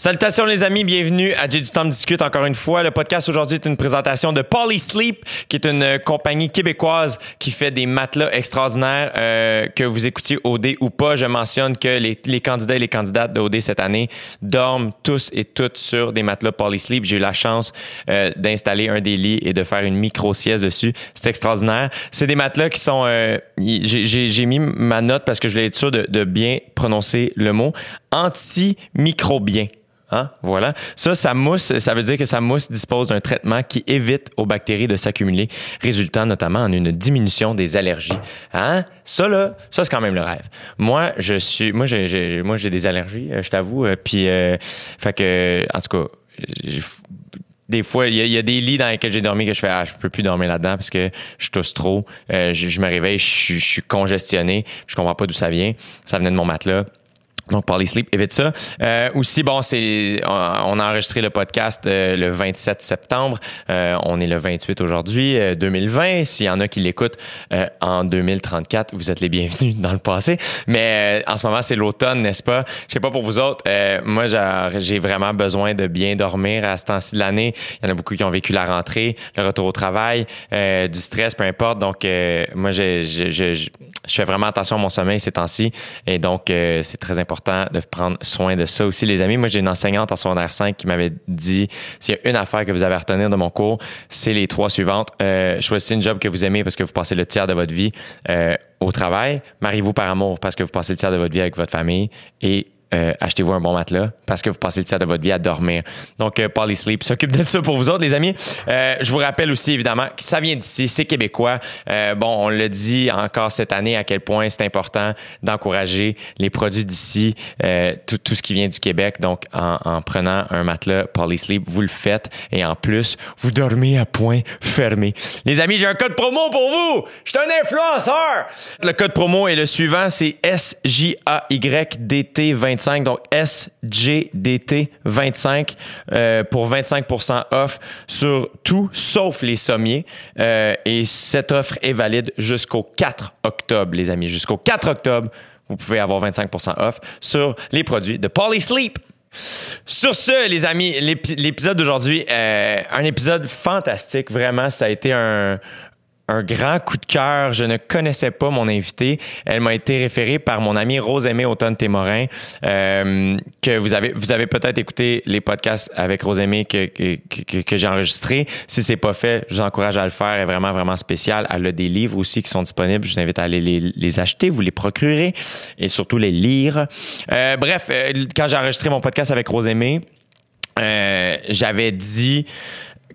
Salutations les amis, bienvenue à J'ai du temps de discute encore une fois. Le podcast aujourd'hui est une présentation de Polysleep, qui est une euh, compagnie québécoise qui fait des matelas extraordinaires. Euh, que vous écoutiez OD ou pas, je mentionne que les, candidats et les candidates de OD cette année dorment tous et toutes sur des matelas Polysleep. J'ai eu la chance euh, d'installer un des lits et de faire une micro sieste dessus. C'est extraordinaire. C'est des matelas qui sont... J'ai mis ma note parce que je voulais être sûr de, de bien prononcer le mot. Antimicrobien. Hein? Voilà. Ça, sa mousse, ça veut dire que sa mousse dispose d'un traitement qui évite aux bactéries de s'accumuler, résultant notamment en une diminution des allergies. Hein? Ça, là, ça, c'est quand même le rêve. Moi, je suis, moi, j'ai, moi, j'ai des allergies, euh, je t'avoue. euh, Puis, euh, fait que, en tout cas, des fois, il y, a- des lits dans lesquels j'ai dormi que je fais, ah, je peux plus dormir là-dedans parce que je tousse trop. Euh, je, je me réveille, je, je suis congestionné, je comprends pas d'où ça vient. Ça venait de mon matelas. Donc, Polysleep, évite ça. Euh, aussi, bon, c'est on, a enregistré le podcast euh, le 27 septembre. Euh, on est le 28 aujourd'hui, euh, 2020. S'il y en a qui l'écoutent euh, en 2034, vous êtes les bienvenus dans le passé. Mais euh, en ce moment, c'est l'automne, n'est-ce pas? Je sais pas pour vous autres. euh, moi, j'ai vraiment besoin de bien dormir à ce temps-ci de l'année. Il y en a beaucoup qui ont vécu la rentrée, le retour au travail, euh, du stress, peu importe. Donc, euh, moi, je, je, fais vraiment attention à mon sommeil ces temps-ci. Et donc, euh, c'est très important de prendre soin de ça aussi, les amis. Moi, j'ai une enseignante en secondaire 5 qui m'avait dit s'il y a une affaire que vous avez à retenir de mon cours, c'est les trois suivantes. Euh, choisissez une job que vous aimez parce que vous passez le tiers de votre vie euh, au travail. Mariez-vous par amour parce que vous passez le tiers de votre vie avec votre famille. Et euh, achetez-vous un bon matelas parce que vous passez le tiers de votre vie à dormir. Donc, euh, Polysleep s'occupe de ça pour vous autres, les amis. Euh, je vous rappelle aussi, évidemment, que ça vient d'ici, c'est québécois. Euh, bon, on le dit encore cette année à quel point c'est important d'encourager les produits d'ici, euh, tout, tout ce qui vient du Québec. Donc, en, en prenant un matelas Polysleep, vous le faites et en plus, vous dormez à point fermé. Les amis, j'ai un code promo pour vous. Je suis un influenceur. Le code promo est le suivant, c'est SJAYDT25, donc SGDT25 euh, pour 25% off sur tout sauf les sommiers. Euh, et cette offre est valide jusqu'au 4 octobre, les amis. Jusqu'au 4 octobre, vous pouvez avoir 25% off sur les produits de Polysleep. Sur ce, les amis, l'épi- l'épisode d'aujourd'hui, euh, un épisode fantastique. Vraiment, ça a été un, un grand coup de cœur. Je ne connaissais pas mon invitée. Elle m'a été référée par mon ami Rose-Aimée Automne-Témorin, euh, que vous avez, vous avez peut-être écouté les podcasts avec Rose-Aimée que, que, j'ai enregistrés. Si c'est pas fait, je vous encourage à le faire. Elle est vraiment, vraiment spéciale. Elle a des livres aussi qui sont disponibles. Je vous invite à aller les, acheter, vous les procurer et surtout les lire. Euh, bref, euh, quand j'ai enregistré mon podcast avec Rose-Aimée, euh, j'avais dit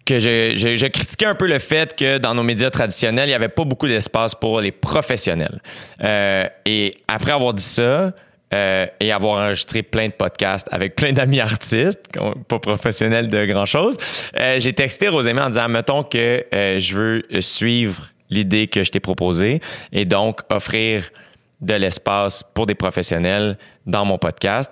que je, je, je critiquais un peu le fait que dans nos médias traditionnels, il n'y avait pas beaucoup d'espace pour les professionnels. Euh, et après avoir dit ça, euh, et avoir enregistré plein de podcasts avec plein d'amis artistes, pas professionnels de grand-chose, euh, j'ai texté Rosémie en disant, mettons que euh, je veux suivre l'idée que je t'ai proposée et donc offrir de l'espace pour des professionnels dans mon podcast.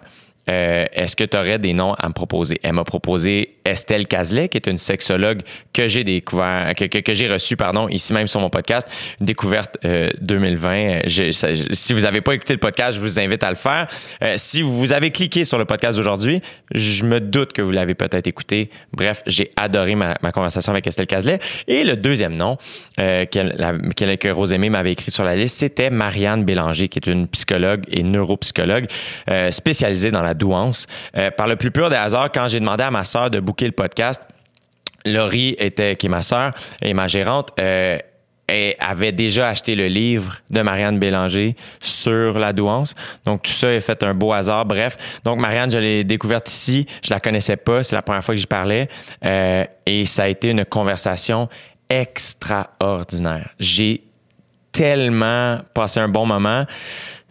Euh, Est-ce que tu aurais des noms à me proposer? Elle m'a proposé Estelle Cazelet, qui est une sexologue que j'ai reçue, pardon, ici même sur mon podcast, découverte euh, 2020. Je- ça- je- si vous n'avez pas écouté le podcast, je vous invite à le faire. Euh, si vous avez cliqué sur le podcast d'aujourd'hui, je me doute que vous l'avez peut-être écouté. Bref, j'ai adoré ma, conversation avec Estelle Cazelet. Et le deuxième nom euh, qu'elle- la- que Rosemée m'avait écrit sur la liste, c'était Marianne Bélanger, qui est une psychologue et neuropsychologue euh, spécialisée dans la douance. Euh, par le plus pur des hasards, quand j'ai demandé à ma sœur de booker le podcast, Laurie était, qui est ma sœur et ma gérante, euh, avait déjà acheté le livre de Marianne Bélanger sur la douance. Donc, tout ça est fait un beau hasard. Bref, donc Marianne, je l'ai découverte ici. Je la connaissais pas. C'est la première fois que j'y parlais. Euh, et ça a été une conversation extraordinaire. J'ai tellement passé un bon moment.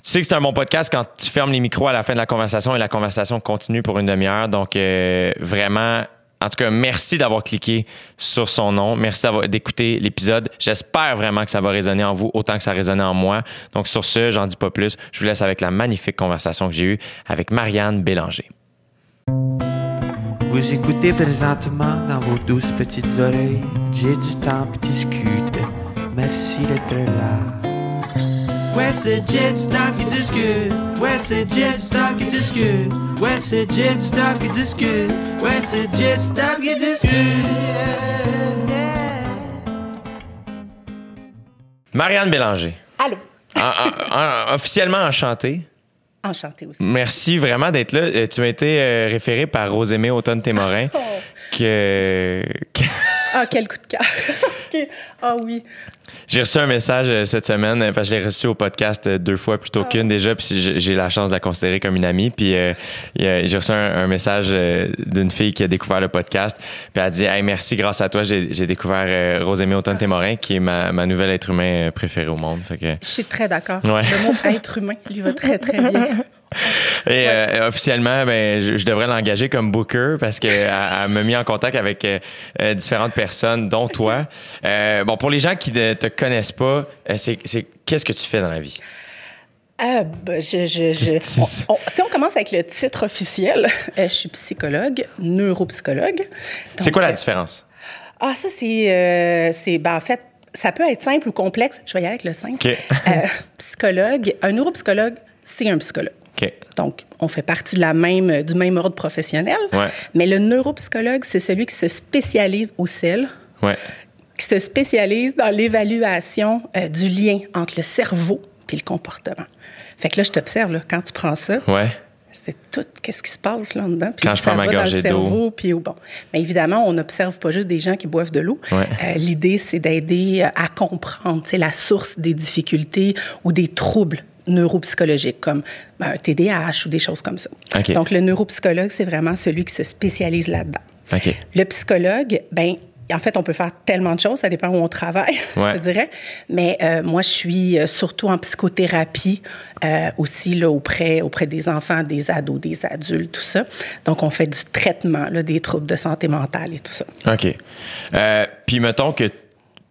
Tu sais que c'est un bon podcast quand tu fermes les micros à la fin de la conversation et la conversation continue pour une demi-heure. Donc, euh, vraiment, en tout cas, merci d'avoir cliqué sur son nom. Merci d'écouter l'épisode. J'espère vraiment que ça va résonner en vous autant que ça résonnait en moi. Donc, sur ce, j'en dis pas plus. Je vous laisse avec la magnifique conversation que j'ai eue avec Marianne Bélanger. Vous écoutez présentement dans vos douces petites oreilles. J'ai du temps. Merci d'être là. Western jet stock is just good. Western jet stock is just good. Western jet stock is just good. Western jet stock is just good. Marianne Bélanger, Allô. en- en- en- officiellement enchantée. Enchantée aussi. Merci vraiment d'être là. Euh, Tu m'as été euh, référé par Rosémée Automne-Témorin. Oh. que, que- Ah, quel coup de cœur. Que- Ah oui. j'ai reçu un message euh, cette semaine euh, parce que je l'ai reçu au podcast euh, deux fois plutôt qu'une déjà puis j'ai- la chance de la considérer comme une amie puis euh, j'ai reçu un, un message d'une fille qui a découvert le podcast puis elle a dit hey, merci grâce à toi j'ai découvert Rosémée Automne-Témorin qui est ma, ma nouvelle être humain préférée au monde fait que Je suis très d'accord. Ouais. Le mot être humain lui va très, très bien. Et euh, officiellement, ben, je, je devrais l'engager comme booker parce qu'elle elle m'a mis en contact avec euh, euh, différentes personnes, dont toi. Euh, bon, pour les gens qui ne te connaissent pas, c'est qu'est-ce que tu fais dans la vie? Ah, ben, je, je, je- C'est- on- on- si on commence avec le titre officiel, je suis psychologue, neuropsychologue. C'est quoi la différence? Ah, ça, c'est. c'est ben, en fait, ça peut être simple ou complexe. Je vais y aller avec le simple. Psychologue, un neuropsychologue, c'est un psychologue. Donc, on fait partie de la même, du même ordre professionnel. Ouais. Mais le neuropsychologue, c'est celui qui se spécialise au Ouais. qui se spécialise dans l'évaluation euh, du lien entre le cerveau et le comportement. Fait que là, je t'observe, quand tu prends ça, Ouais. c'est tout qu'est-ce qui se passe là dedans puis Quand je prends ma gorgée le d'eau. cerveau puis au bon mais évidemment on n'observe pas juste des gens qui boivent de l'eau Ouais. Euh, l'idée c'est d'aider euh, à comprendre la source des difficultés ou des troubles neuropsychologiques comme ben, un TDAH ou des choses comme ça donc le neuropsychologue c'est vraiment celui qui se spécialise là-dedans le psychologue, ben en fait, on peut faire tellement de choses, ça dépend où on travaille, Ouais. je dirais. Mais euh, moi, je suis euh, surtout en psychothérapie euh, aussi là, auprès, auprès des enfants, des ados, des adultes, tout ça. Donc, on fait du traitement là, des troubles de santé mentale et tout ça. OK. Euh, Puis mettons que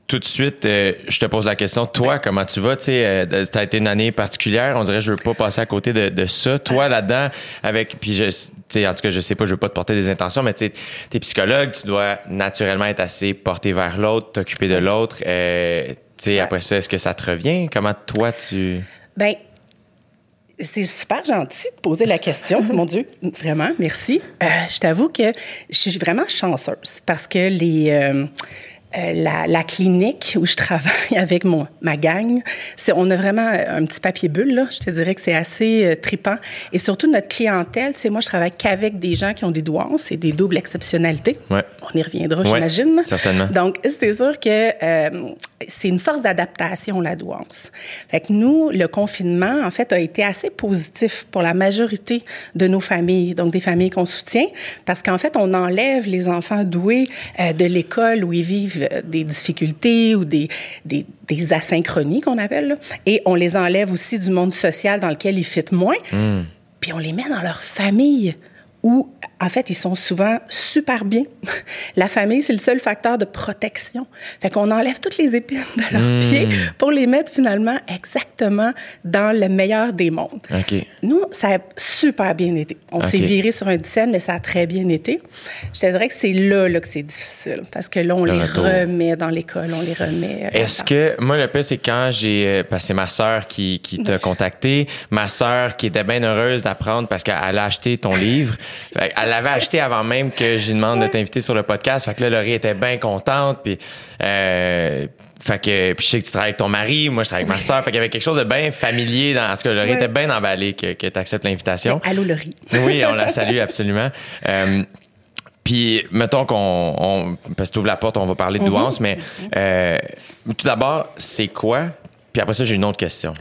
tout de suite, euh, je te pose la question, toi, comment tu vas? Tu sais, euh, ça a été une année particulière. On dirait, je veux pas passer à côté de, de ça. Toi, là-dedans, avec, puis je, en tout cas, je sais pas, je veux pas te porter des intentions, mais tu t'es psychologue, tu dois naturellement être assez porté vers l'autre, t'occuper de l'autre. Euh, tu sais, après ça, est-ce que ça te revient? Comment toi, tu... Ben, c'est super gentil de poser la question, mon Dieu, vraiment, merci. Euh, je t'avoue que je suis vraiment chanceuse parce que les euh, la, la clinique où je travaille avec mon, ma gang, c'est, on a vraiment un petit papier bulle, là. Je te dirais que c'est assez euh, tripant. Et surtout, notre clientèle, c'est moi, je travaille qu'avec des gens qui ont des douances et des doubles exceptionnalités. Ouais. On y reviendra, Ouais, j'imagine. certainement. Donc, c'est sûr que euh, c'est une force d'adaptation, la douance. Fait que nous, le confinement, en fait, a été assez positif pour la majorité de nos familles, donc des familles qu'on soutient, parce qu'en fait, on enlève les enfants doués euh, de l'école où ils vivent des difficultés ou des, des, des asynchronies qu'on appelle, là, et on les enlève aussi du monde social dans lequel ils fitent moins, puis on les met dans leur famille où, en fait, ils sont souvent super bien. La famille, c'est le seul facteur de protection. Fait qu'on enlève toutes les épines de leurs pieds pour les mettre finalement exactement dans le meilleur des mondes. OK. Nous, ça a super bien été. On s'est viré sur un dizaine, mais ça a très bien été. Je te dirais que c'est là, là que c'est difficile, parce que là, on Le les retour. remet dans l'école, on les remet. euh, Est-ce que, moi, le pire, c'est quand j'ai. euh, Parce que c'est ma sœur qui, qui t'a contacté. Ma sœur qui était bien heureuse d'apprendre parce qu'elle a acheté ton livre. Fait Elle l'avait acheté avant même que j'ai demandé de t'inviter sur le podcast. Fait que là, Laurie était bien contente. Puis, euh, fait que, puis je sais que tu travailles avec ton mari. Moi, je travaille avec ma sœur. Fait qu'il y avait quelque chose de bien familier dans ce que Laurie Ouais. était bien emballée que, que tu acceptes l'invitation. Allô, Laurie. Oui, on la salue absolument. Euh, puis, mettons qu'on. On, parce que tu ouvres la porte, on va parler de douance, mais euh, tout d'abord, c'est quoi? Puis après ça, j'ai une autre question.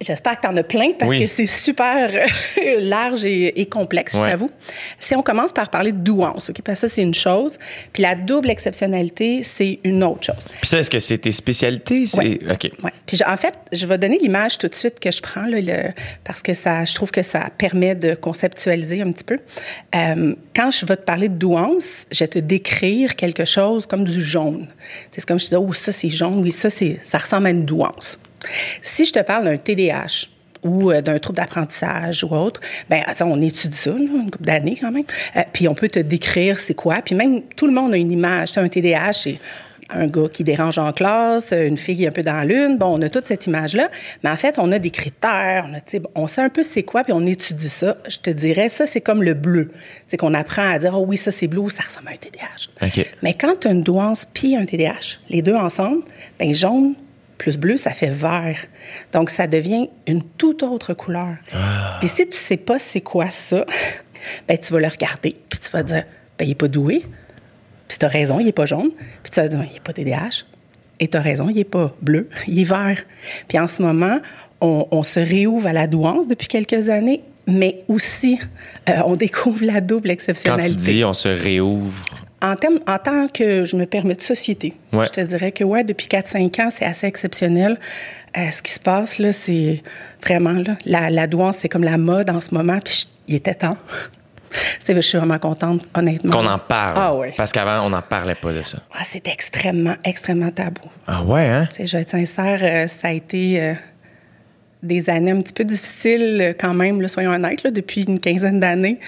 J'espère que tu en as plein parce Oui. que c'est super euh, large et, et complexe, je t'avoue. Si on commence par parler de douance, OK? Parce que ça, c'est une chose. Puis la double exceptionnalité, c'est une autre chose. Puis ça, est-ce que c'est tes spécialités? Ouais. OK. Ouais. Puis je- en fait, je vais donner l'image tout de suite que je prends là, le- parce que ça, je trouve que ça permet de conceptualiser un petit peu. Euh, quand je vais te parler de douance, je vais te décrire quelque chose comme du jaune. C'est comme je dis, oh ça c'est jaune, oui ça ça ressemble à une douance. Si je te parle d'un TDAH ou euh, d'un trouble d'apprentissage ou autre, ben on étudie ça là, une couple d'années quand même. Euh, puis on peut te décrire c'est quoi. Puis même tout le monde a une image. Tu sais, un TDAH, c'est un gars qui dérange en classe, une fille un peu dans l'une. Bon, on a toute cette image-là. Mais en fait, on a des critères. On, a, sait un peu c'est quoi, puis on étudie ça. Je te dirais, ça, c'est comme le bleu. C'est qu'on apprend à dire, oh oui, ça, c'est bleu, ça ressemble à un TDAH. OK. Mais quand tu as une douance puis un TDAH, les deux ensemble, ben jaune plus bleu, ça fait vert. Donc, ça devient une toute autre couleur. Puis si tu sais pas c'est quoi ça, ben tu vas le regarder, puis tu vas dire, ben il est pas doué. Puis tu as raison, il est pas jaune. Puis tu vas dire, Ben, il est pas TDAH. Et tu as raison, il est pas bleu, il est vert. Puis en ce moment, on, on se réouvre à la douance depuis quelques années, mais aussi, euh, on découvre la double Quand exceptionnalité. tu dis on se réouvre, En, termes- en tant que, je me permets, de société, Ouais. je te dirais que, ouais, depuis 4-5 ans, c'est assez exceptionnel. Euh, ce qui se passe, là, c'est vraiment, là, la, la douance, c'est comme la mode en ce moment, puis il était temps. Je suis vraiment contente, honnêtement. qu'on en parle. Ah ouais. Parce qu'avant, on n'en parlait pas de ça. Ah, c'est extrêmement, extrêmement tabou. Ah ouais, hein? Tu sais, je vais être sincère, euh, ça a été euh, des années un petit peu difficiles euh, quand même, là, soyons honnêtes. là, depuis une quinzaine d'années,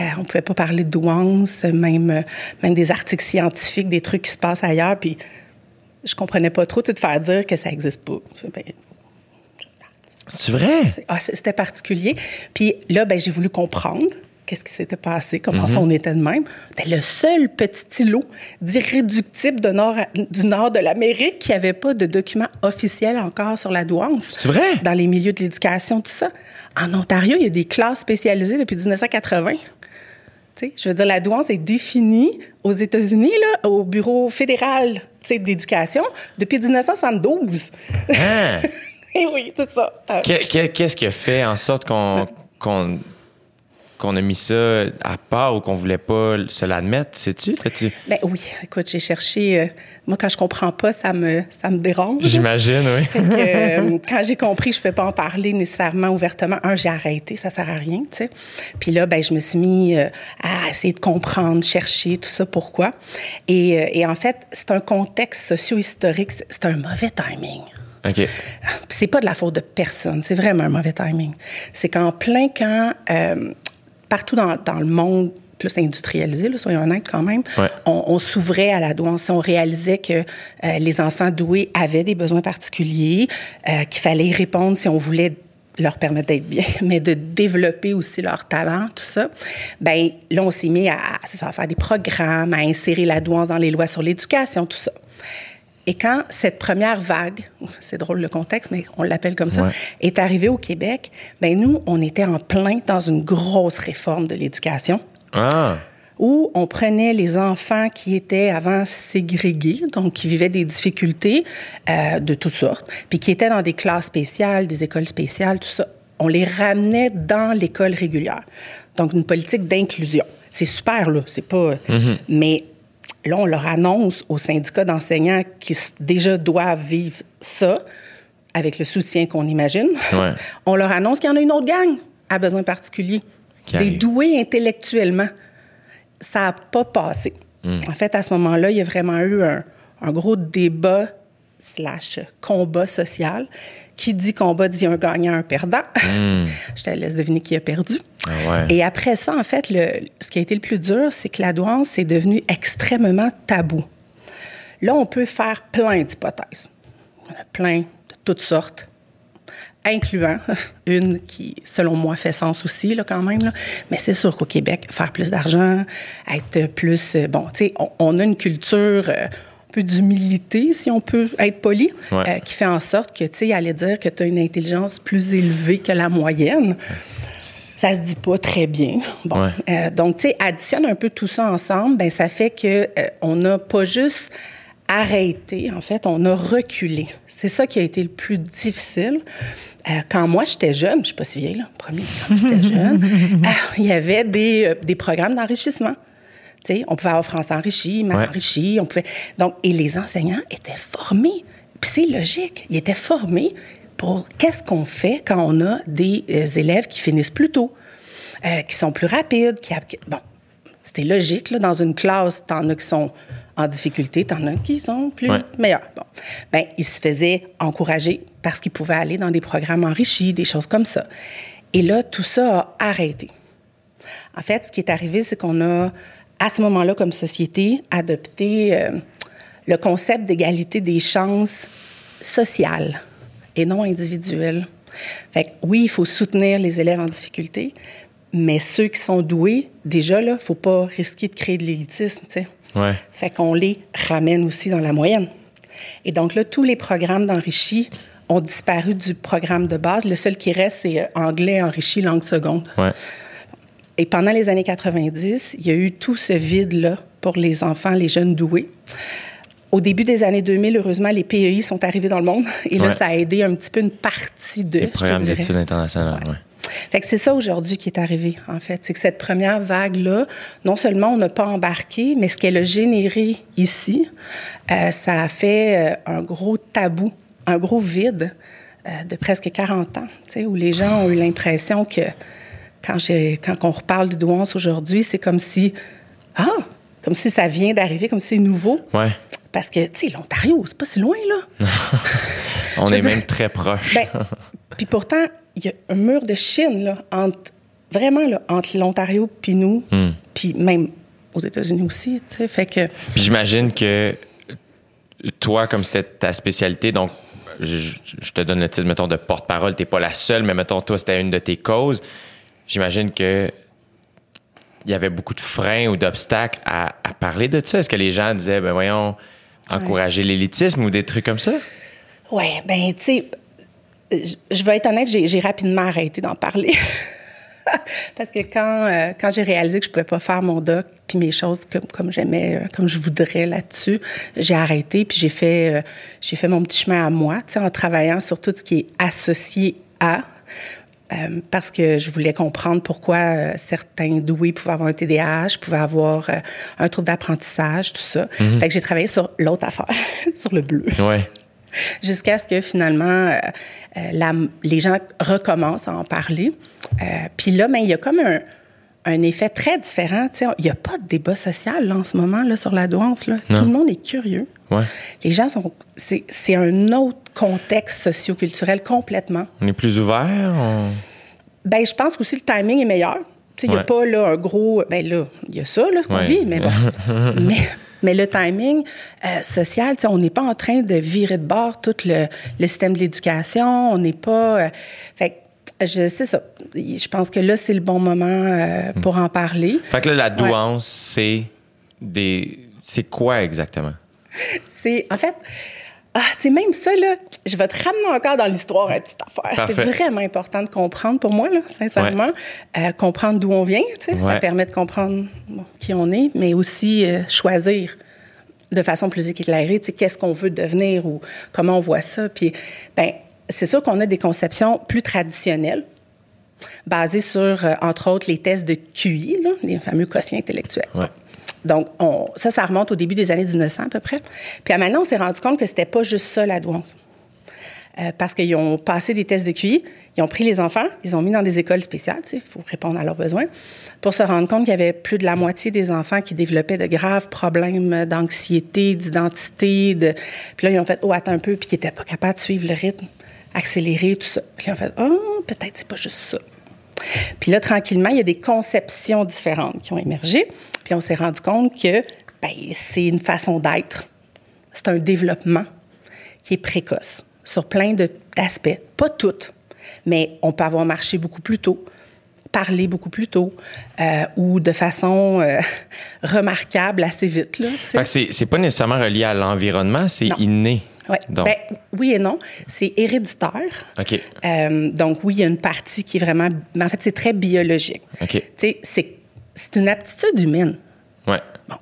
euh, on ne pouvait pas parler de douance, même, euh, même des articles scientifiques, des trucs qui se passent ailleurs. Puis je comprenais pas trop de faire dire que ça n'existe pas. Ben, C'est vrai? ah, c'était particulier. Puis là, ben, j'ai voulu comprendre qu'est-ce qui s'était passé, comment ça on était de même? C'était le seul petit îlot d'irréductible du nord de l'Amérique qui n'avait pas de document officiel encore sur la douance. C'est vrai? Dans les milieux de l'éducation, tout ça. En Ontario, il y a des classes spécialisées depuis 1980. Tu sais, je veux dire, la douance est définie aux États-Unis, là, au Bureau fédéral d'éducation, depuis 1972. Hein? Eh oui, c'est ça. Que- que- Qu'est-ce qui a fait en sorte qu'on qu'on qu'on a mis ça à part ou qu'on voulait pas se l'admettre, sais-tu? T'as-tu- Ben oui, écoute, j'ai cherché. euh, moi, quand je comprends pas, ça me, ça me dérange. J'imagine, oui. Fait que, euh, quand j'ai compris, je ne peux pas en parler nécessairement ouvertement. Un, j'ai arrêté, ça sert à rien, tu sais. Puis là, ben, je me suis mis euh, à essayer de comprendre, chercher tout ça, pourquoi. Et, et en fait, c'est un contexte socio-historique, c'est- un mauvais timing. OK. Puis c'est pas de la faute de personne, c'est vraiment un mauvais timing. C'est qu'en plein quand, euh, partout dans, dans le monde plus industrialisé, là, soyons honnêtes quand même, Ouais. on, on s'ouvrait à la douance. On réalisait que euh, les enfants doués avaient des besoins particuliers, euh, qu'il fallait y répondre si on voulait leur permettre d'être bien, mais de développer aussi leur talent, tout ça. Ben là, on s'est mis à, à faire des programmes, à insérer la douance dans les lois sur l'éducation, tout ça. Et quand cette première vague, c'est drôle le contexte, mais on l'appelle comme ça, Ouais. est arrivée au Québec, ben nous, on était en plein dans une grosse réforme de l'éducation Ah! où on prenait les enfants qui étaient avant ségrégués, donc qui vivaient des difficultés euh, de toutes sortes, puis qui étaient dans des classes spéciales, des écoles spéciales, tout ça. On les ramenait dans l'école régulière. Donc, une politique d'inclusion. C'est super, là. C'est pas. Mais là, on leur annonce aux syndicats d'enseignants qui déjà doivent vivre ça, avec le soutien qu'on imagine. Ouais. On leur annonce qu'il y en a une autre gang à besoins particuliers. Qui des arrive. doués intellectuellement. Ça n'a pas passé. En fait, à ce moment-là, il y a vraiment eu un, un gros débat slash combat social. Qui dit combat dit un gagnant, un perdant. Je te laisse deviner qui a perdu. Ah ouais. Et après ça, en fait, le, ce qui a été le plus dur, c'est que la douance est devenue extrêmement tabou. Là, on peut faire plein d'hypothèses. A plein de toutes sortes, incluant une qui, selon moi, fait sens aussi, là, quand même. là. Mais c'est sûr qu'au Québec, faire plus d'argent, être plus... euh, Bon, tu sais, on, on a une culture... euh, peu d'humilité, si on peut être poli, Ouais. euh, qui fait en sorte que, tu sais, aller dire que tu as une intelligence plus élevée que la moyenne, ça se dit pas très bien. Bon, Ouais. euh, donc, tu sais, additionne un peu tout ça ensemble, ben ça fait que euh, on n'a pas juste arrêté, en fait, on a reculé. C'est ça qui a été le plus difficile. Euh, quand moi, j'étais jeune, je suis pas si vieille, là, premier, quand j'étais jeune, euh, il y avait des, euh, des programmes d'enrichissement. On pouvait avoir français enrichi, maths Ouais. enrichi, on pouvait... Donc, et les enseignants étaient formés. Puis c'est logique, ils étaient formés pour qu'est-ce qu'on fait quand on a des euh, élèves qui finissent plus tôt, euh, qui sont plus rapides, qui... qui- Bon, c'était logique, là, dans une classe, t'en as qui sont en difficulté, t'en as qui sont plus Ouais. meilleurs. Bon. Ben, ils se faisaient encourager parce qu'ils pouvaient aller dans des programmes enrichis, des choses comme ça. Et là, tout ça a arrêté. En fait, ce qui est arrivé, c'est qu'on a, à ce moment-là, comme société, adopté euh, le concept d'égalité des chances sociales et non individuelles. Fait que, oui, il faut soutenir les élèves en difficulté, mais ceux qui sont doués, déjà, là, faut pas risquer de créer de l'élitisme, tu sais. Ouais. Fait qu'on les ramène aussi dans la moyenne. Et donc là, tous les programmes d'enrichi ont disparu du programme de base. Le seul qui reste, c'est euh, anglais enrichi langue seconde. Ouais. Et pendant les années 90, il y a eu tout ce vide-là pour les enfants, les jeunes doués. Au début des années 2000, heureusement, les PEI sont arrivés dans le monde. Et là, Ouais. ça a aidé un petit peu une partie de. Les programmes d'études internationales, ouais. Fait que c'est ça aujourd'hui qui est arrivé, en fait. C'est que cette première vague-là, non seulement on n'a pas embarqué, mais ce qu'elle a généré ici, euh, ça a fait euh, un gros tabou, un gros vide euh, de presque 40 ans, où les gens ont eu l'impression que quand, quand on reparle de douance aujourd'hui, c'est comme si, ah, comme si ça vient d'arriver, comme si c'est nouveau. Ouais. Parce que, tu sais, l'Ontario, c'est pas si loin, là. On est dire- même très proche. Ben, puis pourtant, il y a un mur de Chine, là, entre, vraiment, là, entre l'Ontario puis nous, Hmm. puis même aux États-Unis aussi, tu sais. Fait que, Puis j'imagine que toi, comme c'était ta spécialité, donc je, je- je te donne le titre, mettons, de porte-parole, t'es pas la seule, mais mettons, toi, c'était une de tes causes. J'imagine que il y avait beaucoup de freins ou d'obstacles à, à parler de ça. Est-ce que les gens disaient, ben voyons, encourager l'élitisme ou des trucs comme ça? ouais, ben, tu sais, je, vais être honnête, j'ai, j'ai rapidement arrêté d'en parler. Parce que quand, euh, quand j'ai réalisé que je pouvais pas faire mon doc puis mes choses comme, comme j'aimais, euh, comme je voudrais là-dessus, j'ai arrêté puis j'ai fait, euh, j'ai fait mon petit chemin à moi, tu sais, en travaillant sur tout ce qui est associé à. Euh, parce que je voulais comprendre pourquoi euh, certains doués pouvaient avoir un TDAH, pouvaient avoir euh, un trouble d'apprentissage, tout ça. Fait que j'ai travaillé sur l'autre affaire, sur le bleu Ouais. jusqu'à ce que finalement la- les gens recommencent à en parler. Puis là, ben, il y a comme un, un effet très différent. Il n'y a pas de débat social là, en ce moment là, sur la douance. Là. Tout le monde est curieux. Ouais. Les gens sont. C'est un autre contexte socioculturel complètement. On est plus ouvert? on- Ben, je pense qu'aussi le timing est meilleur. Il n'y a pas là, un gros. Ben là, il y a ça là, qu'on Ouais. vit, mais bon. mais, mais le timing euh, social, on n'est pas en train de virer de bord tout le, le système de l'éducation. On n'est pas. euh, fait je sais ça. Je pense que là, c'est le bon moment euh, Mm. pour en parler. Fait que là, la douance, c'est des. C'est quoi exactement? C'est en fait. Ah, tu même ça, là, je vais te ramener encore dans l'histoire, une petite affaire. C'est vraiment important de comprendre pour moi, là, sincèrement. Euh, comprendre d'où on vient, ça permet de comprendre bon, qui on est, mais aussi euh, choisir de façon plus éclairée, tu sais, qu'est-ce qu'on veut devenir ou comment on voit ça. Puis, ben, c'est sûr qu'on a des conceptions plus traditionnelles, basées sur, euh, entre autres, les tests de QI, là, les fameux quotients intellectuels. Ouais. Donc, on- ça, ça remonte au début des années 1900 à peu près. Puis à maintenant, on s'est rendu compte que c'était pas juste ça, la douance. Euh, parce qu'ils ont passé des tests de QI, ils ont pris les enfants, ils ont mis dans des écoles spéciales, il faut répondre à leurs besoins, pour se rendre compte qu'il y avait plus de la moitié des enfants qui développaient de graves problèmes d'anxiété, d'identité. De... Puis là, ils ont fait, oh, attends un peu, puis qui n'étaient pas capables de suivre le rythme, accélérer, tout ça. Puis là, ont fait, oh, peut-être c'est pas juste ça. Puis là, tranquillement, il y a des conceptions différentes qui ont émergé. Puis on s'est rendu compte que ben, c'est une façon d'être. C'est un développement qui est précoce sur plein d'aspects. Pas toutes, mais on peut avoir marché beaucoup plus tôt, parlé beaucoup plus tôt, euh, ou de façon euh, remarquable assez vite. Là, c'est, c'est pas nécessairement relié à l'environnement, c'est inné. Ouais. Donc, Ben, oui et non. C'est héréditaire. OK. Euh, donc, oui, il y a une partie qui est vraiment. Mais en fait, c'est très biologique. OK. Tu sais, c'est, c'est une aptitude humaine. Ouais. Bon.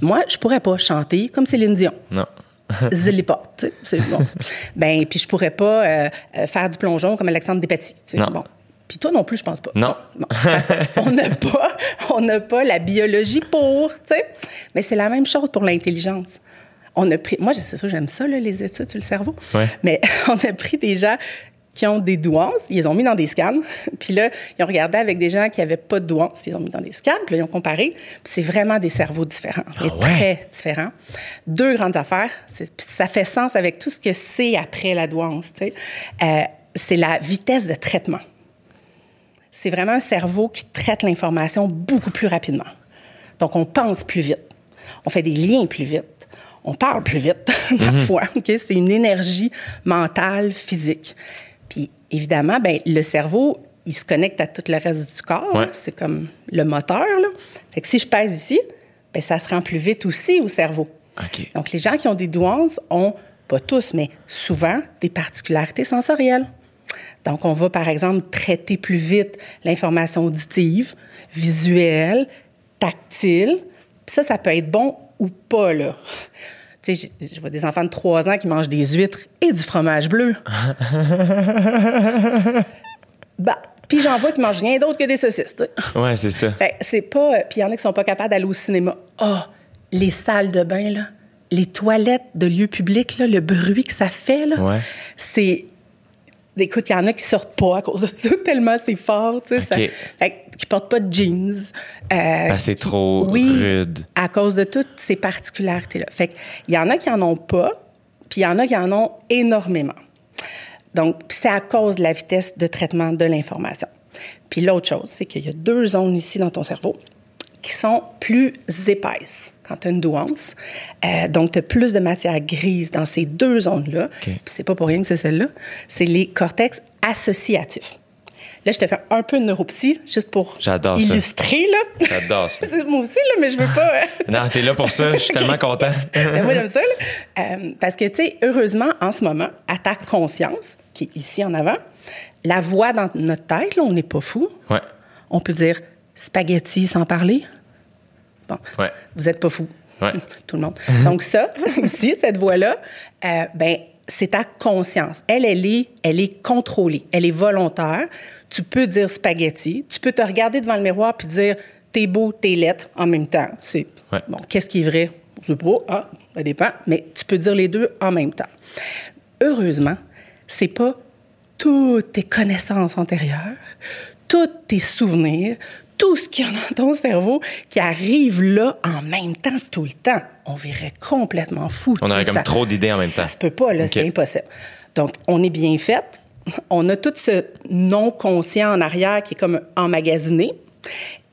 Moi, je pourrais pas chanter comme Céline Dion. Non. Je l'ai pas, tu sais, c'est bon. ben, puis je pourrais pas euh, euh, faire du plongeon comme Alexandre Despatie. tu sais, Non. Bon. Puis toi non plus, je pense pas. Non. Bon, parce qu'on n'a pas, on n'a pas la biologie pour, tu sais. Mais c'est la même chose pour l'intelligence. On a pris, moi, c'est ça, j'aime ça, là, les études sur le cerveau. Ouais. Mais on a pris des gens qui ont des douances, ils les ont mis dans des scans, puis là, ils ont regardé avec des gens qui n'avaient pas de douance, ils les ont mis dans des scans, puis là, ils ont comparé, puis c'est vraiment des cerveaux différents, ouais? très différents. Deux grandes affaires, puis ça fait sens avec tout ce que c'est après la douance, tu sais. Euh, c'est la vitesse de traitement. C'est vraiment un cerveau qui traite l'information beaucoup plus rapidement. Donc, on pense plus vite. On fait des liens plus vite. On parle plus vite parfois. OK? C'est une énergie mentale, physique. Puis évidemment, ben, le cerveau, il se connecte à tout le reste du corps. Ouais. hein. C'est comme le moteur. Là. Fait que si je pèse ici, ben, ça se rend plus vite aussi au cerveau. Donc, les gens qui ont des douances ont, pas tous, mais souvent, des particularités sensorielles. Donc, on va, par exemple, traiter plus vite l'information auditive, visuelle, tactile. Puis ça, ça peut être bon ou pas, là. Tu sais, je je vois des enfants de 3 ans qui mangent des huîtres et du fromage bleu. bah, puis j'en vois qui mangent rien d'autre que des saucisses. tu sais. Ouais, c'est ça. Fait c'est pas. Puis il y en a qui sont pas capables d'aller au cinéma. Ah, les salles de bain, là. Les toilettes de lieux publics, là, le bruit que ça fait, là. Ouais. C'est. Écoute, il y en a qui sortent pas à cause de ça, tellement c'est fort, tu sais. ça-. Fait qui portent pas de jeans. euh, c'est trop oui, rude. À cause de toutes ces particularités-là. Fait que il y en a qui en ont pas, puis il y en a qui en ont énormément. Donc, c'est à cause de la vitesse de traitement de l'information. Puis l'autre chose, c'est qu'il y a deux zones ici dans ton cerveau qui sont plus épaisses quand tu as une douance. Euh, donc, tu as plus de matière grise dans ces deux zones-là. Puis c'est pas pour rien que c'est celle-là. C'est les cortex associatifs. Là, je te fais un peu de neuropsy, juste pour ça. illustrer, là. J'adore ça. Moi aussi, là, mais je veux pas... euh, Non, t'es là pour ça. Je suis tellement content. moi, j'aime ça. là. Euh, parce que, tu sais, heureusement, en ce moment, à ta conscience, qui est ici en avant, la voix dans notre tête, là, on n'est pas fou. Ouais. On peut dire spaghetti sans parler? Bon, Ouais. vous n'êtes pas fou. Ouais. Tout le monde. Donc ça, ici, cette voix-là, euh, ben, c'est ta conscience. Elle, elle est, elle est contrôlée. Elle est volontaire. Tu peux dire spaghetti. Tu peux te regarder devant le miroir puis dire t'es beau, t'es lettre en même temps. C'est Ouais. bon. Qu'est-ce qui est vrai? Je sais pas. Ah, ça dépend. Mais tu peux dire les deux en même temps. Heureusement, c'est pas toutes tes connaissances antérieures, tous tes souvenirs, tout ce qu'il y a dans ton cerveau qui arrive là en même temps, tout le temps. On verrait complètement fou. On aurait comme ça- trop d'idées en même temps. Ça se peut pas, là, c'est impossible. Donc, on est bien fait. On a tout ce non-conscient en arrière qui est comme emmagasiné.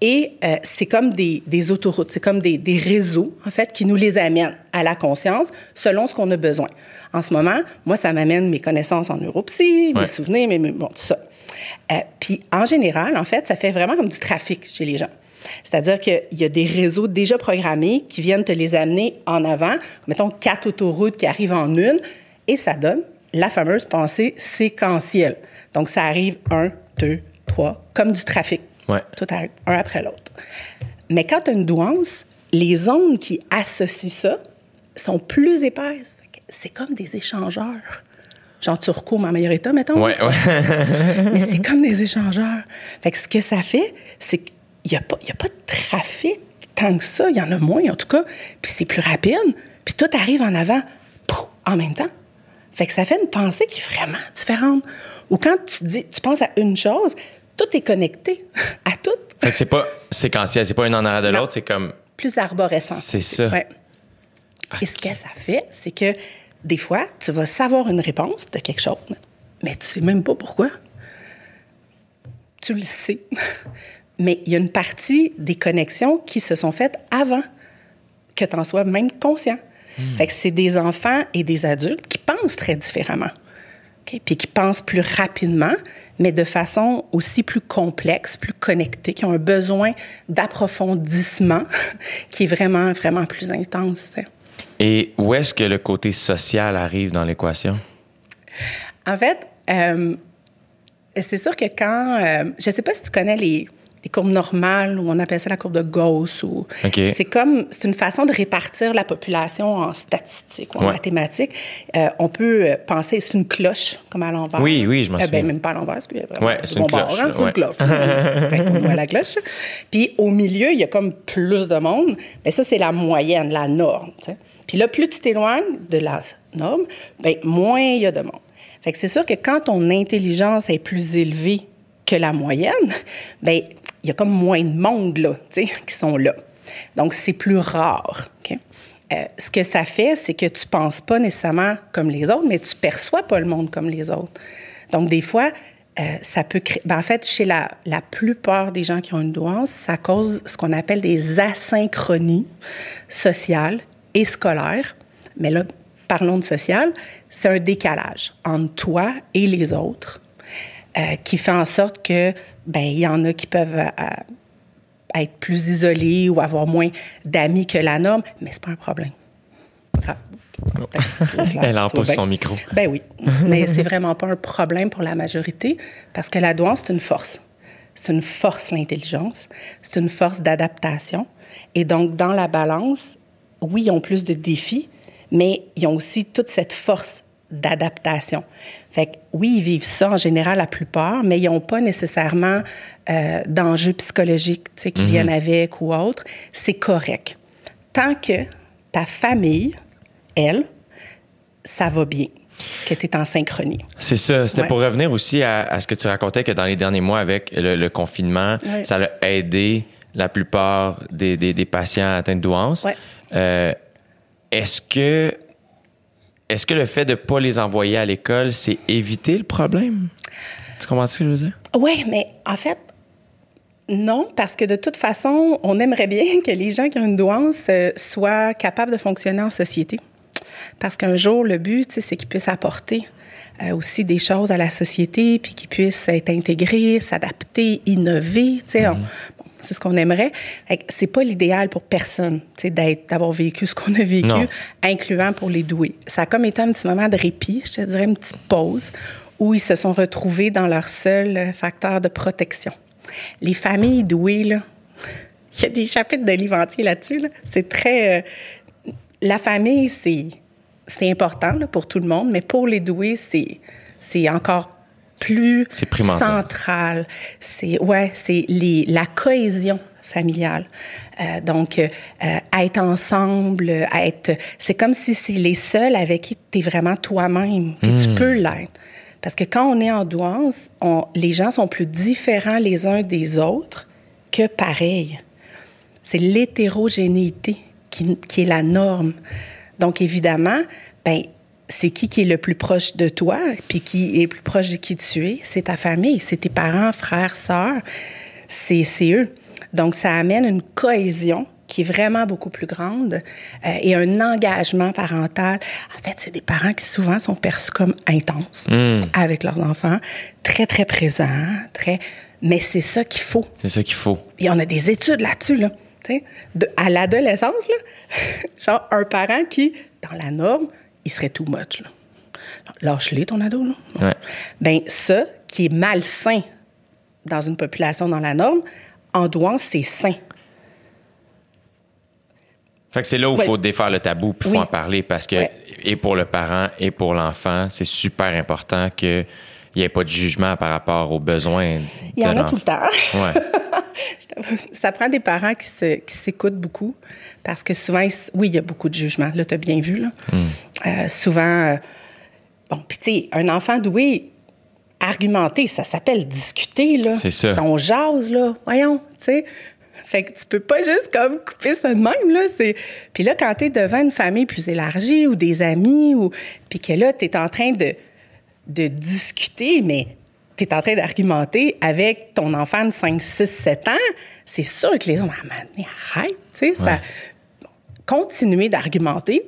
Et euh, c'est comme des, des autoroutes, c'est comme des, des réseaux, en fait, qui nous les amènent à la conscience selon ce qu'on a besoin. En ce moment, moi, ça m'amène mes connaissances en neuropsy, mes Ouais. souvenirs, mes, mes- bon, tout ça. Euh, puis, en général, en fait, ça fait vraiment comme du trafic chez les gens. C'est-à-dire qu'il y a des réseaux déjà programmés qui viennent te les amener en avant. Mettons quatre autoroutes qui arrivent en une, et ça donne la fameuse pensée séquentielle. Donc, ça arrive un, deux, trois, comme du trafic. Ouais. Tout arrive un après l'autre. Mais quand tu as une douance, les ondes qui associent ça sont plus épaisses. C'est comme des échangeurs. Genre Turco, en meilleur état, mettons. Ouais, ouais. Mais c'est comme des échangeurs. Fait que ce que ça fait, c'est qu'il n'y a, pas- y a pas de trafic tant que ça. Il y en a moins, en tout cas. Puis c'est plus rapide. Puis tout arrive en avant pouf, en même temps. Fait que ça fait une pensée qui est vraiment différente. Ou quand tu dis, tu penses à une chose, tout est connecté à tout. Fait que c'est pas séquentiel, c'est pas une en arrière de l'autre, c'est comme. Plus arborescent. C'est ça. Ouais. Et ce que ça fait, c'est que des fois, tu vas savoir une réponse de quelque chose, mais tu sais même pas pourquoi. Tu le sais. Mais il y a une partie des connexions qui se sont faites avant que tu en sois même conscient. Fait que c'est des enfants et des adultes qui pensent très différemment. Puis qui pensent plus rapidement, mais de façon aussi plus complexe, plus connectée, qui ont un besoin d'approfondissement qui est vraiment, vraiment plus intense. Et où est-ce que le côté social arrive dans l'équation? En fait, euh, c'est sûr que quand... euh, je ne sais pas si tu connais les, les courbes normales, ou on appelle ça la courbe de Gauss. Ou. C'est comme... C'est une façon de répartir la population en statistiques ou en Ouais. mathématiques. Euh, on peut penser... C'est une cloche, comme à l'envers. Oui, oui, je m'en Euh, souviens. ben, même pas à l'envers, Ouais, du c'est une cloche, hein, c'est une ouais. cloche. Qu'on voit la cloche. Puis au milieu, il y a comme plus de monde. Mais ça, c'est la moyenne, la norme. tu sais. Puis là, plus tu t'éloignes de la norme, ben, moins il y a de monde. Fait que c'est sûr que quand ton intelligence est plus élevée que la moyenne, ben il y a comme moins de monde là, tu sais, qui sont là. Donc c'est plus rare. OK? Euh, ce que ça fait, c'est que tu penses pas nécessairement comme les autres, mais tu perçois pas le monde comme les autres. Donc des fois, euh, ça peut créer. ben, en fait, chez la, la plupart des gens qui ont une douance, ça cause ce qu'on appelle des asynchronies sociales et scolaires Mais là, parlons de social, c'est un décalage entre toi et les autres euh, qui fait en sorte que, ben, il y en a qui peuvent euh, être plus isolés ou avoir moins d'amis que la norme, mais c'est pas un problème. Ah, Elle en tu vois pose bien. son micro. Ben oui, mais c'est vraiment pas un problème pour la majorité parce que la douance, c'est une force. C'est une force, l'intelligence. C'est une force d'adaptation. Et donc, dans la balance, oui, ils ont plus de défis, mais ils ont aussi toute cette force d'adaptation. Fait que oui, ils vivent ça en général la plupart, mais ils n'ont pas nécessairement euh, d'enjeux psychologiques qui viennent avec ou autre. C'est correct. Tant que ta famille, elle, ça va bien, que tu es en synchronie. C'est ça. C'était Ouais. pour revenir aussi à, à ce que tu racontais que dans les derniers mois avec le, le confinement, Ouais. ça a aidé la plupart des, des- des patients atteints de douance. Ouais. Euh, est-ce que est-ce que le fait de ne pas les envoyer à l'école, c'est éviter le problème? Tu comprends ce que je veux dire? Oui, mais en fait, non, parce que de toute façon, on aimerait bien que les gens qui ont une douance euh, soient capables de fonctionner en société. Parce qu'un jour, le but, c'est qu'ils puissent apporter euh, aussi des choses à la société, puis qu'ils puissent être intégrés, s'adapter, innover. On- bon, c'est ce qu'on aimerait. C'est pas l'idéal pour personne, d'avoir vécu ce qu'on a vécu, Non. incluant pour les doués. Ça a comme été un petit moment de répit, je te dirais, une petite pause, où ils se sont retrouvés dans leur seul euh, facteur de protection. Les familles douées, là, il y a des chapitres de livre entier là-dessus. là. C'est très. euh, la famille, c'est, c'est important là, pour tout le monde, mais pour les doués, c'est, c'est encore plus central. C'est, ouais, c'est la cohésion familiale. Euh, donc, euh, euh, être ensemble, être. C'est comme si c'est les seuls avec qui tu es vraiment toi-même, puis tu peux l'être. Parce que quand on est en douance, on- les gens sont plus différents les uns des autres que pareils. C'est l'hétérogénéité qui, qui est la norme. Donc, évidemment, ben, c'est qui qui est le plus proche de toi, puis qui est le plus proche de qui tu es? C'est ta famille, c'est tes parents, frères, sœurs, c'est c'est eux. Donc, ça amène une cohésion qui est vraiment beaucoup plus grande euh, et un engagement parental. En fait, c'est des parents qui souvent sont perçus comme intenses avec leurs enfants, très, très présents, très... Mais c'est ça qu'il faut. C'est ça qu'il faut. Et on a des études là-dessus, là. Tu sais, de- à l'adolescence, là, genre un parent qui, dans la norme, il serait too much. Là. Lâche-les, ton ado. Là. Ouais. Ben, ça, qui est malsain dans une population dans la norme, en douance, c'est sain. Fait que c'est là où il Ouais. faut défaire le tabou puis il faut Oui. en parler parce que, Ouais. et pour le parent et pour l'enfant, c'est super important qu'il n'y ait pas de jugement par rapport aux besoins. Il y de en a tout le temps. Ouais. Ça prend des parents qui se- qui s'écoutent beaucoup parce que souvent, ils oui, il y a beaucoup de jugement. Là, tu as bien vu. Là. Hmm. Euh, souvent, euh, bon, puis tu sais, un enfant doué, argumenter, ça s'appelle discuter. là. C'est ça. On jase, là. Voyons, tu sais. Fait que tu peux pas juste comme couper ça de même, là. C'est... Puis là, quand tu es devant une famille plus élargie ou des amis, ou... puis que là, tu es en train de, de discuter, mais tu es en train d'argumenter avec ton enfant de 5, 6, 7 ans, c'est sûr que les man, arrête, tu sais, ça... Ouais. Continuer d'argumenter,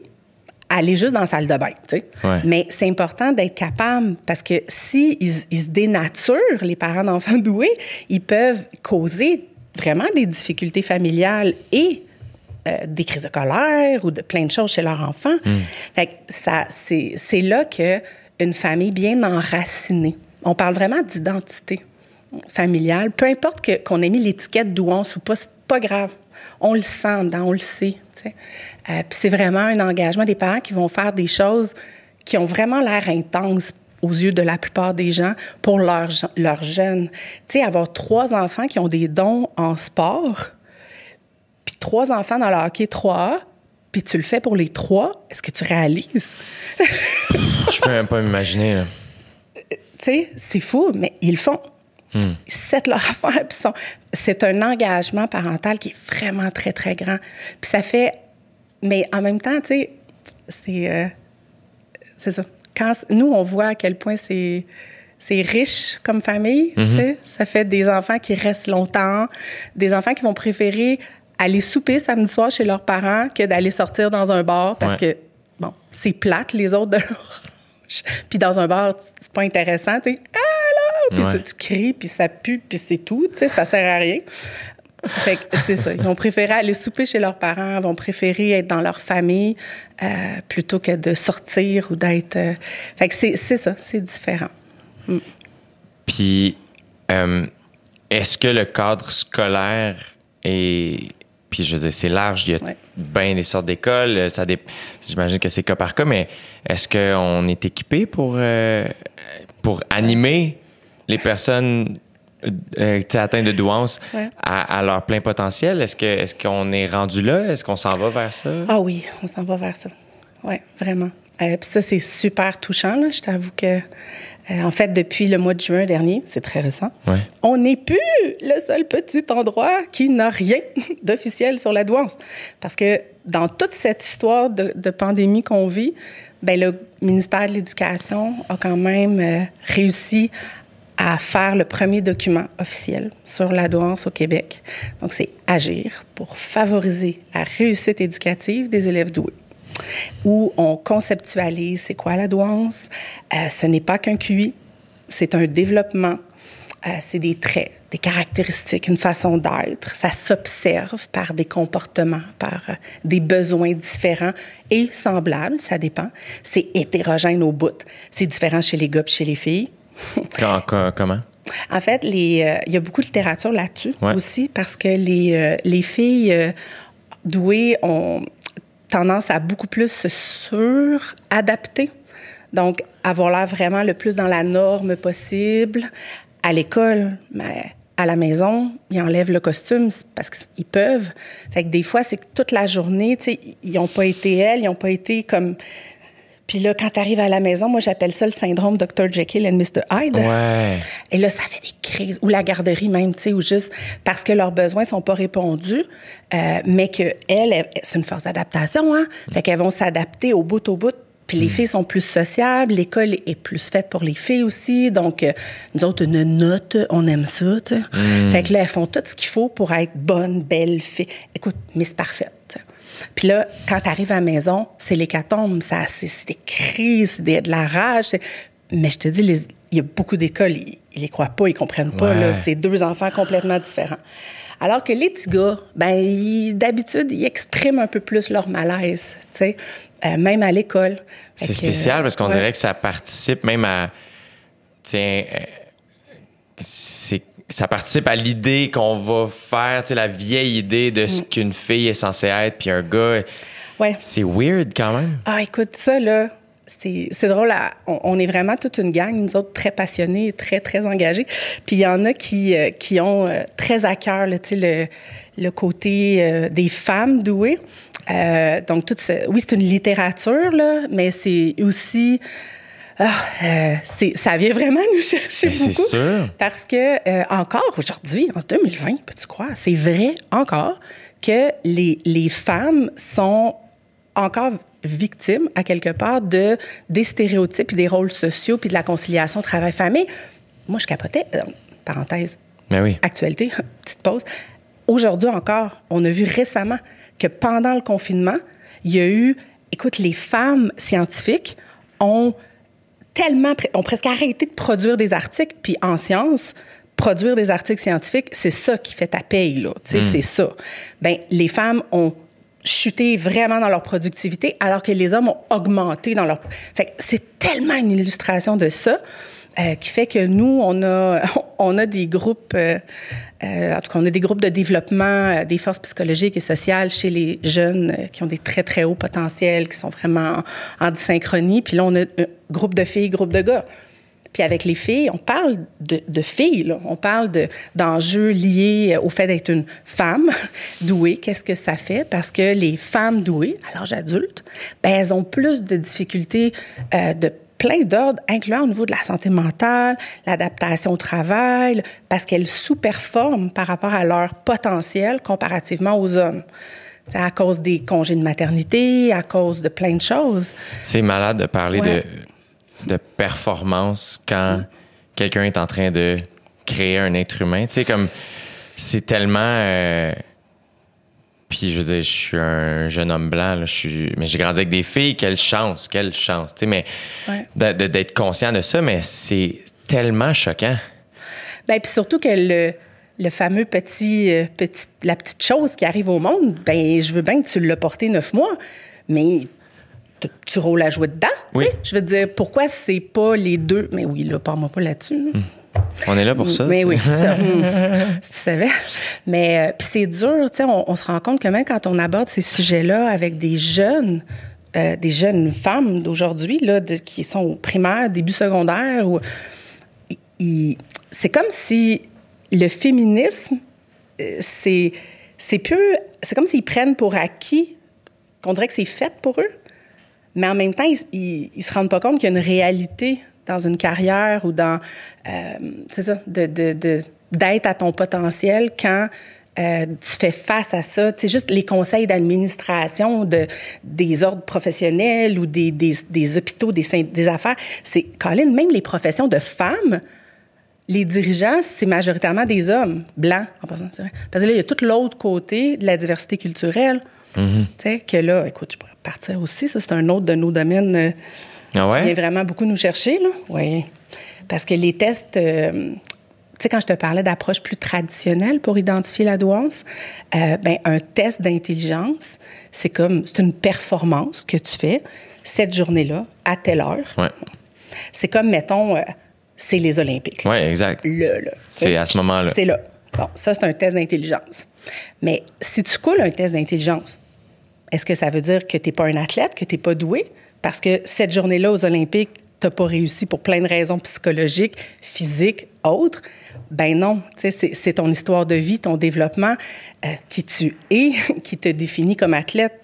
aller juste dans la salle de bain, tu sais. Ouais. Mais c'est important d'être capable, parce que si ils, ils se dénaturent, les parents d'enfants doués, ils peuvent causer vraiment des difficultés familiales et euh, des crises de colère ou de plein de choses chez leur enfant. Fait que ça, c'est, c'est là que une famille bien enracinée. On parle vraiment d'identité familiale. Peu importe que, qu'on ait mis l'étiquette douance ou pas, c'est pas grave. On le sent, on le sait. Euh, Puis c'est vraiment un engagement des parents qui vont faire des choses qui ont vraiment l'air intenses aux yeux de la plupart des gens pour leurs leur jeunes. Tu sais, avoir trois enfants qui ont des dons en sport, puis trois enfants dans le hockey 3A, puis tu le fais pour les trois, est-ce que tu réalises? Je peux même pas m'imaginer. Tu sais, c'est fou, mais ils le font. Ils settent leur affaire. C'est un engagement parental qui est vraiment très, très grand. Puis ça fait. Mais en même temps, tu sais, c'est. euh, c'est ça. Quand nous, on voit à quel point c'est. C'est riche comme famille, tu sais. Ça fait des enfants qui restent longtemps, des enfants qui vont préférer aller souper samedi soir chez leurs parents que d'aller sortir dans un bar parce Ouais. que bon, c'est plate, les autres de Puis dans un bar, c'est pas intéressant, tu sais. Ah là! Puis tu cries, puis ça pue, puis c'est tout, tu sais, ça sert à rien. Fait que c'est ça. Ils vont préférer aller souper chez leurs parents, vont préférer être dans leur famille euh, plutôt que de sortir ou d'être. euh, Fait que c'est c'est ça, c'est différent. Puis, euh, est-ce que le cadre scolaire est. Puis, je veux c'est large, il y a Ouais. bien des sortes d'écoles. euh, Ça dé... J'imagine que c'est cas par cas, mais est-ce qu'on est équipé pour, euh, pour animer les personnes euh, sais, atteintes de douance Ouais. à, à leur plein potentiel? Est-ce qu'on est rendu là? Est-ce qu'on s'en va vers ça? Ah oui, on s'en va vers ça. Oui, vraiment. Euh, Puis ça, c'est super touchant. Là. Je t'avoue que, euh, en fait, depuis le mois de juin dernier, c'est très récent, Ouais. on n'est plus le seul petit endroit qui n'a rien d'officiel sur la douance. Parce que dans toute cette histoire de, de pandémie qu'on vit, ben, le ministère de l'Éducation a quand même euh, réussi à faire le premier document officiel sur la douance au Québec. Donc, c'est Agir pour favoriser la réussite éducative des élèves doués où on conceptualise c'est quoi la douance. Euh, ce n'est pas qu'un QI, c'est un développement. Euh, c'est des traits, des caractéristiques, une façon d'être. Ça s'observe par des comportements, par euh, des besoins différents et semblables, ça dépend. C'est hétérogène au bout. C'est différent chez les gars et chez les filles. Quand- quand- comment? En fait, euh, il y a beaucoup de littérature là-dessus Ouais. aussi parce que les, euh, les filles euh, douées ont tendance à beaucoup plus se suradapter. Donc, avoir l'air vraiment le plus dans la norme possible. À l'école, mais à la maison, ils enlèvent le costume parce qu'ils peuvent. Fait que des fois, c'est que toute la journée, tu sais, ils n'ont pas été elles, ils n'ont pas été comme... Puis là, quand tu arrives à la maison, moi, j'appelle ça le syndrome Dr. Jekyll and Mr. Hyde. Ouais. Et là, ça fait des crises. Ou la garderie même, tu sais, ou juste parce que leurs besoins sont pas répondus, euh, mais que elles, c'est une force d'adaptation, hein. Fait qu'elles vont s'adapter au bout au bout. Puis les filles sont plus sociables, l'école est plus faite pour les filles aussi. Donc, euh, nous autres, une note, on aime ça, tu sais. Fait que là, elles font tout ce qu'il faut pour être bonne, belle fille. Écoute, Miss Parfaite. Puis là, quand tu arrives à la maison, c'est l'hécatombe, ça, c'est, c'est des crises, c'est des- de la rage. c'est- Mais je te dis, les- il y a beaucoup d'écoles, ils, ils les croient pas, ils comprennent pas. Ouais. Là, c'est deux enfants complètement différents. Alors que les petits gars, ben, ils- d'habitude, ils expriment un peu plus leur malaise, tu sais, euh, même à l'école. C'est que, spécial parce qu'on ouais. dirait que ça participe même à. Tiens, euh, c'est ça participe à l'idée qu'on va faire, tu sais, la vieille idée de Mm. ce qu'une fille est censée être, puis un gars. Ouais. C'est weird quand même. Ah, écoute, ça, là, c'est drôle. à- on, on est vraiment toute une gang, nous autres, très passionnés, très, très engagés. Puis il y en a qui, euh, qui ont euh, très à cœur, là, tu sais, le, le côté euh, des femmes douées. Donc, tout ce- oui, c'est une littérature, là, mais c'est aussi... Ah, euh, ça vient vraiment nous chercher Ben, c'est beaucoup. sûr. Parce que euh, encore aujourd'hui, en 2020, peux-tu croire, c'est vrai encore que les, les femmes sont encore victimes, à quelque part, de, des stéréotypes et des rôles sociaux puis de la conciliation travail-famille. Moi, je capotais. euh, parenthèse, Mais oui. actualité, petite pause. Aujourd'hui encore, on a vu récemment que pendant le confinement, il y a eu, écoute, les femmes scientifiques ont tellement, ont presque arrêté de produire des articles, puis en sciences, produire des articles scientifiques, c'est ça qui fait ta paye, là. Tu sais, c'est ça. Ben, les femmes ont chuté vraiment dans leur productivité, alors que les hommes ont augmenté dans leur... Fait que c'est tellement une illustration de ça euh, qui fait que nous, on a, on a des groupes, euh, euh, en tout cas, on a des groupes de développement euh, des forces psychologiques et sociales chez les jeunes euh, qui ont des très, très hauts potentiels, qui sont vraiment en, en dysynchronie. Puis là, on a un groupe de filles, groupe de gars. Puis avec les filles, on parle de, filles, là. on parle de, d'enjeux liés au fait d'être une femme douée. Qu'est-ce que ça fait? Parce que les femmes douées, à l'âge adulte, ben, elles ont plus de difficultés de plein d'ordres, incluant au niveau de la santé mentale, l'adaptation au travail, parce qu'elles sous-performent par rapport à leur potentiel comparativement aux hommes. C'est à cause des congés de maternité, à cause de plein de choses. C'est malade de parler Ouais. de, de performance quand quelqu'un est en train de créer un être humain. Tu sais, comme c'est tellement. euh, Puis je veux dire, je suis un jeune homme blanc, là, je suis, mais j'ai grandi avec des filles, quelle chance, quelle chance. Tu sais, mais Ouais. d'être conscient de ça, mais c'est tellement choquant. Ben, puis surtout que le, le fameux petit, euh, petit, la petite chose qui arrive au monde, ben, je veux bien que tu l'as porté neuf mois, mais tu rôles à jouer dedans. tu Oui. sais. Je veux dire, pourquoi c'est pas les deux? Mais oui, là, parle-moi pas là-dessus. là. On est là pour ça. Mais tu oui, ça, tu savais. Mais euh, puis c'est dur, tu sais, on, on se rend compte que même quand on aborde ces sujets-là avec des jeunes, euh, des jeunes femmes d'aujourd'hui, là, de- qui sont au primaire, début secondaire, ou c'est comme si le féminisme, euh, c'est c'est plus, c'est comme s'ils prennent pour acquis qu'on dirait que c'est fait pour eux, mais en même temps, ils, ils, ils se rendent pas compte qu'il y a une réalité dans une carrière ou dans, euh, c'est ça, de, de, de- d'être à ton potentiel quand euh, tu fais face à ça. C'est juste les conseils d'administration de, des ordres professionnels ou des, des, des hôpitaux, des, des affaires. C'est, Colin, même les professions de femmes, les dirigeants, c'est majoritairement des hommes blancs, en passant, c'est vrai. Parce que là, il y a tout l'autre côté de la diversité culturelle. Tu sais, que là, écoute, je pourrais partir aussi. Ça, c'est un autre de nos domaines Ah qui vient ouais? vraiment beaucoup nous chercher, là. Oui. Parce que les tests, euh, tu sais, quand je te parlais d'approche plus traditionnelle pour identifier la douance, euh, ben, un test d'intelligence, c'est comme, c'est une performance que tu fais cette journée-là, à telle heure. Ouais. C'est comme, mettons, euh, c'est les Olympiques. Ouais, exact. Là, là. C'est à ce moment-là. C'est là. Bon, ça, c'est un test d'intelligence. Mais si tu coules un test d'intelligence, est-ce que ça veut dire que tu n'es pas un athlète, que tu n'es pas doué? Parce que cette journée-là aux Olympiques, tu n'as pas réussi pour plein de raisons psychologiques, physiques, autres. Ben non, c'est ton histoire de vie, ton développement euh, qui tu es, qui te définit comme athlète,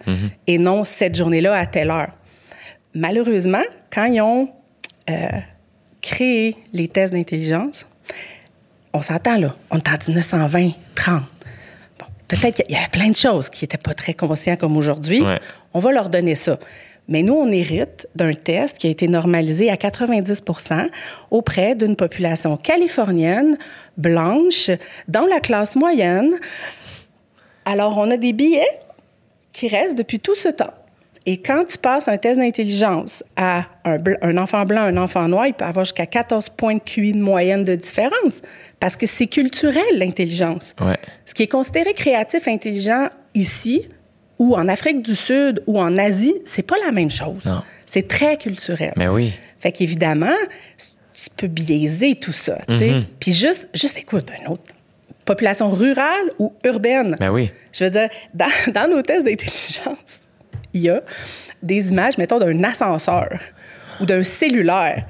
et non cette journée-là à telle heure. Malheureusement, quand ils ont euh, créé les tests d'intelligence, on s'entend là, on est en 1920, 30. Bon, peut-être qu'il y avait plein de choses qui n'étaient pas très conscients comme aujourd'hui. Ouais. On va leur donner ça. Mais nous, on hérite d'un test qui a été normalisé à 90% auprès d'une population californienne, blanche, dans la classe moyenne. Alors, on a des billets qui restent depuis tout ce temps. Et quand tu passes un test d'intelligence à un, enfant blanc, un enfant noir, il peut avoir jusqu'à 14 points de QI de moyenne de différence. Parce que c'est culturel, l'intelligence. Ouais. Ce qui est considéré créatif, intelligent ici, ou en Afrique du Sud, ou en Asie, c'est pas la même chose. C'est très culturel. Mais oui. Fait qu'évidemment, tu peux biaiser tout ça. sais. Puis juste, juste écoute, un autre. Population rurale ou urbaine. Ben oui. Je veux dire, dans, dans nos tests d'intelligence, il y a des images, mettons, d'un ascenseur ou d'un cellulaire.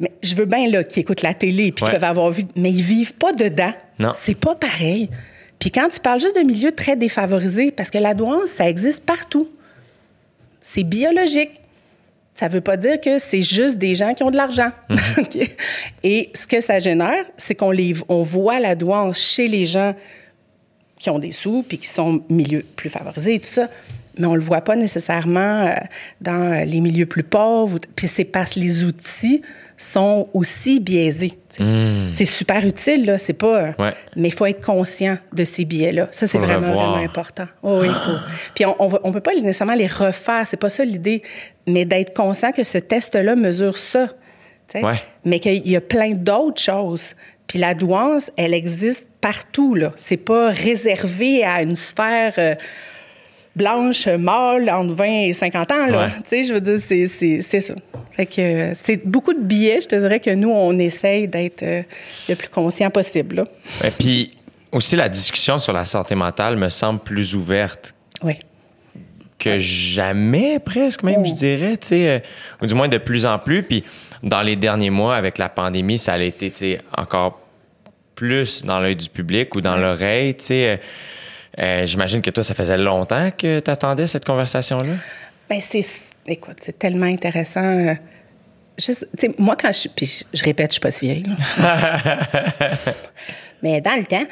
Mais je veux bien là, qu'ils écoutent la télé puis Ouais. qu'ils peuvent avoir vu, mais ils vivent pas dedans. Non. C'est pas pareil. Puis quand tu parles juste de milieux très défavorisés, parce que la douance, ça existe partout. C'est biologique. Ça veut pas dire que c'est juste des gens qui ont de l'argent. OK? Et ce que ça génère, c'est qu'on les, on voit la douance chez les gens qui ont des sous puis qui sont milieux plus favorisés et tout ça. Mais on le voit pas nécessairement euh, dans les milieux plus pauvres. Puis c'est parce que les outils sont aussi biaisés. sais. C'est super utile, là. C'est pas. euh, Ouais. Mais il faut être conscient de ces biais-là. Ça, c'est vraiment, vraiment important. Oh, oui, il faut. Puis on, on, on peut pas nécessairement les refaire. C'est pas ça l'idée. Mais d'être conscient que ce test-là mesure ça. Ouais. Mais qu'il y a plein d'autres choses. Puis la douance, elle existe partout, là. C'est pas réservé à une sphère euh, blanche, mâle, entre 20 et 50 ans, là. Ouais. Tu sais, je veux dire, c'est, c'est, c'est ça. Fait que euh, c'est beaucoup de billets. Je te dirais que nous, on essaye d'être euh, le plus conscient possible, là. Et puis aussi, la discussion sur la santé mentale me semble plus ouverte Oui. que jamais, presque même, Oh. je dirais, tu sais, euh, ou du moins de plus en plus. Puis dans les derniers mois, avec la pandémie, ça a été, tu sais, encore plus dans l'œil du public ou dans l'oreille, tu sais. euh, euh, J'imagine que toi, ça faisait longtemps que tu attendais cette conversation-là? Ben c'est écoute, c'est tellement intéressant. Juste, tu sais, moi quand je puis je, répète, je suis pas si vieille. là. Mais dans le temps,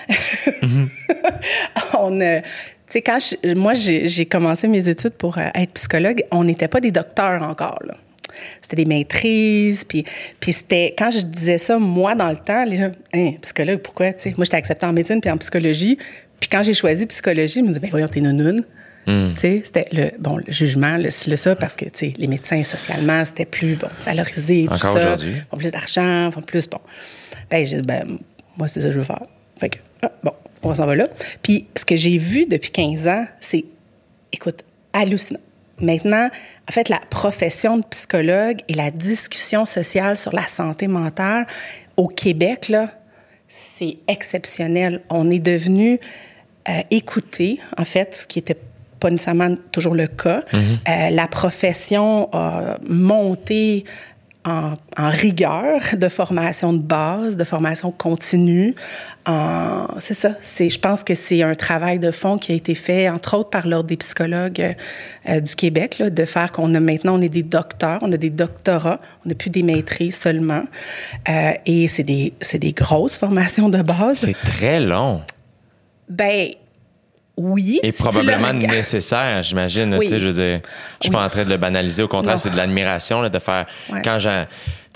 on euh, tu sais quand je- moi j'ai j'ai commencé mes études pour euh, être psychologue, on n'était pas des docteurs encore là. c'était des maîtrises. Puis, puis c'était, quand je disais ça, moi, dans le temps, les gens, hein, psychologue, pourquoi? Tu sais, moi, j'étais acceptée en médecine puis en psychologie. Puis quand j'ai choisi psychologie, ils me disaient, ben voyons, t'es nounoune. Tu sais, c'était le, bon, le jugement, le, le ça, parce que, tu sais, les médecins, socialement, c'était plus, bon, valorisé, tout Encore ça. aujourd'hui. Ils font plus d'argent, font plus, bon. Ben, j'ai dit, ben, moi, c'est ça que je veux faire. Fait que, ah, bon, on s'en va là. Puis, ce que j'ai vu depuis 15 ans, c'est, écoute, hallucinant. Maintenant, en fait, la profession de psychologue et la discussion sociale sur la santé mentale au Québec, là, c'est exceptionnel. On est devenu euh, écouté, en fait, ce qui était pas nécessairement toujours le cas. Euh, la profession a monté en, en rigueur de formation de base, de formation continue. C'est ça. C'est, je pense que c'est un travail de fond qui a été fait, entre autres, par l'Ordre des psychologues euh, euh, du Québec, là, de faire qu'on a maintenant, on est des docteurs, on a des doctorats, on n'a plus des maîtrises seulement. Euh, et c'est des, c'est des grosses formations de base. C'est très long. Ben, oui. Et si probablement nécessaire, j'imagine. Oui. Tu sais, Je veux dire, je suis pas en train de le banaliser. Au contraire, c'est de l'admiration de faire. Ouais. Quand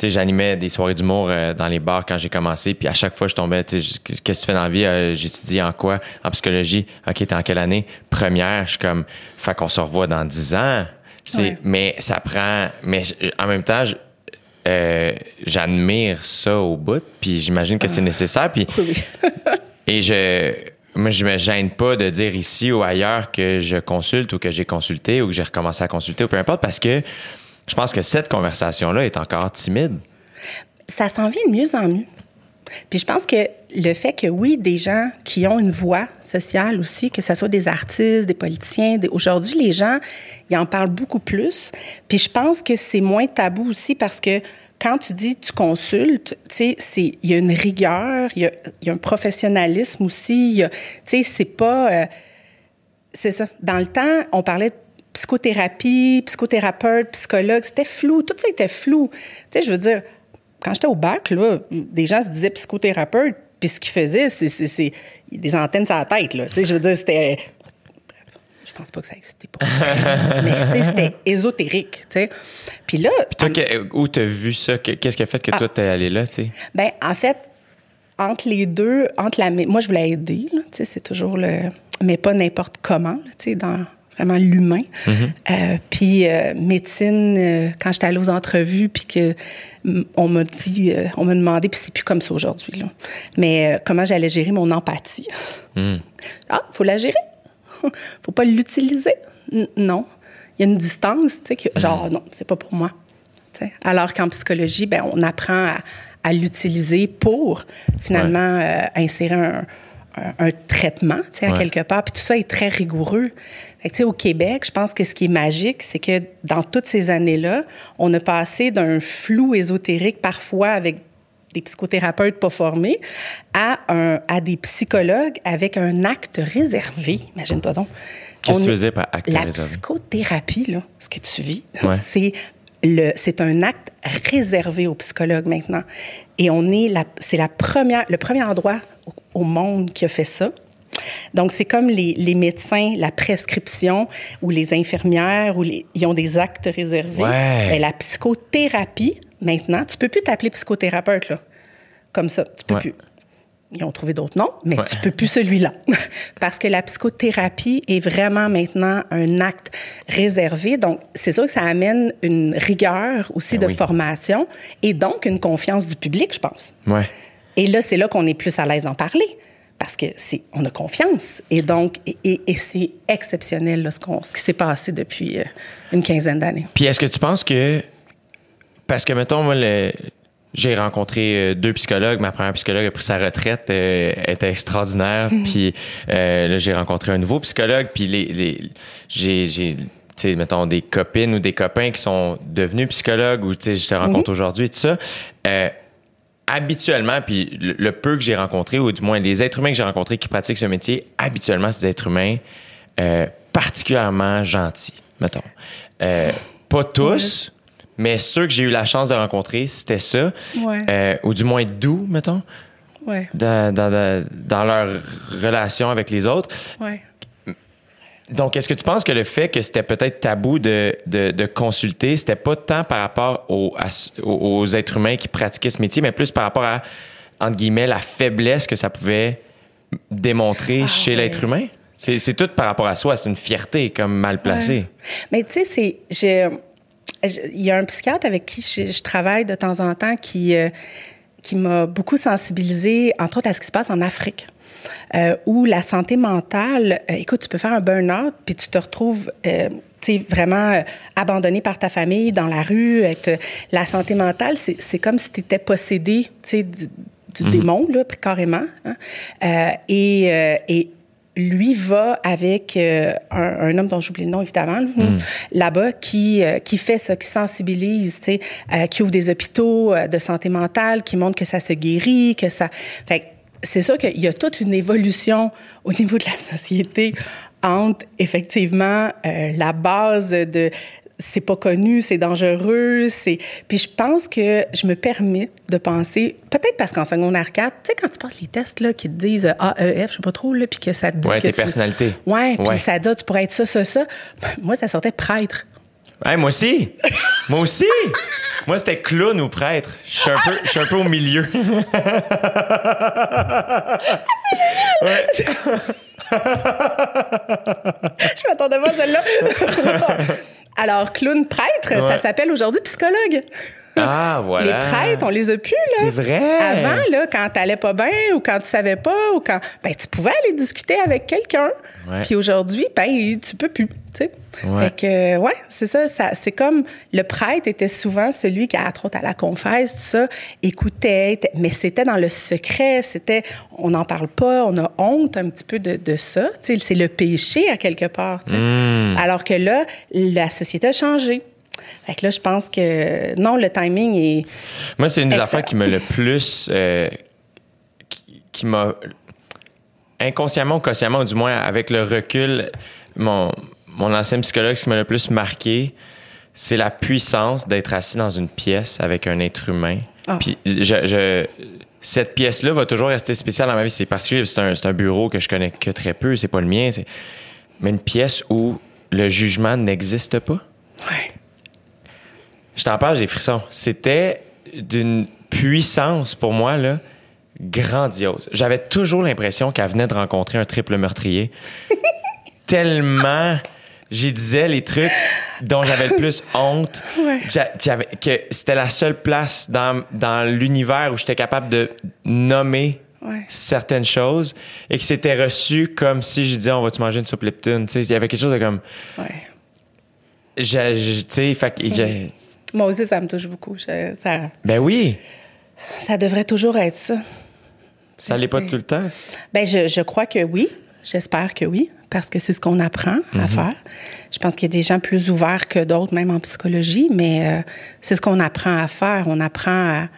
j'animais des soirées d'humour euh, dans les bars quand j'ai commencé, puis à chaque fois, je tombais. Qu'est-ce que tu fais dans la vie? Euh, J'étudie en quoi? En psychologie. OK, t'es en quelle année? Première. Je suis comme. Fait qu'on se revoit dans 10 ans. Ouais. Mais ça prend. Mais en même temps, je- euh, j'admire ça au bout, puis j'imagine que c'est nécessaire. Puis oui. et je, moi, je me gêne pas de dire ici ou ailleurs que je consulte ou que j'ai consulté ou que j'ai recommencé à consulter ou peu importe parce que je pense que cette conversation-là est encore timide. ça s'en vient de mieux en mieux. Puis je pense que le fait que, oui, des gens qui ont une voix sociale aussi, que ce soit des artistes, des politiciens, aujourd'hui, les gens, ils en parlent beaucoup plus. Puis je pense que c'est moins tabou aussi parce que quand tu dis tu consultes, tu sais, il y a une rigueur, il y a, un professionnalisme aussi. Tu sais, c'est pas... euh, c'est ça. Dans le temps, on parlait de psychothérapie, psychothérapeute, psychologue. C'était flou. Tout ça était flou. Tu sais, je veux dire, quand j'étais au bac, là, des gens se disaient psychothérapeute, puis ce qu'ils faisaient, c'est des antennes sur la tête. Là. Tu sais, je veux dire, c'était. Je pense pas que ça existait pas. Mais tu sais, c'était ésotérique. Tu sais. Puis là. Toi, en- que- où t'as vu ça? Que- Qu'est-ce qui a fait que toi, t'es allé là, tu sais? ben, en fait, entre les deux, entre la, moi, je voulais aider, tu sais, c'est toujours le, mais pas n'importe comment, tu sais, dans vraiment l'humain. Euh, puis euh, médecine, euh, quand j'étais allée aux entrevues, puis que mm, on m'a dit, euh, on m'a demandé, puis c'est plus comme ça aujourd'hui. Mais euh, comment j'allais gérer mon empathie. Ah, faut la gérer. faut pas l'utiliser. Non. Il y a une distance, tu sais, que, genre, non, c'est pas pour moi. Alors qu'en psychologie, ben, on apprend à, à l'utiliser pour finalement euh, insérer un, un- un traitement, tu sais, à quelque part. Puis tout ça est très rigoureux. Fait que, tu sais, au Québec, je pense que ce qui est magique, c'est que dans toutes ces années-là, on a passé d'un flou ésotérique parfois avec des psychothérapeutes pas formés à, un, à des psychologues avec un acte réservé. Imagine-toi donc. Qu'est-ce que tu dire par acte La réservé? psychothérapie, là, ce que tu vis, Ouais. c'est le, c'est un acte réservé aux psychologues maintenant. Et on est la, c'est la première, le premier endroit au, monde qui a fait ça. Donc, c'est comme les, les médecins, la prescription ou les infirmières, ou les, ils ont des actes réservés. Ouais. La psychothérapie, maintenant, tu peux plus t'appeler psychothérapeute, là. Comme ça, tu peux Ouais. plus. Ils ont trouvé d'autres noms, mais Ouais. tu peux plus celui-là. Parce que la psychothérapie est vraiment maintenant un acte réservé. Donc, c'est sûr que ça amène une rigueur aussi Ben de oui. formation et donc une confiance du public, je pense. Ouais. Et là, c'est là qu'on est plus à l'aise d'en parler. Parce que c'est, on a confiance. Et donc, et, et- et c'est exceptionnel, là, ce, qu'on- ce qui s'est passé depuis euh, une quinzaine d'années. Puis est-ce que tu penses que. Parce que, mettons, moi, le- j'ai rencontré euh, deux psychologues. Ma première psychologue a pris sa retraite, euh, était extraordinaire. Puis euh, là, j'ai rencontré un nouveau psychologue. Puis les, les- j'ai, j'ai, tu sais, mettons, des copines ou des copains qui sont devenus psychologues ou, tu sais, je te rencontre aujourd'hui, tout ça. Euh, habituellement, puis le, le peu que j'ai rencontré, ou du moins les êtres humains que j'ai rencontrés qui pratiquent ce métier, habituellement, c'est des êtres humains particulièrement gentils, mettons. Pas tous, mais ceux que j'ai eu la chance de rencontrer, c'était ça. Ouais. Euh, ou du moins doux, mettons, Ouais, dans, dans, dans, leur relation avec les autres. ouais. Donc, est-ce que tu penses que le fait que c'était peut-être tabou de, de, de consulter, c'était pas tant par rapport aux, à- aux, êtres humains qui pratiquaient ce métier, mais plus par rapport à, entre guillemets, la faiblesse que ça pouvait démontrer Ah, chez ouais. l'être humain? C'est c'est tout par rapport à soi, c'est une fierté comme mal placée. Mais tu sais, c'est. Il y a un psychiatre avec qui je, je travaille de temps en temps qui, euh, qui m'a beaucoup sensibilisée, entre autres, à ce qui se passe en Afrique. euh, où la santé mentale, euh, écoute, tu peux faire un burn-out, puis tu te retrouves, euh, tu sais, vraiment abandonné par ta famille, dans la rue. La santé mentale, c'est comme si tu étais possédé, tu sais, du, du démon, là, carrément. hein. Et, et lui va avec euh, un, un homme dont j'oublie le nom évidemment là, là-bas qui euh, qui fait ça qui sensibilise tu sais euh, qui ouvre des hôpitaux euh, de santé mentale qui montre que ça se guérit que ça fait c'est sûr qu'il y a toute une évolution au niveau de la société entre effectivement euh, la base de c'est pas connu, c'est dangereux, c'est puis je pense que je me permets de penser peut-être parce qu'en secondaire 4, tu sais quand tu passes les tests là qui te disent euh, A E F, je sais pas trop là puis que ça te dit Ouais, que tes tu- personnalités. Ouais, puis ça dit ah, tu pourrais être ça ça ça. Moi ça sortait prêtre. Hey, moi aussi! moi aussi! Moi, c'était clown ou prêtre. Je suis un peu, je suis un peu au milieu. je m'attendais pas à celle-là. Alors clown prêtre, ça s'appelle aujourd'hui psychologue. Ah, voilà. Les prêtres, on les a plus, là. C'est vrai. Avant, là, quand t'allais pas bien ou quand tu savais pas ou quand. Ben, tu pouvais aller discuter avec quelqu'un. Ouais. Puis aujourd'hui, ben, tu peux plus, tu sais. Ouais. Fait que, ouais, c'est ça, ça. C'est comme le prêtre était souvent celui qui, autres, à la confesse, tout ça, écoutait, mais c'était dans le secret, c'était. On n'en parle pas, on a honte un petit peu de, de ça. Tu sais, c'est le péché à quelque part, tu sais. Hmm. Alors que là, la société a changé. Fait que là, je pense que non, le timing est. Moi, c'est une des affaires qui m'a le plus. euh, qui qui m'a. Inconsciemment ou consciemment, ou du moins avec le recul, mon, mon ancien psychologue, ce qui m'a le plus marqué, c'est la puissance d'être assis dans une pièce avec un être humain. Ah. Puis je, je- cette pièce-là va toujours rester spéciale dans ma vie. C'est particulier, c'est un, c'est un bureau que je connais que très peu, c'est pas le mien. c'est- Mais une pièce où le jugement n'existe pas. Ouais. Je t'en parle, j'ai frissons. C'était d'une puissance pour moi, là, grandiose. J'avais toujours l'impression qu'elle venait de rencontrer un triple meurtrier. Tellement j'y disais les trucs dont j'avais le plus honte. Ouais. Que c'était la seule place dans, dans l'univers où j'étais capable de nommer Ouais. certaines choses et que c'était reçu comme si je disais on va-tu manger une soupe Lipton? Il y avait quelque chose de comme. Ouais. je- je- fait je- Moi aussi, ça me touche beaucoup. Je- ça, ben oui. ça devrait toujours être ça. Ça l'est pas tout le temps? Ben, je, je crois que oui. J'espère que oui, parce que c'est ce qu'on apprend à faire. Je pense qu'il y a des gens plus ouverts que d'autres, même en psychologie, mais euh, c'est ce qu'on apprend à faire. On apprend à,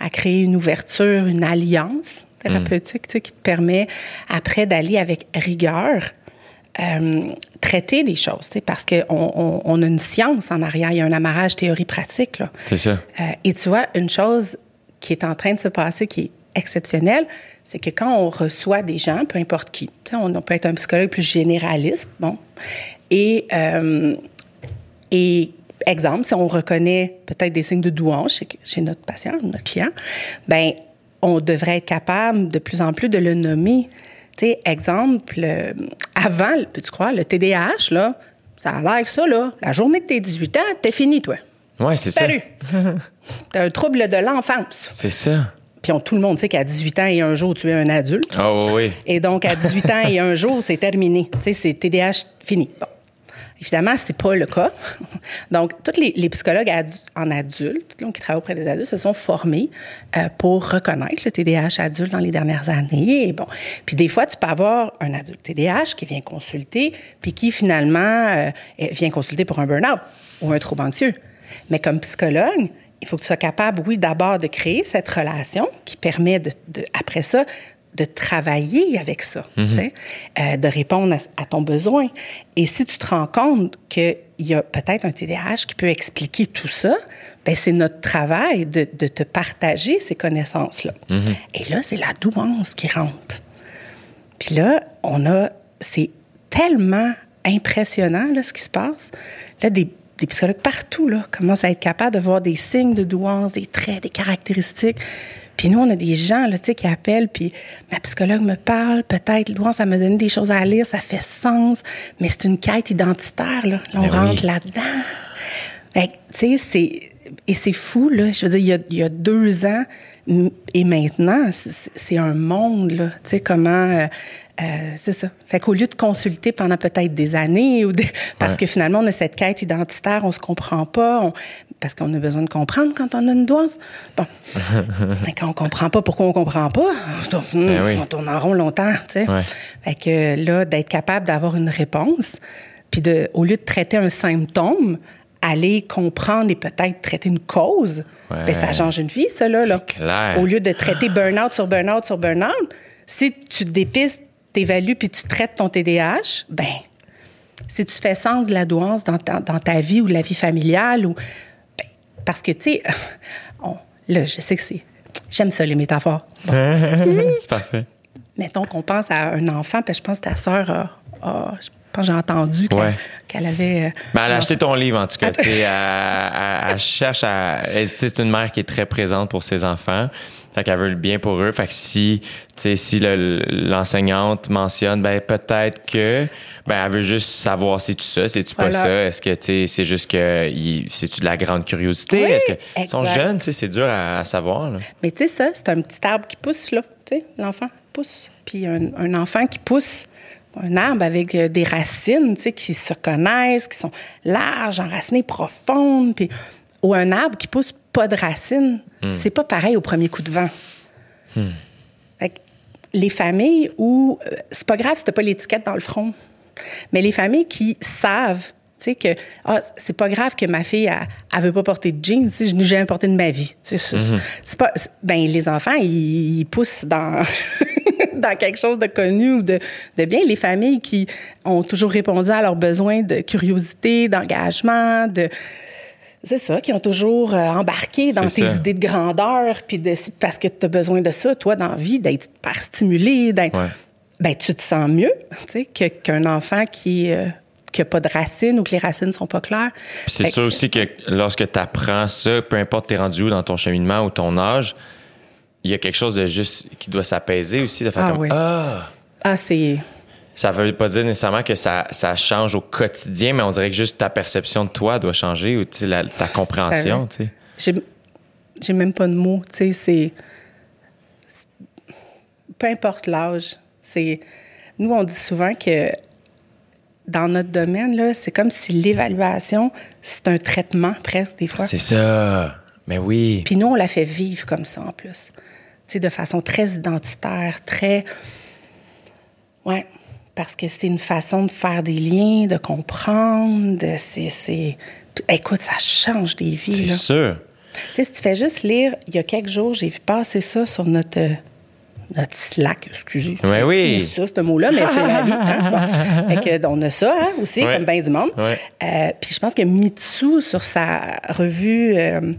à créer une ouverture, une alliance thérapeutique tu sais, qui te permet après d'aller avec rigueur euh, traiter des choses, tu sais, parce qu'on on, on a une science en arrière, il y a un amarrage théorie-pratique. Là. C'est ça. Euh, et tu vois, une chose qui est en train de se passer, qui est exceptionnelle, c'est que quand on reçoit des gens, peu importe qui, tu sais, on, on peut être un psychologue plus généraliste, bon, et, euh, et exemple, si on reconnaît peut-être des signes de douance chez, chez notre patient, notre client, ben on devrait être capable de plus en plus de le nommer. Tu sais, exemple, euh, avant, peux-tu croire, le TDAH, là, ça a l'air que ça, là, la journée de tes 18 ans, t'es fini, toi. Ouais, c'est ça. Salut! T'as un trouble de l'enfance. C'est ça. Puis on- tout le monde sait qu'à 18 ans et un jour, tu es un adulte. Oh oui. Et donc, à 18 ans et un jour, c'est terminé. Tu sais, c'est TDAH fini. Bon. Évidemment, c'est pas le cas. Donc, tous les, psychologues en adultes, donc, qui travaillent auprès des adultes, se sont formés euh, pour reconnaître le TDAH adulte dans les dernières années. Bon, puis des fois, tu peux avoir un adulte TDAH qui vient consulter, puis qui finalement euh, vient consulter pour un burn-out ou un trouble anxieux. Mais comme psychologue, il faut que tu sois capable, oui, d'abord de créer cette relation qui permet, de, de- après ça, de travailler avec ça, sais, euh, de répondre à, à ton besoin. Et si tu te rends compte qu'il y a peut-être un TDAH qui peut expliquer tout ça, ben c'est notre travail de, de te partager ces connaissances-là. Et là, c'est la douance qui rentre. Puis là, on a, c'est tellement impressionnant, là, ce qui se passe. Là, des, des psychologues partout, là, commencent à être capables de voir des signes de douance, des traits, des caractéristiques. Puis nous, on a des gens là, qui appellent, puis ma psychologue me parle, peut-être, ça m'a donné des choses à lire, ça fait sens, mais c'est une quête identitaire, là. Là, on Ben oui. rentre là-dedans. Fait que, tu sais, c'est... Et c'est fou, là. Je veux dire, il y a, il y a deux ans et maintenant, c'est c'est un monde, là. Tu sais, comment... euh, euh, c'est ça. Fait qu'au lieu de consulter pendant peut-être des années, ou des- parce Ouais. que finalement, on a cette quête identitaire, on se comprend pas, on- parce qu'on a besoin de comprendre quand on a une douance. Bon. Quand on comprend pas pourquoi on comprend pas, on tourne, Ben oui. on tourne en rond longtemps, tu sais. Ouais. Fait que là, d'être capable d'avoir une réponse, puis de, au lieu de traiter un symptôme, aller comprendre et peut-être traiter une cause, Ouais. ben, ça change une vie, ça, là. là. C'est clair. Au lieu de traiter burn-out sur burn-out sur burn-out, si tu te dépistes, t'évalues puis tu traites ton TDAH, ben, si tu fais sens de la douance dans ta, dans ta vie ou la vie familiale, ou, ben, parce que, tu sais, on- là, je sais que c'est. J'aime ça, les métaphores. Bon. c'est parfait. Mettons qu'on pense à un enfant, puis je pense que ta sœur a. a- je pense que j'ai entendu qu'elle Ouais. avait. euh, Ben, elle a acheté ton livre, en tout cas. sais, elle, elle- elle cherche à. C'est une mère qui est très présente pour ses enfants. Fait qu'elle veut le bien pour eux. Fait que si, tu sais, si le- l'enseignante mentionne, ben peut-être que, ben elle veut juste savoir c'est tu ça, c'est tu pas Voilà. ça? Est-ce que, tu sais, c'est juste que, il- c'est-tu de la grande curiosité? Oui, Est-ce que ils sont jeunes, tu sais, c'est dur à, à savoir. là. Mais tu sais, ça, c'est un petit arbre qui pousse, là. Tu sais, l'enfant pousse. Puis un, un enfant qui pousse, un arbre avec euh, des racines, tu sais, qui se connaissent, qui sont larges, enracinées, profondes. Puis, ou un arbre qui pousse pas de racines, c'est pas pareil au premier coup de vent. Fait que les familles où euh, c'est pas grave si t'as pas l'étiquette dans le front, mais les familles qui savent, tu sais que ah, c'est pas grave que ma fille elle, elle veut pas porter de jeans, si je n'ai jamais porté de ma vie. Sais, c'est- pas ben les enfants ils, ils poussent dans dans quelque chose de connu ou de, de bien. Les familles qui ont toujours répondu à leurs besoins de curiosité, d'engagement, de c'est ça, qui ont toujours euh, embarqué dans tes ça. idées de grandeur, puis de, parce que tu as besoin de ça, toi, dans la vie, d'être hyper stimulé, d'être- Ouais. ben, tu te sens mieux tu sais, que- qu'un enfant qui n'a pas de racines ou que les racines sont pas claires. Puis c'est sûr que- aussi que lorsque tu apprends ça, peu importe t'es rendu où dans ton cheminement ou ton âge, il y a quelque chose de juste qui doit s'apaiser aussi, de faire Ah comme oui. Ah! Ah, c'est. Ça veut pas dire nécessairement que ça, ça change au quotidien, mais on dirait que juste ta perception de toi doit changer ou la- ta compréhension. tu sais. J'ai même pas de mots, tu sais, c'est. Peu importe l'âge, c'est. Nous, on dit souvent que dans notre domaine, c'est comme si l'évaluation, c'est un traitement presque des fois. C'est ça. Mais oui. Puis nous, on la fait vivre comme ça en plus. Tu sais, de façon très identitaire, très. Ouais. Parce que c'est une façon de faire des liens, de comprendre, de. C'est. c'est- Écoute, ça change des vies, C'est sûr. Tu sais, si tu fais juste lire, il y a quelques jours, j'ai vu passer ça sur notre, notre Slack, excusez. Ouais, oui. C'est ça, ce mot-là, mais c'est la vie. Hein? Bon. Fait que, on a ça hein, aussi, Ouais. comme bien du monde. Ouais. Euh, puis je pense que Mitsu, sur sa revue euh,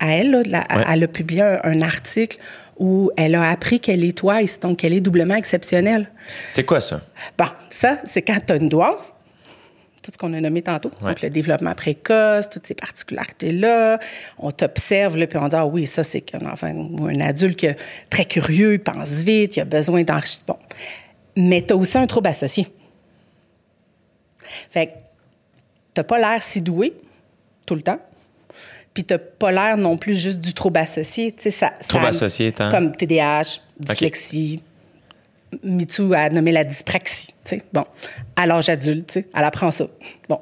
à elle, là, de la- Ouais. elle a publié un, un article où elle a appris qu'elle est twice, donc qu'elle est doublement exceptionnelle. C'est quoi ça? Bon, ça, c'est quand tu as une douance, tout ce qu'on a nommé tantôt. Ouais. Donc, le développement précoce, toutes ces particularités-là. On t'observe, puis on dit, ah oui, ça, c'est qu'un enfant ou un adulte qui est très curieux, il pense vite, il a besoin d'enrichissement. Bon. Mais tu as aussi un trouble associé. Fait que t'as pas l'air si doué tout le temps. Puis t'as pas l'air non plus juste du trouble associé. Tu sais, ça, Trouble ça- associé étant? Comme TDAH, dyslexie, Mitsu a nommé la dyspraxie. tu sais. Bon, à l'âge adulte, tu sais, elle apprend ça. Bon,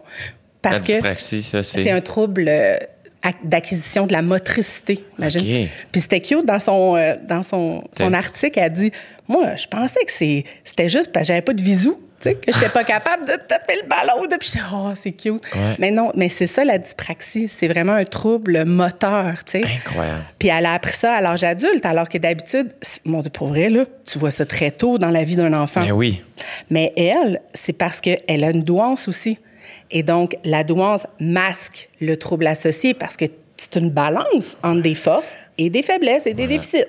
parce La que dyspraxie, ça, c'est. c'est un trouble euh, ac- d'acquisition de la motricité, imagine. OK. Puis c'était cute dans son euh, dans son, son article, elle dit moi, je pensais que c'est c'était juste parce que j'avais pas de visou, sais, que j'étais pas capable de taper le ballon depuis oh, c'est cute. Ouais. Mais non, mais c'est ça la dyspraxie, c'est vraiment un trouble moteur, tu sais. Incroyable. Puis elle a appris ça à l'âge adulte, alors que d'habitude, mon Dieu, pour vrai, là, tu vois ça très tôt dans la vie d'un enfant. Mais oui. Mais elle, c'est parce qu'elle a une douance aussi. Et donc, la douance masque le trouble associé parce que c'est une balance entre des forces et des faiblesses et des déficits.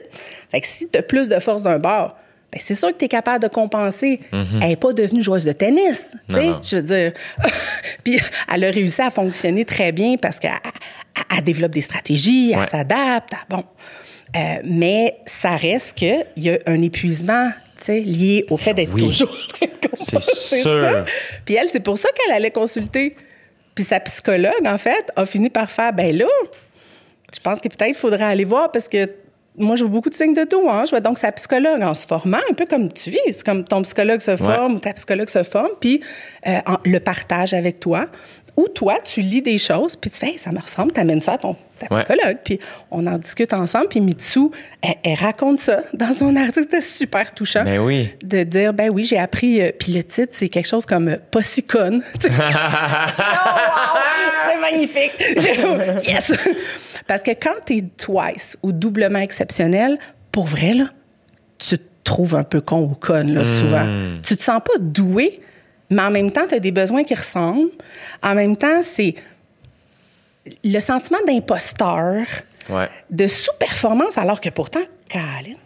Fait que si tu as plus de force d'un bord, ben, c'est sûr que tu es capable de compenser. Elle n'est pas devenue joueuse de tennis. tu sais. Mhm. Je veux dire. Puis elle a réussi à fonctionner très bien parce qu'elle elle- elle développe des stratégies, elle s'adapte. elle- Bon. Euh, mais ça reste qu'il y a un épuisement lié au fait d'être Oui. toujours en train de C'est sûr. ça. Puis elle, c'est pour ça qu'elle allait consulter. Puis sa psychologue, en fait, a fini par faire ben là, je pense que peut-être il faudrait aller voir parce que moi, je vois beaucoup de signes de tout. Hein? Je vois donc sa psychologue en se formant, un peu comme tu vis. C'est comme ton psychologue se forme ou ta psychologue se forme, puis euh, en- le partage avec toi. Ou toi, tu lis des choses, puis tu fais, Hey, ça me ressemble, tu amènes ça à ton, ta Ouais. psychologue. Puis on en discute ensemble, puis Mitsu, elle, elle raconte ça dans son article. C'était super touchant. Ben oui. De dire, ben oui, j'ai appris. euh, puis le titre, c'est quelque chose comme euh, pas si conne. Oh, wow! C'est magnifique. Yes! Parce que quand tu es twice ou doublement exceptionnel, pour vrai, là, tu te trouves un peu con ou conne, là, souvent. Tu te sens pas doué, mais en même temps, tu as des besoins qui ressemblent. En même temps, c'est le sentiment d'imposteur, Ouais. de sous-performance, alors que pourtant, Caroline,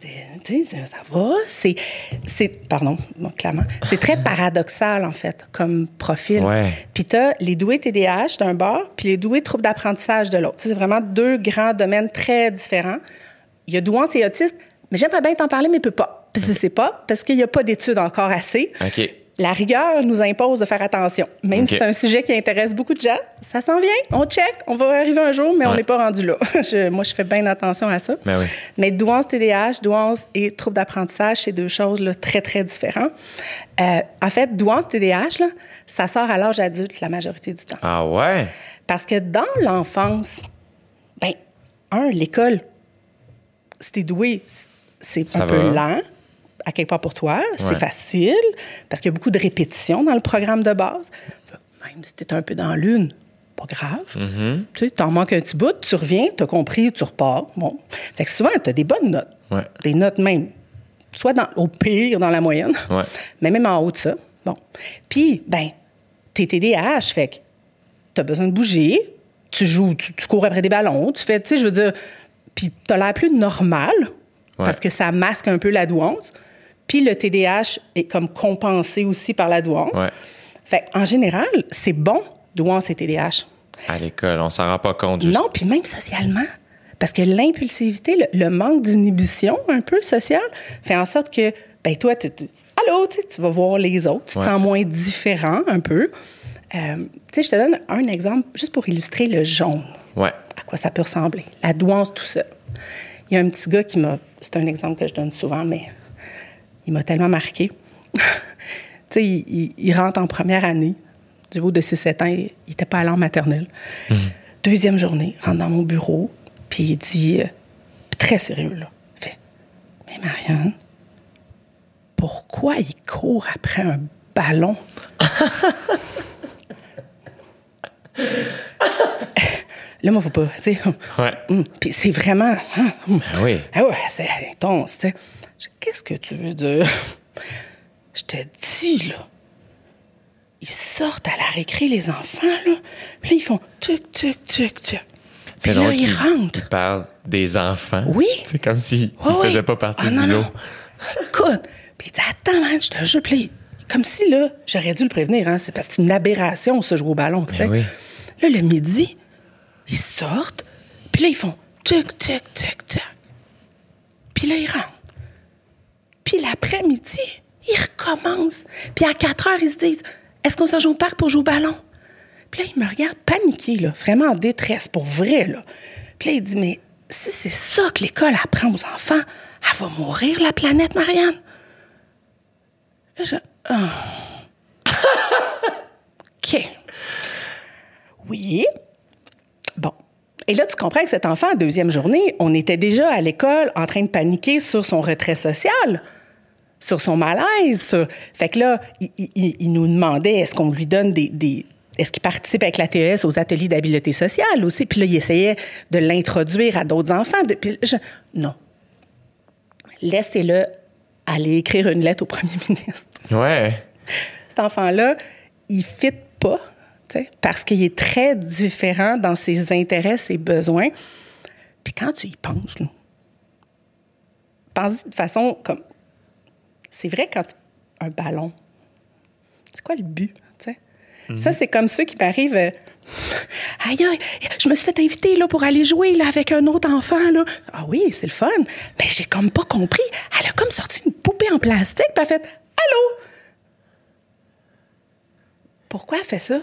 tu sais, ça, va. C'est, c'est, pardon, mon clamant. C'est très paradoxal, en fait, comme profil. Ouais. Puis tu as les doués TDAH d'un bord, puis les doués troubles d'apprentissage de l'autre. C'est vraiment deux grands domaines très différents. Il y a douance et autiste, mais j'aimerais bien t'en parler, mais je peux pas. Puis je sais pas, parce qu'il n'y a pas d'études encore assez. OK. La rigueur nous impose de faire attention. Même si c'est un sujet qui intéresse beaucoup de gens, ça s'en vient, on check, on va arriver un jour, mais on n'est pas rendu là. Je- moi, je fais bien attention à ça. Ben oui. Mais douance TDAH, douance et trouble d'apprentissage, c'est deux choses là, très, très différentes. Euh, en fait, douance TDAH, là, ça sort à l'âge adulte la majorité du temps. Ah ouais? Parce que dans l'enfance, ben, un, l'école, si t'es doué, c'est un peu lent, à quelque part pour toi. C'est Ouais. facile, parce qu'il y a beaucoup de répétitions dans le programme de base. Même si t'es un peu dans l'une, pas grave. Mm-hmm. Tu sais, t'en manques un petit bout, tu reviens, t'as compris, tu repars. Bon. Fait que souvent, t'as des bonnes notes. Ouais. Des notes même, soit dans, au pire, dans la moyenne, Ouais. mais même en haut de ça. Bon. Puis, ben, t'es TDAH, fait que tu as besoin de bouger, tu joues, tu, tu cours après des ballons, tu fais, tu sais, je veux dire, puis tu as l'air plus normal parce que ça masque un peu la douance. Puis le TDAH est comme compensé aussi par la douance. Ouais. Fait en général, c'est bon, douance et TDAH. À l'école, on s'en rend pas compte. juste- Non, puis même socialement. Parce que l'impulsivité, le, le manque d'inhibition un peu sociale, fait en sorte que, ben toi, tu, tu- allô, tu tu vas voir les autres, tu te sens moins différent un peu. Euh, tu sais, je te donne un exemple juste pour illustrer le jaune, Ouais. à quoi ça peut ressembler. La douance, tout ça. Il y a un petit gars qui m'a. C'est un exemple que je donne souvent, mais il m'a tellement marqué. tu sais, il, il- il rentre en première année. Du haut de ses 7 ans, il n'était pas allé en maternelle. Deuxième journée, il rentre dans mon bureau, puis il dit, euh, très sérieux, là, il fait Mais Marianne, pourquoi il court après un ballon? Là, moi, faut pas, tu sais. Ouais. hum, Puis c'est vraiment. hein, hum. Ah oui. Ah ouais, c'est intense, tu sais. Qu'est-ce que tu veux dire? Je te dis, là. Ils sortent à la récré, les enfants, là. Puis là, ils font tuc, tuc, tuc, tuc. Puis là, ils rentrent. qu'il parle des enfants. Oui. C'est comme s'ils ne faisaient pas partie Ah, du non, lot. non. Écoute, puis il dit Attends, man, je te jure. Puis comme si, là, j'aurais dû le prévenir, hein. C'est parce que c'est une aberration, ça, jouer au ballon, tu sais. oui. Là, le midi, ils sortent, puis là, ils font tuc, tuc, tuc, tuc. Puis là, ils rentrent. Puis l'après-midi, ils recommencent. Puis à 4 heures, ils se disent Est-ce qu'on se joue au parc pour jouer au ballon? Puis là, il me regarde paniqué, là, vraiment en détresse, pour vrai. Là. Puis là, il dit Mais si c'est ça que l'école apprend aux enfants, elle va mourir, la planète, Marianne. Je. Ah. OK. Oui. Bon. Et là, tu comprends que cet enfant, en deuxième journée, on était déjà à l'école en train de paniquer sur son retrait social, sur son malaise. sur- Fait que là, il, il- il nous demandait est-ce qu'on lui donne des. des- est-ce qu'il participe avec la TES aux ateliers d'habileté sociale aussi? Puis là, il essayait de l'introduire à d'autres enfants. De- puis je- non. Laissez-le aller écrire une lettre au premier ministre Ouais. cet enfant-là, il ne fit pas, tu sais, parce qu'il est très différent dans ses intérêts, ses besoins. Puis quand tu y penses, là, pense de façon comme c'est vrai quand tu- un ballon, c'est quoi le but, tu sais? Ça, c'est comme ceux qui m'arrivent. euh, Aïe, aïe, je me suis fait inviter là, pour aller jouer là, avec un autre enfant. Là. Ah oui, c'est le fun. Mais j'ai comme pas compris. Elle a comme sorti une poupée en plastique, puis elle a fait Allô? Pourquoi elle fait ça?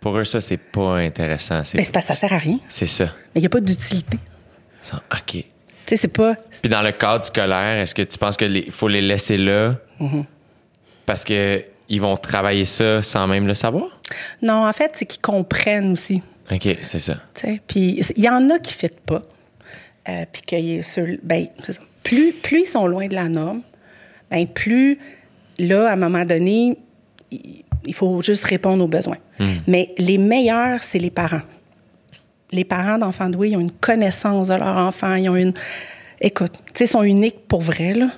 Pour eux, ça, c'est pas intéressant. C'est Ben, que ça sert à rien. c'est ça. Mais il n'y a pas d'utilité. Ça- OK. Tu sais, c'est pas. Puis dans le cadre scolaire, est-ce que tu penses qu'il faut les laisser là? Parce que ils vont travailler ça sans même le savoir? Non, en fait, c'est qu'ils comprennent aussi. OK, c'est ça. tu sais. Puis il y en a qui ne pas. Euh, puis que sur- ben, ça. plus, plus ils sont loin de la norme, ben, plus, là, à un moment donné, il il faut juste répondre aux besoins. Mais les meilleurs, c'est les parents. Les parents d'enfants doués, ils ont une connaissance de leur enfant, ils ont une... Écoute, tu sais, ils sont uniques pour vrai, là.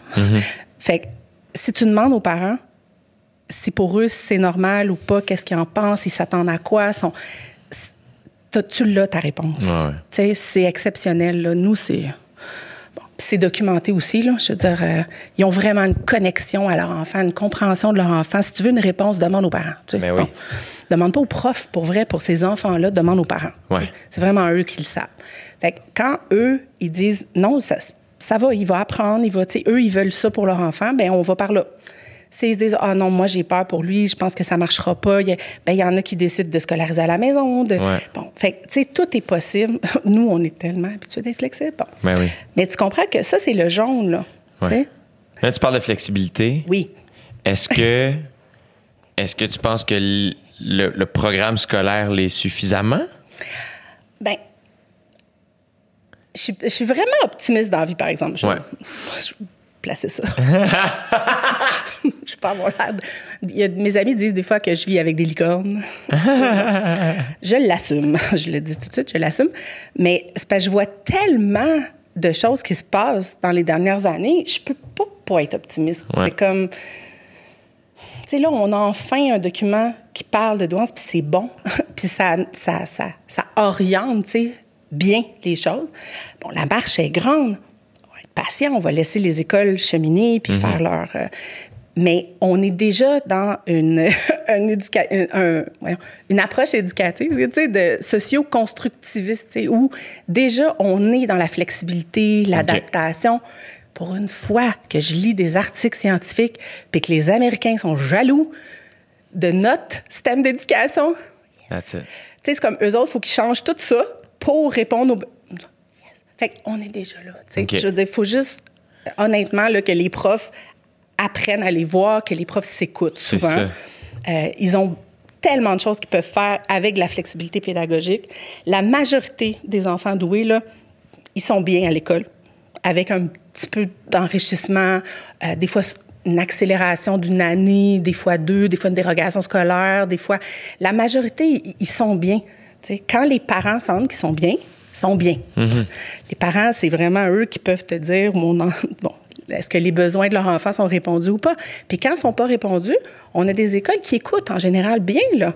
Fait que si tu demandes aux parents si pour eux c'est normal ou pas, qu'est-ce qu'ils en pensent, ils s'attendent à quoi, sont... T'as- tu l'as ta réponse. Ouais. Tu sais, c'est exceptionnel. Là. Nous, c'est. C'est documenté aussi, là. Je veux dire, euh, ils ont vraiment une connexion à leur enfant, une compréhension de leur enfant. Si tu veux une réponse, demande aux parents. tu sais. Ben oui. Demande pas aux profs, pour vrai, pour ces enfants-là, demande aux parents. Ouais. C'est vraiment eux qui le savent. Fait que quand eux, ils disent non, ça, ça va, il va apprendre, il va, tu sais, eux, ils veulent ça pour leur enfant, ben on va par là. S'ils se disent, ah non, moi, j'ai peur pour lui, je pense que ça marchera pas, il y, a- ben, il y en a qui décident de scolariser à la maison. De, Ouais. Bon, fait tu sais, tout est possible. Nous, on est tellement habitués d'être flexibles. Bon. Ben oui. Mais tu comprends que ça, c'est le jaune, là. Tu Ouais. sais? Là, tu parles de flexibilité. Oui. Est-ce que est-ce que tu penses que le, le programme scolaire l'est suffisamment? Ben, je suis, je suis vraiment optimiste dans la vie, par exemple. Je, Ouais. je vais placer ça. je vais pas y a- mes amis disent des fois que je vis avec des licornes. je l'assume. Je le dis tout de suite, je l'assume. Mais c'est parce que je vois tellement de choses qui se passent dans les dernières années, je peux pas pas être optimiste. Ouais. C'est comme. Tu sais, là, on a enfin un document qui parle de douance, puis c'est bon. puis ça, ça, ça, ça oriente, tu sais, bien les choses. Bon, la marche est grande. On va être patient, on va laisser les écoles cheminer puis faire leur... euh, mais on est déjà dans une, une, éduca- un- un- voyons, une approche éducative, tu sais, de socio-constructiviste, tu sais, où déjà on est dans la flexibilité, l'adaptation. Pour une fois que je lis des articles scientifiques puis que les Américains sont jaloux de notre système d'éducation, That's it. tu sais, c'est comme eux autres, il faut qu'ils changent tout ça pour répondre aux. Fait qu'on est déjà là. Je veux dire, il faut juste, honnêtement, là, que les profs apprennent à les voir, que les profs s'écoutent souvent. ça. Euh, ils ont tellement de choses qu'ils peuvent faire avec la flexibilité pédagogique. La majorité des enfants doués, là, ils sont bien à l'école, avec un petit peu d'enrichissement, euh, des fois une accélération d'une année, des fois deux, des fois une dérogation scolaire, des fois... La majorité, ils- sont bien. Quand les parents sentent qu'ils sont bien, sont bien. Les parents, c'est vraiment eux qui peuvent te dire, mon en- bon, est-ce que les besoins de leur enfant sont répondus ou pas? Puis quand ils ne sont pas répondus, on a des écoles qui écoutent en général bien, là.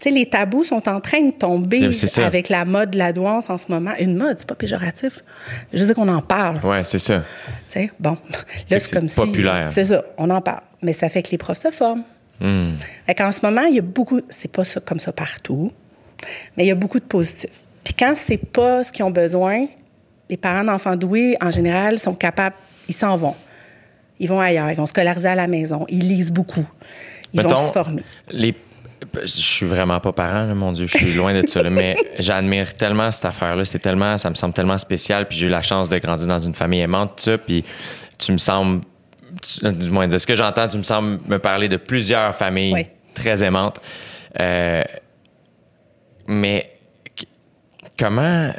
Tu sais, les tabous sont en train de tomber C'est- c'est ça. avec la mode de la douance en ce moment. Une mode, c'est pas péjoratif. Je veux dire qu'on en parle. Ouais, c'est ça. Tu sais, bon, là, c'est c'est comme si... populaire. C'est ça, on en parle. Mais ça fait que les profs se forment. Hmm. Fait qu'en ce moment, il y a beaucoup... C'est pas ça, comme ça partout, mais il y a beaucoup de positifs. Puis quand c'est pas ce qu'ils ont besoin, les parents d'enfants doués, en général, sont capables... Ils s'en vont. Ils vont ailleurs. Ils vont scolariser à la maison. Ils lisent beaucoup. Ils vont Mettons, se former. Les... Je suis vraiment pas parent, là, mon Dieu, je suis loin de ça. là, mais j'admire tellement cette affaire-là. C'est tellement, ça me semble tellement spécial. Puis j'ai eu la chance de grandir dans une famille aimante, tout ça. Puis tu me sembles, tu- du moins de ce que j'entends, tu me sembles me parler de plusieurs familles Oui. très aimantes. Euh, mais comment,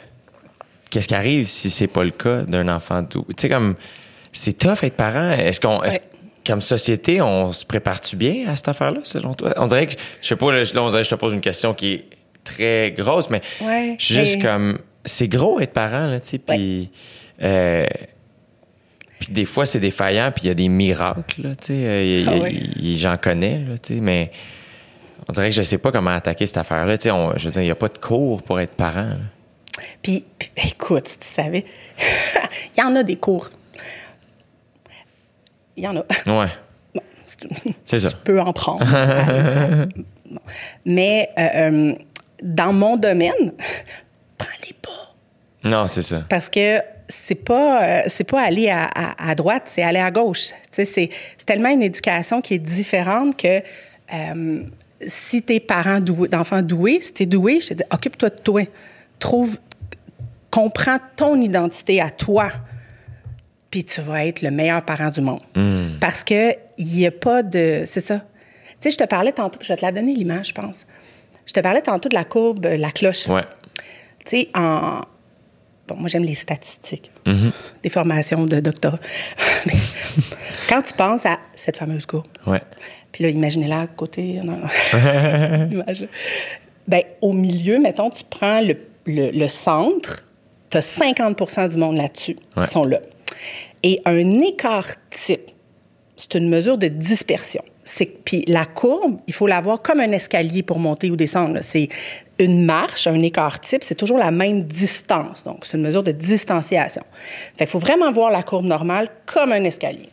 qu'est-ce qui arrive si c'est pas le cas d'un enfant doux? Tu sais, comme, c'est tough être parent. Est-ce qu'on, Ouais. comme société, on se prépare-tu bien à cette affaire-là, selon toi? On dirait que, je sais pas, là, on dirait que je te pose une question qui est très grosse, mais Ouais, je suis juste comme, c'est gros être parent, là, tu sais, puis, euh, puis des fois, c'est défaillant, puis il y a des miracles, là, tu sais, euh, Ah ouais. j'en connais, là, tu sais, mais on dirait que je sais pas comment attaquer cette affaire-là, tu sais, on- je veux dire, il n'y a pas de cours pour être parent. Puis, puis, écoute, si tu savais, il y en a des cours. il y en a. Ouais. Bon, c'est ça. Tu peux en prendre. Bon. Mais euh, euh, dans mon domaine, prends-les pas. Non, c'est ça. Parce que c'est pas euh, c'est pas aller à, à- à droite, c'est aller à gauche. C'est c'est tellement une éducation qui est différente que euh, si t'es parent doué- d'enfants doués, si t'es doué, je te dis occupe-toi de toi. Trouve, comprends ton identité à toi, puis tu vas être le meilleur parent du monde. Parce que il y a pas de, c'est ça. Tu sais, je te parlais tantôt, je vais te la donner l'image, je pense. Je te parlais tantôt de la courbe, la cloche. Ouais. Tu sais, en. Bon, moi, j'aime les statistiques, des formations de doctorat. Quand tu penses à cette fameuse courbe, Ouais. Puis là, imaginez-la à côté. non, non. Image, là. Ben, au milieu, mettons, tu prends le, le- le centre, tu as 50 du monde là-dessus Ouais. qui sont là. Et un écart type, c'est une mesure de dispersion. C'est puis la courbe, il faut la voir comme un escalier pour monter ou descendre. là. C'est une marche, un écart type, c'est toujours la même distance. Donc, c'est une mesure de distanciation. Fait qu'il faut vraiment voir la courbe normale comme un escalier.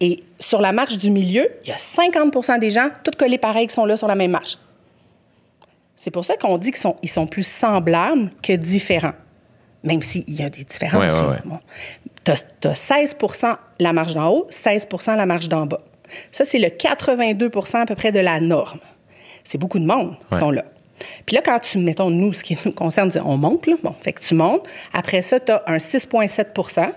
Et sur la marche du milieu, il y a 50% des gens, tous collés pareils, qui sont là sur la même marche. C'est pour ça qu'on dit qu'ils sont, ils sont plus semblables que différents, même s'il y a des différences. Ouais, ouais, là. ouais. Bon. Tu as, 16% la marche d'en haut, 16% la marche d'en bas. Ça, c'est le 82% à peu près de la norme. C'est beaucoup de monde qui sont là. Puis là, quand tu, mettons, nous, ce qui nous concerne, on monte, là. Bon, fait que tu montes. Après ça, tu as un 6,7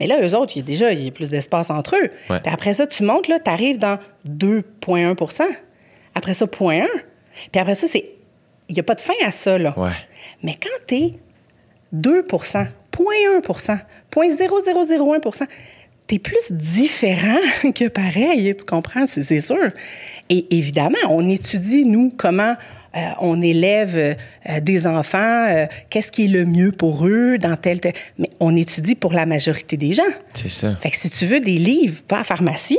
mais là, eux autres, il y a déjà il y a plus d'espace entre eux. Ouais. Puis après ça, tu montes, là, tu arrives dans 2,1% Après ça, 0,1% Puis après ça, c'est. Il n'y a pas de fin à ça, là. Ouais. Mais quand tu es 2 0,1% 0,0001 tu es plus différent que pareil, tu comprends? C'est c'est sûr. Et évidemment, on étudie, nous, comment euh, on élève euh, des enfants, euh, qu'est-ce qui est le mieux pour eux dans tel, tel? Mais on étudie pour la majorité des gens. C'est ça. Fait que si tu veux des livres, va à la pharmacie.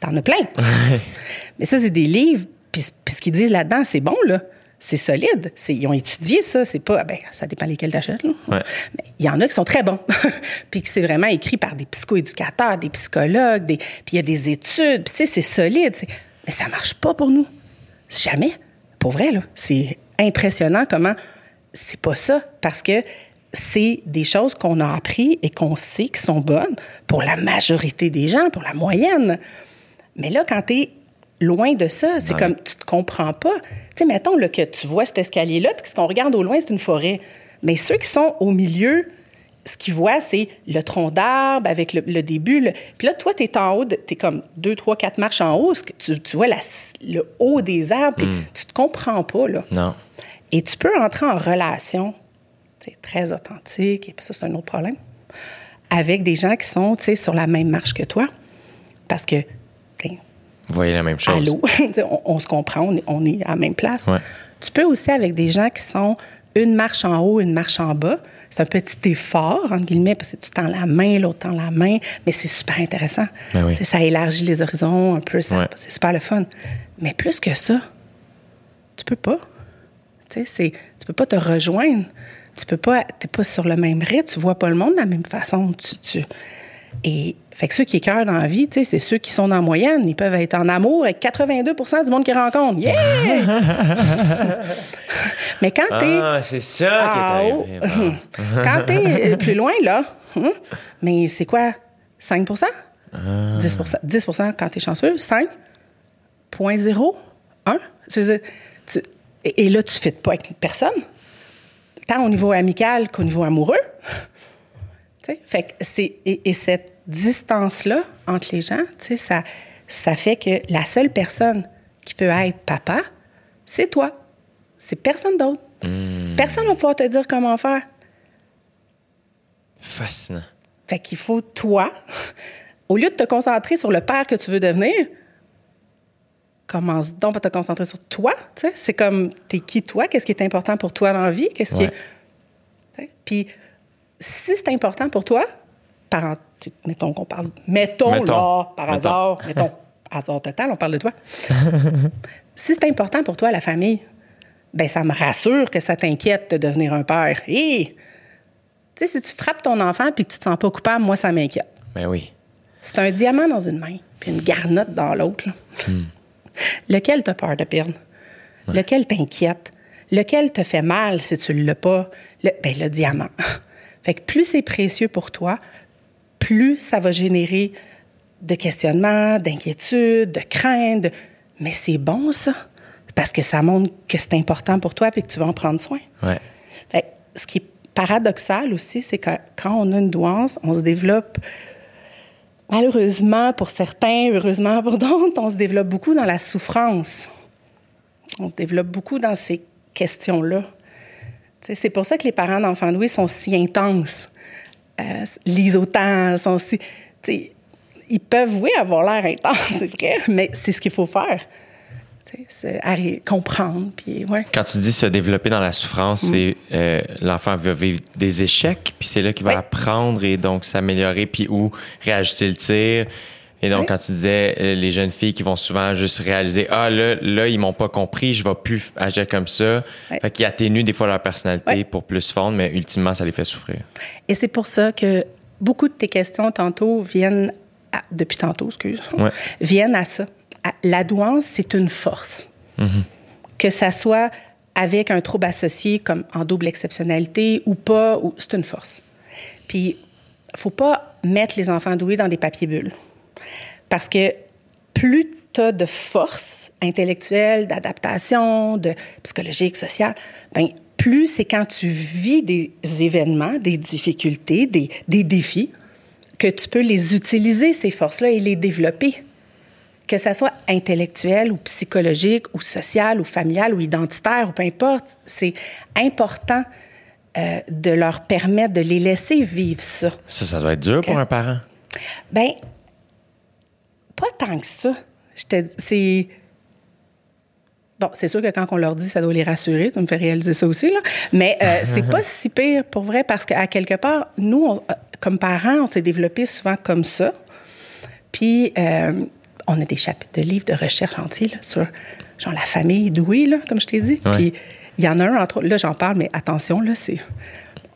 T'en as plein. Mais ça, c'est des livres. Puis, ce qu'ils disent là-dedans, c'est bon, là. C'est solide. Ils ont étudié ça. C'est pas. Ben, ça dépend lesquels t'achètes, là. Ouais. Mais il y en a qui sont très bons. puis que c'est vraiment écrit par des psychoéducateurs, des psychologues, des, puis il y a des études. Puis tu sais, c'est solide. Mais ça marche pas pour nous. Jamais. Pour vrai, là. C'est impressionnant comment c'est pas ça. Parce que c'est des choses qu'on a appris et qu'on sait qui sont bonnes pour la majorité des gens, pour la moyenne. Mais là, quand tu es loin de ça, c'est Ouais. comme tu te comprends pas. Tu sais, mettons là, que tu vois cet escalier-là, puis ce qu'on regarde au loin, c'est une forêt. Mais ceux qui sont au milieu, ce qu'ils voient, c'est le tronc d'arbre avec le, le début. le- Puis là, toi, tu es en haut, tu es comme deux, trois, quatre marches en haut, tu, tu vois la- le haut des arbres, puis tu te comprends pas, là. Non. Et tu peux entrer en relation, c'est très authentique, et puis ça, c'est un autre problème, avec des gens qui sont, tu sais, sur la même marche que toi. Parce que, Vous voyez la même chose. allô, on, on se comprend, on est, on est à la même place. Ouais. Tu peux aussi avec des gens qui sont une marche en haut, une marche en bas. C'est un petit effort, entre guillemets, parce que tu tends la main, l'autre tend la main, mais c'est super intéressant. Ben oui. Ça élargit les horizons un peu, Ouais. c'est super le fun. Mais plus que ça, tu peux pas. Tu peux pas te rejoindre. Tu peux pas, t'es pas sur le même rythme, tu vois pas le monde de la même façon. Tu, tu- et fait que ceux qui écœurent dans la vie, tu sais, c'est ceux qui sont la moyenne. Ils peuvent être en amour avec 82% du monde qu'ils rencontrent. Yeah! Mais quand t'es Ah, c'est ça qui est en arrivé. Quand t'es plus loin, là, hum, mais c'est quoi? 5 10% 10% quand t'es chanceux, 5 0.0 1 Tu veux dire, tu- et, et là, tu ne fites pas avec personne, tant au niveau amical qu'au niveau amoureux. Tu sais, Fait que c'est, et, et cette distance-là entre les gens, ça, ça fait que la seule personne qui peut être papa, c'est toi. C'est personne d'autre. Personne ne va pouvoir te dire comment faire. Fascinant. Fait qu'il faut, toi, au lieu de te concentrer sur le père que tu veux devenir, commence donc à te concentrer sur toi. C'est comme, t'es qui toi? Qu'est-ce qui est important pour toi dans la vie? Qu'est-ce qui est... Puis, si c'est important pour toi, par, mettons qu'on parle, mettons, Mettons. là, par Mettons. hasard, mettons, hasard total, on parle de toi. si c'est important pour toi, la famille, ben ça me rassure que ça t'inquiète de devenir un père. Et, tu sais, si tu frappes ton enfant puis que tu te sens pas coupable, moi, ça m'inquiète. Ben oui. C'est un diamant dans une main, puis une garnotte dans l'autre. là. Lequel t'as peur de perdre? Lequel t'inquiète? Lequel te fait mal si tu ne l'as pas? Le, ben, le diamant. Fait que plus c'est précieux pour toi, plus ça va générer de questionnements, d'inquiétudes, de craintes. Mais c'est bon, ça, parce que ça montre que c'est important pour toi et que tu vas en prendre soin. Ouais. Fait que ce qui est paradoxal aussi, c'est que quand on a une douance, on se développe, malheureusement pour certains, heureusement pour d'autres, on se développe beaucoup dans la souffrance. On se développe beaucoup dans ces questions-là. C'est pour ça que les parents d'enfants doués sont si intenses, euh, lisent autant, sont si... Ils peuvent, oui, avoir l'air intenses, c'est vrai, mais c'est ce qu'il faut faire. C'est comprendre, puis ouais. Quand tu dis se développer dans la souffrance, c'est euh, l'enfant va vivre des échecs, puis c'est là qu'il va Oui. apprendre et donc s'améliorer, puis où réajuster le tir. Et donc, Oui. quand tu disais euh, les jeunes filles qui vont souvent juste réaliser Ah, là, là ils m'ont pas compris, je vais plus agir comme ça. Oui. Fait qu'ils atténuent des fois leur personnalité Oui. pour plus fondre, mais ultimement, ça les fait souffrir. Et c'est pour ça que beaucoup de tes questions tantôt viennent, à- depuis tantôt, excuse, viennent à ça. À- La douance, c'est une force. Que ça soit avec un trouble associé comme en double exceptionnalité ou pas, c'est une force. Puis, faut pas mettre les enfants doués dans des papiers bulles. Parce que plus tu as de force intellectuelle, d'adaptation, de psychologique, sociale, ben plus c'est quand tu vis des événements, des difficultés, des, des défis, que tu peux les utiliser, ces forces-là, et les développer. Que ça soit intellectuel ou psychologique ou social ou familial ou identitaire ou peu importe, c'est important euh, de leur permettre de les laisser vivre ça. Ça, ça doit être dur pour un parent. Ben, pas tant que ça. C'est. Bon, c'est sûr que quand on leur dit, ça doit les rassurer. Ça me fait réaliser ça aussi, là. Mais euh, c'est pas si pire, pour vrai, parce qu'à quelque part, nous, on- euh, comme parents, on s'est développés souvent comme ça. Puis, euh, on a des chapitres de livres de recherche entiers là, sur genre la famille douée, là, comme je t'ai dit. Ouais. Puis, il y en a un, entre autres, là, j'en parle, mais attention, là, c'est.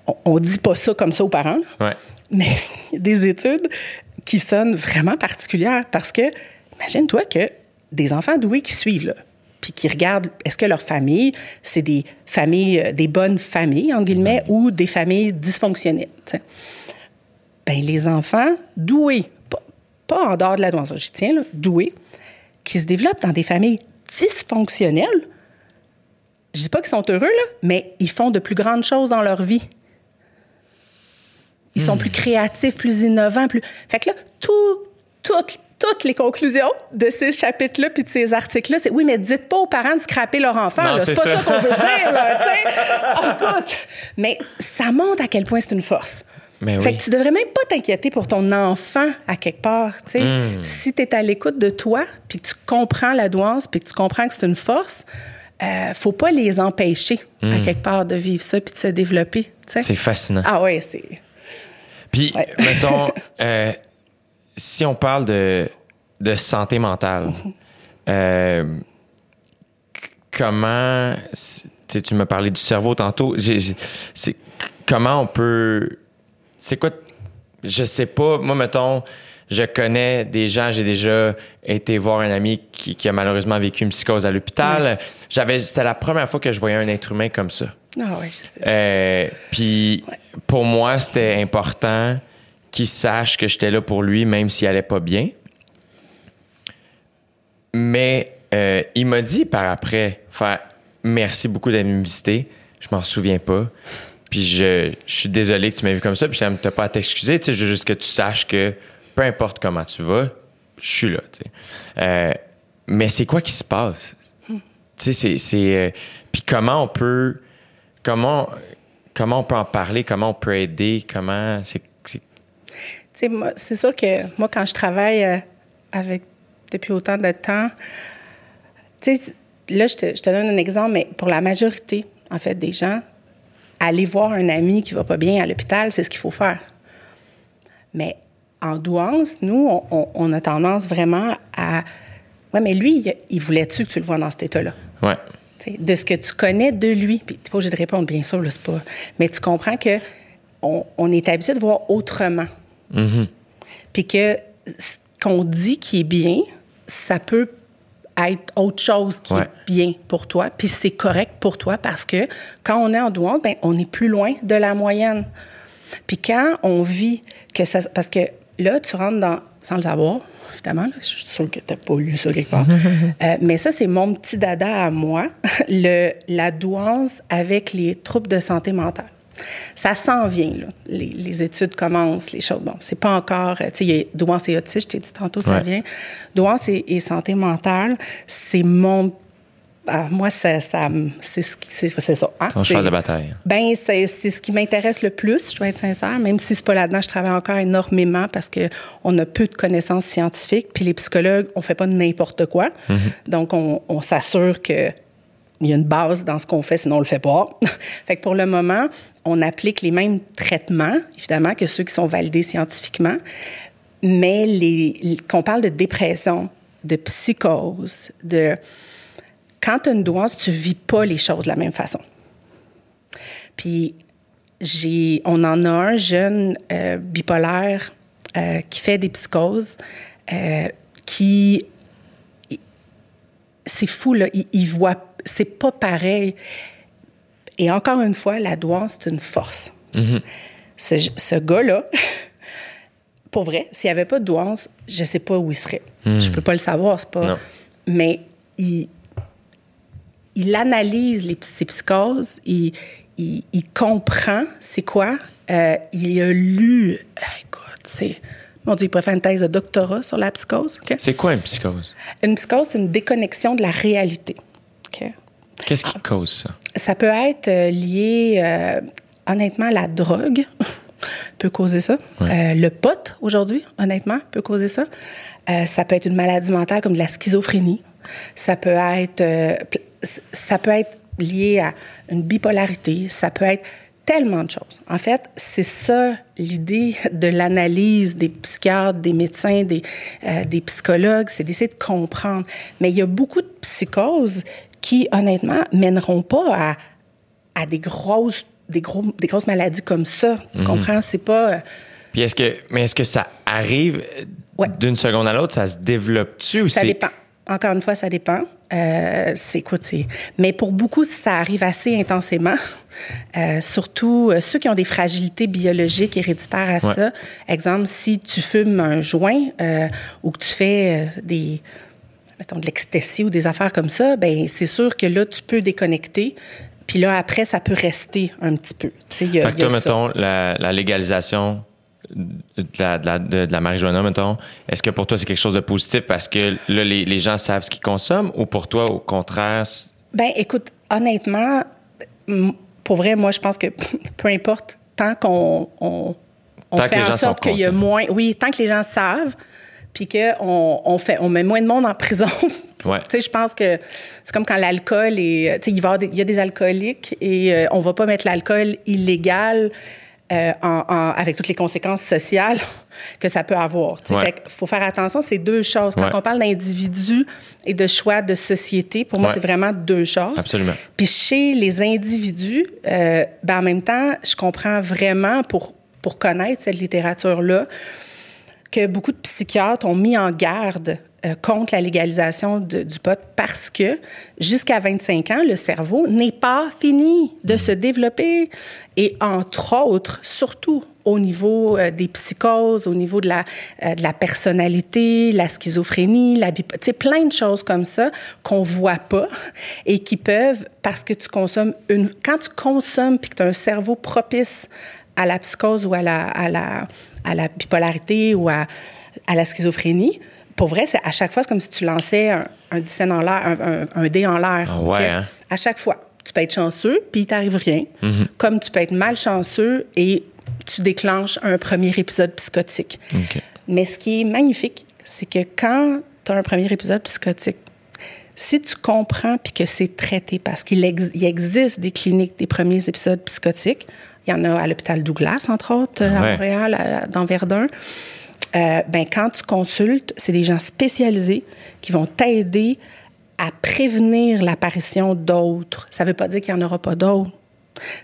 On, on dit pas ça comme ça aux parents, là. Ouais. Mais des études qui sonnent vraiment particulières parce que, imagine-toi que des enfants doués qui suivent, là, puis qui regardent, est-ce que leur famille, c'est des familles, euh, des bonnes familles, entre guillemets, ou des familles dysfonctionnelles. Ben, les enfants doués, pas, pas en dehors de la douance, j'y tiens, là, doués, qui se développent dans des familles dysfonctionnelles, je dis pas qu'ils sont heureux, là, mais ils font de plus grandes choses dans leur vie. Ils sont plus créatifs, plus innovants, plus. Fait que là, tout, toutes, toutes les conclusions de ces chapitres-là puis de ces articles-là, c'est oui, mais dites pas aux parents de scraper leur enfant. C'est pas ça, ça. qu'on veut dire, là, sais. Oh, écoute. Mais ça montre à quel point c'est une force. Mais fait oui. que tu devrais même pas t'inquiéter pour ton enfant à quelque part. sais. Hmm. Si tu es à l'écoute de toi, puis que tu comprends la douance, puis que tu comprends que c'est une force, euh, faut pas les empêcher à quelque part de vivre ça puis de se développer. Hmm. C'est fascinant. Ah ouais, c'est. Puis, Ouais. mettons, euh, si on parle de, de santé mentale, euh, c- comment. tu m'as parlé du cerveau tantôt. Comment on peut. C'est quoi. Je sais pas. Moi, mettons, je connais des gens, j'ai déjà été voir un ami qui, qui a malheureusement vécu une psychose à l'hôpital. J'avais, c'était la première fois que je voyais un être humain comme ça. Ah ouais, je sais. Euh, puis pour moi, c'était important qu'il sache que j'étais là pour lui, même s'il allait pas bien. Mais euh, il m'a dit par après, faire merci beaucoup me visiter. Je m'en souviens pas. Puis je, je suis désolé que tu m'aies vu comme ça. Puis je t'as pas à t'excuser. Tu sais, je veux juste que tu saches que peu importe comment tu vas, je suis là. tu sais. Euh, mais c'est quoi qui se passe? Tu sais, c'est. c'est, euh, puis comment on peut. Comment, comment on peut en parler? Comment on peut aider? Comment. C'est, c'est- sûr que moi, quand je travaille euh, avec depuis autant de temps, là, je te, je te donne un exemple, mais pour la majorité, en fait, des gens, aller voir un ami qui va pas bien à l'hôpital, c'est ce qu'il faut faire. Mais en douance, nous, on, on- on a tendance vraiment à. Ouais, mais lui, il, il voulait-tu que tu le vois dans cet état-là? ouais. De ce que tu connais de lui. Puis t'es pas obligé de répondre, bien sûr, là, c'est pas. Mais tu comprends que on, on est habitué de voir autrement. Puis que ce qu'on dit qui est bien, ça peut être autre chose qui Ouais. est bien pour toi, puis c'est correct pour toi parce que quand on est en douane, ben, on est plus loin de la moyenne. Puis quand on vit que ça... Parce que là, tu rentres dans... Sans le savoir, évidemment, là, je suis sûre que tu pas lu ça quelque part. Euh, mais ça, c'est mon petit dada à moi, le, la douance avec les troubles de santé mentale. Ça s'en vient, là. Les, les études commencent, les choses. Bon, c'est pas encore. euh, Tu sais, douance et autisme, je t'ai dit tantôt, ça vient. Douance et, et santé mentale, c'est mon. Ah, moi, ça, ça c'est ce c'est ça. hein? Ton cheval de bataille. ben, c'est c'est ce qui m'intéresse le plus, je dois être sincère, même si c'est pas là-dedans, je travaille encore énormément parce que on a peu de connaissances scientifiques, puis les psychologues, on fait pas n'importe quoi. Donc, on, on s'assure que il y a une base dans ce qu'on fait, sinon on le fait pas. fait que pour le moment, on applique les mêmes traitements, évidemment, que ceux qui sont validés scientifiquement, mais les, les- qu'on parle de dépression, de psychose, de quand tu as une douance, tu vis pas les choses de la même façon. Puis j'ai, on en a un jeune euh, bipolaire euh, qui fait des psychoses, euh, qui c'est fou là, il, il voit, c'est pas pareil. Et encore une fois, la douance c'est une force. Ce, ce gars-là, pour vrai, s'il n'y avait pas de douance, je sais pas où il serait. Je peux pas le savoir, c'est pas. Non. Mais il, il analyse les, ses psychoses, il, il, il comprend c'est quoi. Euh, il a lu, euh, écoute, c'est. Mon Dieu, il pourrait faire une thèse de doctorat sur la psychose. C'est quoi une psychose? Une psychose, c'est une déconnexion de la réalité. Qu'est-ce qui cause ça? Ça peut être euh, lié, euh, honnêtement, à la drogue peut causer ça. Euh, le pot, aujourd'hui, honnêtement, peut causer ça. Euh, ça peut être une maladie mentale comme de la schizophrénie. Ça peut être, ça peut être lié à une bipolarité. Ça peut être tellement de choses. En fait, c'est ça l'idée de l'analyse des psychiatres, des médecins, des, euh, des psychologues, c'est d'essayer de comprendre. Mais il y a beaucoup de psychoses qui, honnêtement, mèneront pas à, à des grosses, des, gros, des grosses maladies comme ça. Mhm. Tu comprends? C'est pas... euh, Puis est-ce que, mais est-ce que ça arrive euh, Ouais. d'une seconde à l'autre? Ça se développe-tu ou Ça dépend. Encore une fois, ça dépend. Euh, c'est écoute. Mais pour beaucoup, ça arrive assez intensément. Euh, surtout euh, ceux qui ont des fragilités biologiques héréditaires à ça. Exemple, si tu fumes un joint ou que tu fais des mettons de l'ecstasy ou des affaires comme ça, ben c'est sûr que là tu peux déconnecter. Puis là après, ça peut rester un petit peu. Il y a- Fait que toi, ça. mettons, la, la légalisation de la, de la, de- de la marijuana, mettons, est-ce que pour toi, c'est quelque chose de positif parce que là, les, les gens savent ce qu'ils consomment ou pour toi, au contraire, Ben, écoute, honnêtement, pour vrai, moi, je pense que peu importe, tant qu'on on, on Tant que fait les gens en sorte sont qu'il y a moins, oui, tant que les gens savent, puis qu'on on fait, on met moins de monde en prison. Ouais. tu sais, je pense que c'est comme quand l'alcool est, tu sais, il y a des alcooliques et euh, on va pas mettre l'alcool illégal. Euh, en- en- avec toutes les conséquences sociales que ça peut avoir. sais. Ouais. Faut faire attention, c'est deux choses. Quand Ouais. on parle d'individu et de choix de société, pour moi, Ouais. c'est vraiment deux choses. Absolument. Puis chez les individus, euh, ben en même temps, je comprends vraiment pour, pour connaître cette littérature-là que beaucoup de psychiatres ont mis en garde euh, contre la légalisation du pot parce que jusqu'à 25 ans, le cerveau n'est pas fini de se développer. Et entre autres, surtout au niveau euh, des psychoses, au niveau de la, euh, de la personnalité, la schizophrénie, la plein de choses comme ça qu'on voit pas et qui peuvent, parce que tu consommes une... Quand tu consommes puis que tu as un cerveau propice à la psychose ou à la, à la, à la bipolarité ou à, à la schizophrénie, pour vrai, c'est à chaque fois, c'est comme si tu lançais un, un en l'air, un, un- un dé en l'air. Ah ouais, hein? À chaque fois. Tu peux être chanceux, puis il t'arrive rien. Mm-hmm. Comme tu peux être malchanceux et tu déclenches un premier épisode psychotique. Mais ce qui est magnifique, c'est que quand tu as un premier épisode psychotique, si tu comprends puis que c'est traité, parce qu'il ex- il existe des cliniques des premiers épisodes psychotiques, il y en a à l'hôpital Douglas, entre autres, à Ouais. Montréal, à- dans Verdun. Euh, ben, quand tu consultes, c'est des gens spécialisés qui vont t'aider à prévenir l'apparition d'autres. Ça ne veut pas dire qu'il n'y en aura pas d'autres.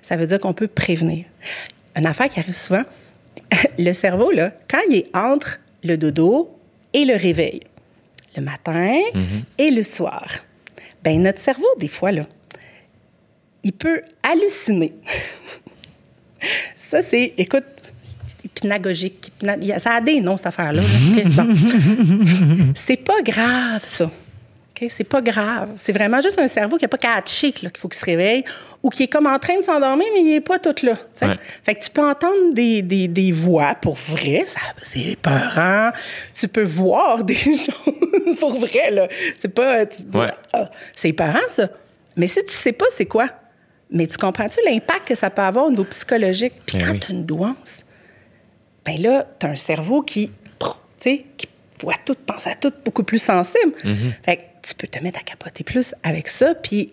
Ça veut dire qu'on peut prévenir. Une affaire qui arrive souvent, le cerveau, là, quand il est entre le dodo et le réveil, le matin et le soir. Ben notre cerveau, des fois, là, il peut halluciner. ça, c'est, écoute, a- Ça a des noms, cette affaire-là. bon. c'est pas grave, ça. C'est pas grave. C'est vraiment juste un cerveau qui n'a pas catché là, qu'il faut qu'il se réveille ou qui est comme en train de s'endormir, mais il n'est pas tout là. Ouais. Fait que tu peux entendre des, des, des voix pour vrai, c'est épeurant. Tu peux voir des choses pour vrai, là. C'est pas... Tu Ouais. ah, c'est épeurant, ça. Mais si tu sais pas c'est quoi, mais tu comprends-tu l'impact que ça peut avoir au niveau psychologique? Puis Ben quand oui. tu as une douance, ben là, tu as un cerveau qui, qui voit tout, pense à tout, beaucoup plus sensible. Mm-hmm. Fait que tu peux te mettre à capoter plus avec ça, puis.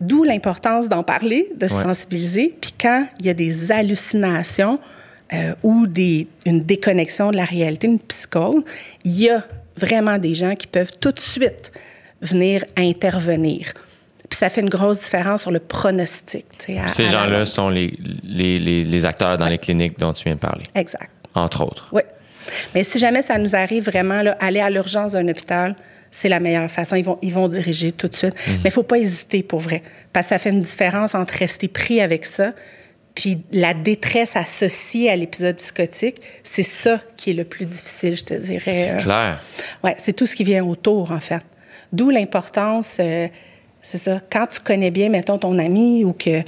D'où l'importance d'en parler, de se Ouais. sensibiliser. Puis quand il y a des hallucinations euh, ou des, une déconnexion de la réalité, une psychose, il y a vraiment des gens qui peuvent tout de suite venir intervenir. Ça fait une grosse différence sur le pronostic. à- Ces gens-là sont les, les, les, les acteurs dans les cliniques dont tu viens de parler, Exact. entre autres. Oui. Mais si jamais ça nous arrive vraiment, là, aller à l'urgence d'un hôpital, c'est la meilleure façon. Ils vont, ils vont diriger tout de suite. Mhm. Mais il faut pas hésiter pour vrai. Parce que ça fait une différence entre rester pris avec ça, puis la détresse associée à l'épisode psychotique. C'est ça qui est le plus difficile, je te dirais. C'est Euh, clair. Ouais, c'est tout ce qui vient autour, en fait. D'où l'importance, euh, c'est ça, quand tu connais bien, mettons, ton ami ou que.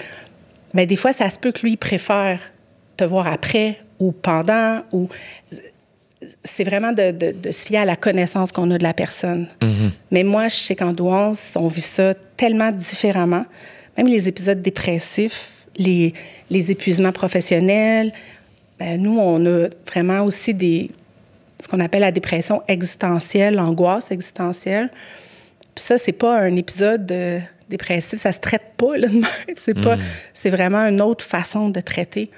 Ben, des fois, ça se peut que lui préfère te voir après ou pendant ou. C'est vraiment de, de- de se fier à la connaissance qu'on a de la personne. Mais moi, je sais qu'en douance, on vit ça tellement différemment. Même les épisodes dépressifs, les, les épuisements professionnels. ben, nous, on a vraiment aussi des, ce qu'on appelle la dépression existentielle, l'angoisse existentielle. Puis ça, c'est pas un épisode euh, dépressif, ça se traite pas là, de même. C'est pas, c'est vraiment une autre façon de traiter.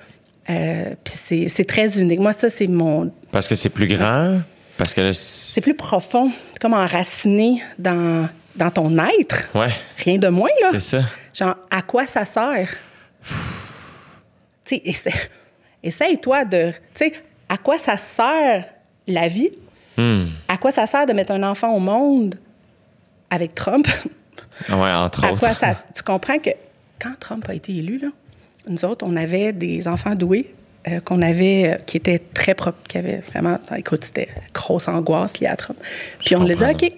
Euh, puis c'est, c'est très unique. Moi, ça, c'est mon, Parce que c'est plus grand, parce que c'est plus profond, comme enraciné dans, dans ton être. Ouais, Rien de moins, là. c'est ça. Genre, à quoi ça sert? tu sais, essaie- essaye-toi de. Tu sais, à quoi ça sert la vie? Hmm. À quoi ça sert de mettre un enfant au monde? Avec Trump? Ouais, entre à autres. quoi ça. Tu comprends que quand Trump a été élu, là, nous autres, on avait des enfants doués. euh, qu'on avait, euh, qui étaient très propres, qui avaient vraiment, écoute, c'était grosse angoisse liée à Trump. Puis on l'a dit, comprends. OK,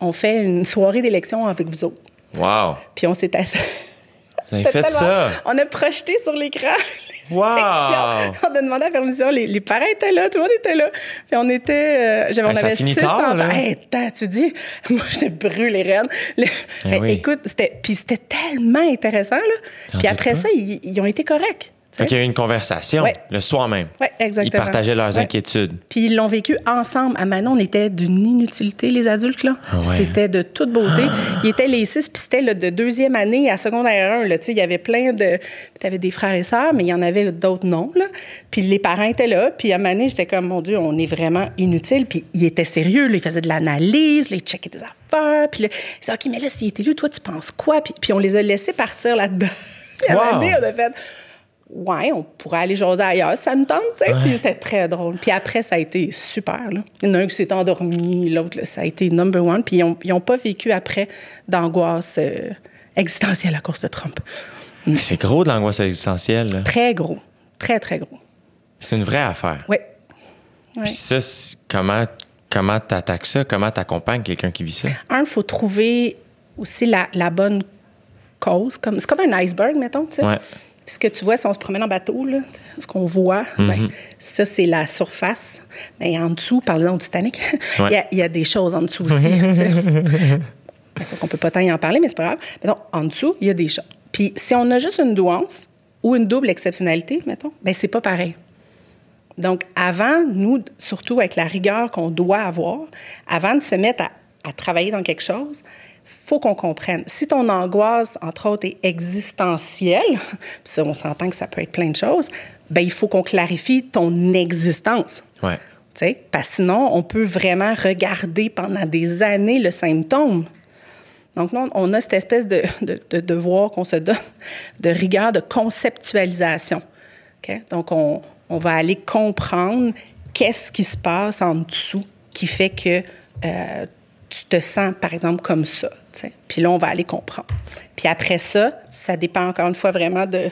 on fait une soirée d'élection avec vous autres. Wow. Puis on s'est assis. Vous avez fait ça. On a projeté sur l'écran. Wow! On a demandé la permission. Les, les parents étaient là, tout le monde était là. Puis on était. euh, j'avais, on ça avait six enfants. Hey, attends, tu dis, moi, je brûle les rênes. Le- mais oui. Écoute, c'était, puis c'était tellement intéressant. Là. Puis après ça, ils, ils ont été corrects. Tu. Fait qu'il y a eu une conversation Ouais. le soir même. Ouais, exactement. Ils partageaient leurs Ouais. inquiétudes. Puis ils l'ont vécu ensemble. À Manon, on était d'une inutilité, les adultes, là. Ah ouais. C'était de toute beauté. Ils étaient les six, puis c'était là, de deuxième année à secondaire 1, là. Tu sais, il y avait plein de... Puis t'avais des frères et sœurs, mais il y en avait d'autres non, là. Puis les parents étaient là, puis à Manon, j'étais comme, mon Dieu, on est vraiment inutile. Puis ils étaient sérieux, là. Ils faisaient de l'analyse, ils checkaient des affaires. Puis là, ils disaient, OK, mais là, s'il était élu, toi, tu penses quoi? Puis, puis on les a laissés partir là-dedans. Puis à Wow. on a fait... Ouais, on pourrait aller jaser ailleurs, ça nous tente, tu sais. Puis c'était très drôle. Puis après, ça a été super, là. Il y en a un qui s'est endormi, l'autre, ça a été number one. Puis ils n'ont pas vécu après d'angoisse euh, existentielle à cause de Trump. Mais c'est gros de l'angoisse existentielle. là. Très gros. Très, très gros. C'est une vraie affaire. Oui. Puis ça, comment comment t'attaques ça? Comment t'accompagnes quelqu'un qui vit ça? Un, il faut trouver aussi la, la bonne cause. Comme, c'est comme un iceberg, mettons, tu sais. Ouais. Puis ce que tu vois, si on se promène en bateau, là, ce qu'on voit, ben, Mm-hmm. ça, c'est la surface. Mais en dessous, par exemple, au Titanic, il y a- il y, a des choses en dessous aussi. On peut pas tant y en parler, mais c'est pas grave. Mettons, en dessous, il y a des choses. Puis si on a juste une douance ou une double exceptionnalité, mettons, ben c'est pas pareil. Donc, avant, nous, surtout avec la rigueur qu'on doit avoir, avant de se mettre à, à travailler dans quelque chose, faut qu'on comprenne. Si ton angoisse, entre autres, est existentielle, puis on s'entend que ça peut être plein de choses, ben il faut qu'on clarifie ton existence. Ouais. Tu sais, Parce que sinon, on peut vraiment regarder pendant des années le symptôme. Donc, nous, on a cette espèce de, de, de devoir qu'on se donne de rigueur de conceptualisation. OK? Donc, on, on va aller comprendre qu'est-ce qui se passe en dessous qui fait que euh, tu te sens, par exemple, comme ça. Tu sais. Puis là, on va aller comprendre. Puis après ça, ça dépend encore une fois vraiment de.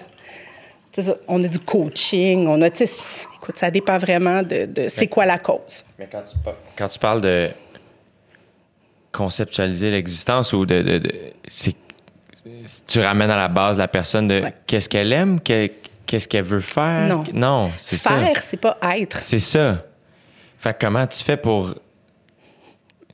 ça, on a du coaching, on a. Écoute, ça dépend vraiment de, de c'est quoi la cause. Mais quand tu, par- quand tu parles de conceptualiser l'existence ou de. de- de- c'est, c'est- tu ramènes à la base la personne de Ouais. qu'est-ce qu'elle aime, que- qu'est-ce qu'elle veut faire? Non. Non, c'est ça. Faire, c'est pas être. C'est ça. Fait que comment tu fais pour.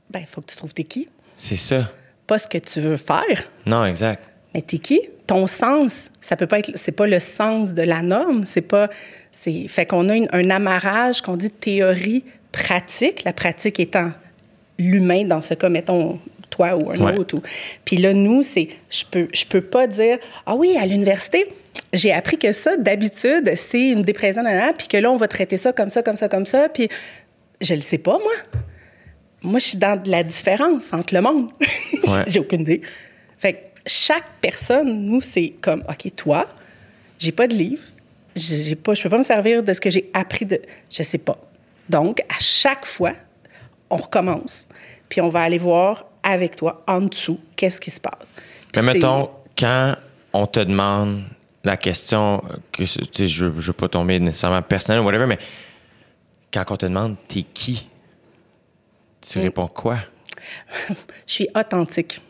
Ben, il faut que tu trouves t'es qui. C'est ça. Pas ce que tu veux faire, Non, exact. mais t'es qui? Ton sens, ça peut pas être, c'est pas le sens de la norme, c'est pas, c'est, fait qu'on a une- un amarrage qu'on dit théorie, pratique, la pratique étant l'humain dans ce cas, mettons, toi ou un Ouais. autre. ou- Puis là, nous, c'est, je peux, je peux pas dire, ah oui, à l'université, j'ai appris que ça, d'habitude, c'est une dépression, puis que là, on va traiter ça comme ça, comme ça, comme ça, puis je le sais pas, moi. Moi, je suis dans de la différence entre le monde. Ouais. j'ai aucune idée. Fait que chaque personne, nous, c'est comme, OK, toi, j'ai pas de livre, j'ai pas, je peux pas me servir de ce que j'ai appris de. Je sais pas. Donc, à chaque fois, on recommence, puis on va aller voir avec toi, en dessous, qu'est-ce qui se passe. Mais Puis c'est- mettons, quand on te demande la question, que je, je veux pas tomber nécessairement personnel ou whatever, mais quand on te demande t'es qui, tu Mm. réponds quoi? Je suis authentique.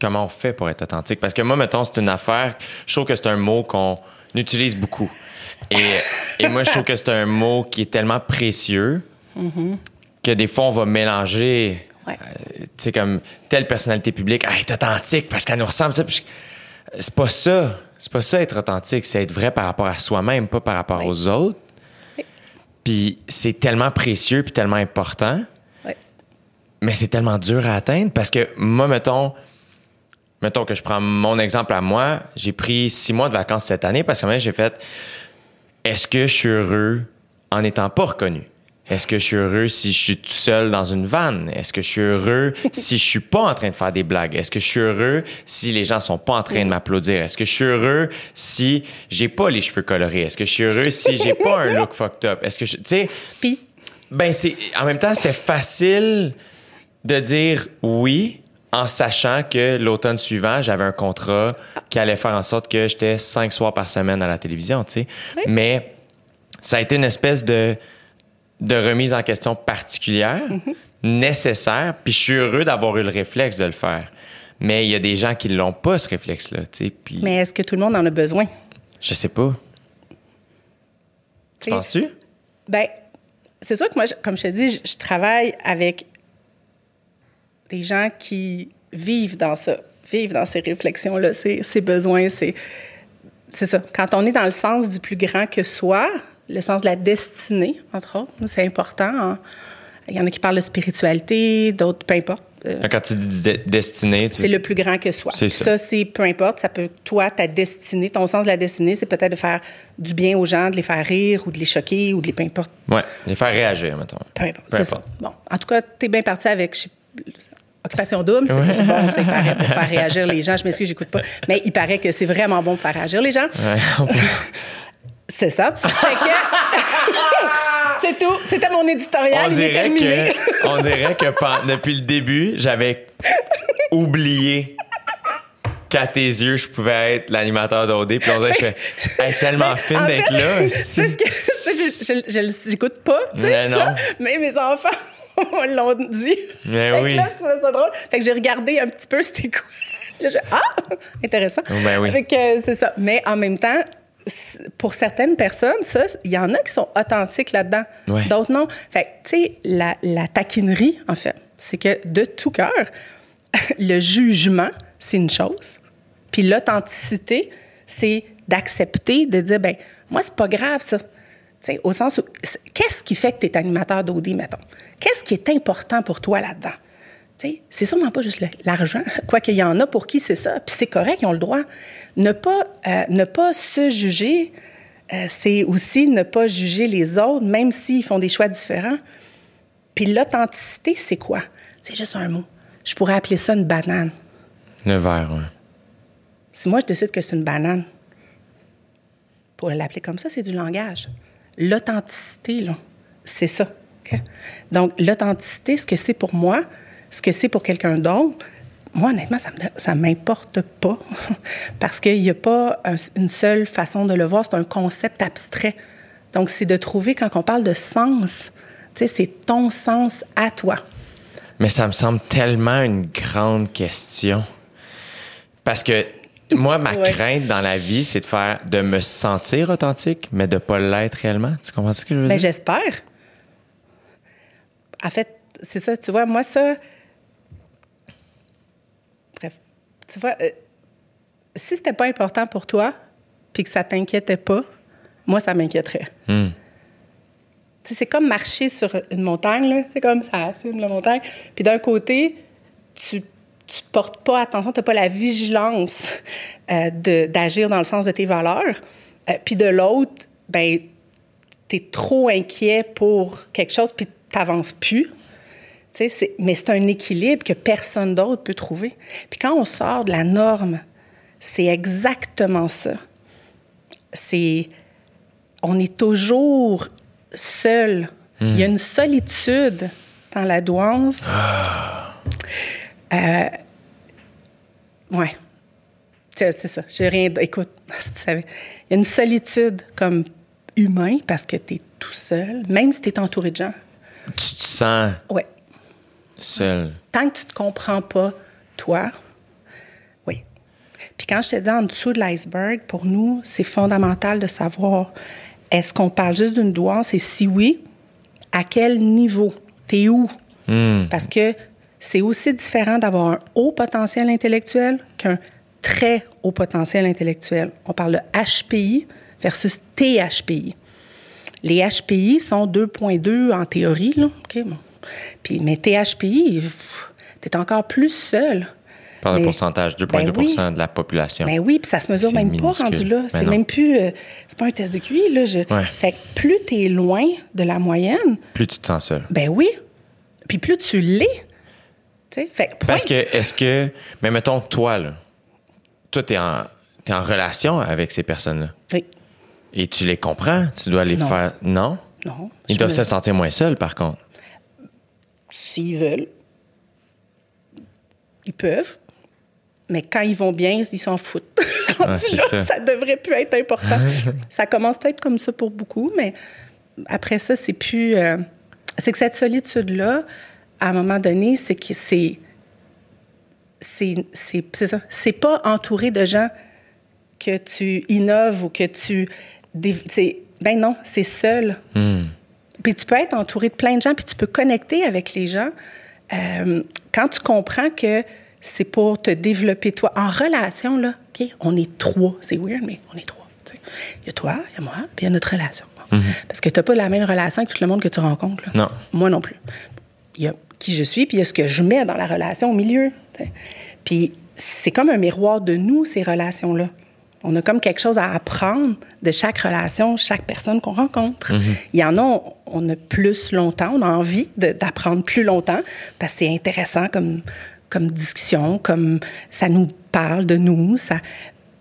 Comment on fait pour être authentique? Parce que moi, mettons, c'est une affaire, je trouve que c'est un mot qu'on utilise beaucoup. Et, et moi, je trouve que c'est un mot qui est tellement précieux que des fois, on va mélanger. Ouais. euh, tu sais, comme telle personnalité publique, ah, elle est authentique parce qu'elle nous ressemble. C'est pas ça. C'est pas ça être authentique. C'est être vrai par rapport à soi-même, pas par rapport aux autres. Puis c'est tellement précieux puis tellement important. Ouais. Mais c'est tellement dur à atteindre parce que moi, mettons, mettons que je prends mon exemple à moi, j'ai pris six mois de vacances cette année parce que moi, j'ai fait est-ce que je suis heureux en n'étant pas reconnu? Est-ce que je suis heureux si je suis tout seul dans une vanne? Est-ce que je suis heureux si je suis pas en train de faire des blagues? Est-ce que je suis heureux si les gens sont pas en train de m'applaudir? Est-ce que je suis heureux si j'ai pas les cheveux colorés? Est-ce que je suis heureux si j'ai pas un look fucked up? Est-ce que je, tu sais, Puis, ben, c'est. En même temps, c'était facile de dire oui en sachant que l'automne suivant, j'avais un contrat qui allait faire en sorte que j'étais cinq soirs par semaine à la télévision, tu sais. Mais ça a été une espèce de, de remise en question particulière, nécessaire, puis je suis heureux d'avoir eu le réflexe de le faire. Mais il y a des gens qui l'ont pas, ce réflexe-là, tu. Puis mais est-ce que tout le monde en a besoin? je sais pas. Tu sais, Penses-tu? Ben, c'est sûr que moi, je- comme je te dis, je, je travaille avec des gens qui vivent dans ça, vivent dans ces réflexions-là, ces, ces besoins, c'est c'est ça. Quand on est dans le sens du plus grand que soi, le sens de la destinée, entre autres, nous, c'est important. hein. Il y en a qui parlent de spiritualité, d'autres, peu importe. Euh, Quand tu dis de- destinée, tu c'est le plus grand que soi. Ça. c'est peu importe. Ça peut, toi, ta destinée, ton sens de la destinée, c'est peut-être de faire du bien aux gens, de les faire rire ou de les choquer ou de les peu importe. Ouais, les faire réagir, mettons. Peu importe. C'est ça. Bon. En tout cas, t'es bien parti avec je Occupation double. C'est bon, ça, il paraît, pour faire réagir les gens. Je m'excuse, j'écoute pas. Mais il paraît que c'est vraiment bon pour faire réagir les gens. Ouais. C'est ça. C'est tout. C'était mon éditorial. on il est dirait terminé. que, on dirait que depuis le début, j'avais oublié qu'à tes yeux, je pouvais être l'animateur d'OD. Puis on dirait que je est tellement fine d'être là. Parce si. que j'écoute pas, tu sais, Mais ça. Mais mes enfants l'ont dit. Mais Fait que oui. là, je trouvais ça drôle. Fait que j'ai regardé un petit peu c'était quoi? Là, je, ah, intéressant. Ben oui. Fait que c'est ça. Mais en même temps, pour certaines personnes, ça, il y en a qui sont authentiques là-dedans. Ouais. D'autres non. Fait tu sais, la, la taquinerie, en fait, c'est que de tout cœur, le jugement, c'est une chose. Puis l'authenticité, c'est d'accepter, de dire, ben moi, c'est pas grave, ça. Tu sais, au sens où, qu'est-ce qui fait que tu es animateur d'OD, mettons? Qu'est-ce qui est important pour toi là-dedans? Tu sais, c'est sûrement pas juste l'argent, quoique il y en a pour qui c'est ça, puis c'est correct, ils ont le droit. Ne pas, euh, ne pas se juger, euh, c'est aussi ne pas juger les autres, même s'ils font des choix différents. Puis l'authenticité, c'est quoi? C'est juste un mot. Je pourrais appeler ça une banane. Le verre, ouais. Si moi, je décide que c'est une banane, pour l'appeler comme ça, c'est du langage. L'authenticité, là, c'est ça. Donc, l'authenticité, ce que c'est pour moi, ce que c'est pour quelqu'un d'autre, moi, honnêtement, ça ça m'importe pas. Parce qu'il n'y a pas un- une seule façon de le voir, c'est un concept abstrait. Donc, c'est de trouver, quand on parle de sens, c'est ton sens à toi. Mais ça me semble tellement une grande question. Parce que moi, ma Ouais. crainte dans la vie, c'est de faire, de me sentir authentique, mais de pas l'être réellement. Tu comprends ce que je veux Ben, dire? j'espère. En fait, c'est ça, tu vois, moi, ça. Bref, tu vois, euh, si c'était pas important pour toi, puis que ça t'inquiétait pas, moi, ça m'inquiéterait. Sais, c'est comme marcher sur une montagne. C'est comme ça, c'est la montagne. Puis d'un côté, tu tu portes pas attention, tu n'as pas la vigilance euh, d'agir dans le sens de tes valeurs. Euh, puis de l'autre, ben tu es trop inquiet pour quelque chose, puis tu n'avances plus. Mais c'est un équilibre que personne d'autre peut trouver. Puis quand on sort de la norme, c'est exactement ça. C'est on est toujours seul. Il y a une solitude dans la douance. Euh, ouais. C'est ça. J'ai rien. Écoute, si tu savais. Il y a une solitude comme humain parce que tu es tout seul, même si tu es entouré de gens. Tu te sens Ouais. Seul. Tant que tu te comprends pas, toi, oui. Puis quand je te dis en dessous de l'iceberg, pour nous, c'est fondamental de savoir est-ce qu'on parle juste d'une douance? Et si oui, à quel niveau? T'es où? Parce que c'est aussi différent d'avoir un haut potentiel intellectuel qu'un très haut potentiel intellectuel. On parle de HPI versus THPI. Les HPI sont 2,2 en théorie, là. Bon. Puis, mais THPI, tu es encore plus seul. Par le pourcentage, 2,2 Ben oui. de la population. Ben oui, puis ça se mesure même pas rendu là. Ben c'est même plus. euh, c'est pas un test de QI, là. Je- Ouais. Fait que plus tu es loin de la moyenne, Plus tu te sens seul. ben oui. Puis plus tu l'es. Tu sais, fait. Parce que, est-ce que, mais mettons, toi, là, toi, t'es en, t'es en relation avec ces personnes-là. Oui. Et tu les comprends, tu dois les Non. faire? Non? Non. Ils doivent me- se sentir moins seuls, par contre. S'ils veulent, ils peuvent. Mais quand ils vont bien, ils s'en foutent. Là, ça. devrait plus être important. ça commence peut-être comme ça pour beaucoup, mais après ça, c'est plus. euh, c'est que cette solitude-là, à un moment donné, c'est que c'est. C'est ça. C'est pas entouré de gens que tu innoves ou que tu. Ben non, c'est seul. Puis tu peux être entouré de plein de gens, puis tu peux connecter avec les gens. Euh, quand tu comprends que c'est pour te développer toi. En relation, là, OK, on est trois. C'est weird, mais on est trois. Il y a toi, il y a moi, puis il y a notre relation. Parce que tu n'as pas la même relation avec tout le monde que tu rencontres. là. Non. Moi non plus. Il y a qui je suis, puis il y a ce que je mets dans la relation au milieu. Puis c'est comme un miroir de nous, ces relations-là. On a comme quelque chose à apprendre de chaque relation, chaque personne qu'on rencontre. Il y en a, on, on a plus longtemps, on a envie d'apprendre plus longtemps parce que c'est intéressant comme, comme discussion, comme ça nous parle de nous, ça.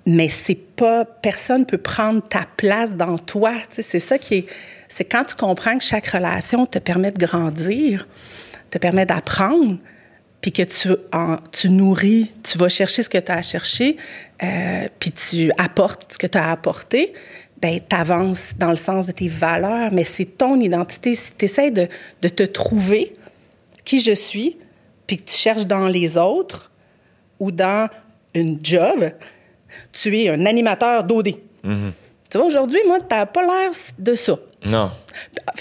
Mais c'est pas, personne peut prendre ta place dans toi. C'est ça qui est, c'est quand tu comprends que chaque relation te permet de grandir, te permet d'apprendre, puis que tu, en- tu nourris, tu vas chercher ce que tu as à chercher, euh, puis tu apportes ce que tu as à apporter, ben tu avances dans le sens de tes valeurs, mais c'est ton identité. Si tu essaies de, de te trouver qui je suis, puis que tu cherches dans les autres ou dans une job, tu es un animateur d'OD. Tu vois, aujourd'hui, moi, tu n'as pas l'air de ça. Non.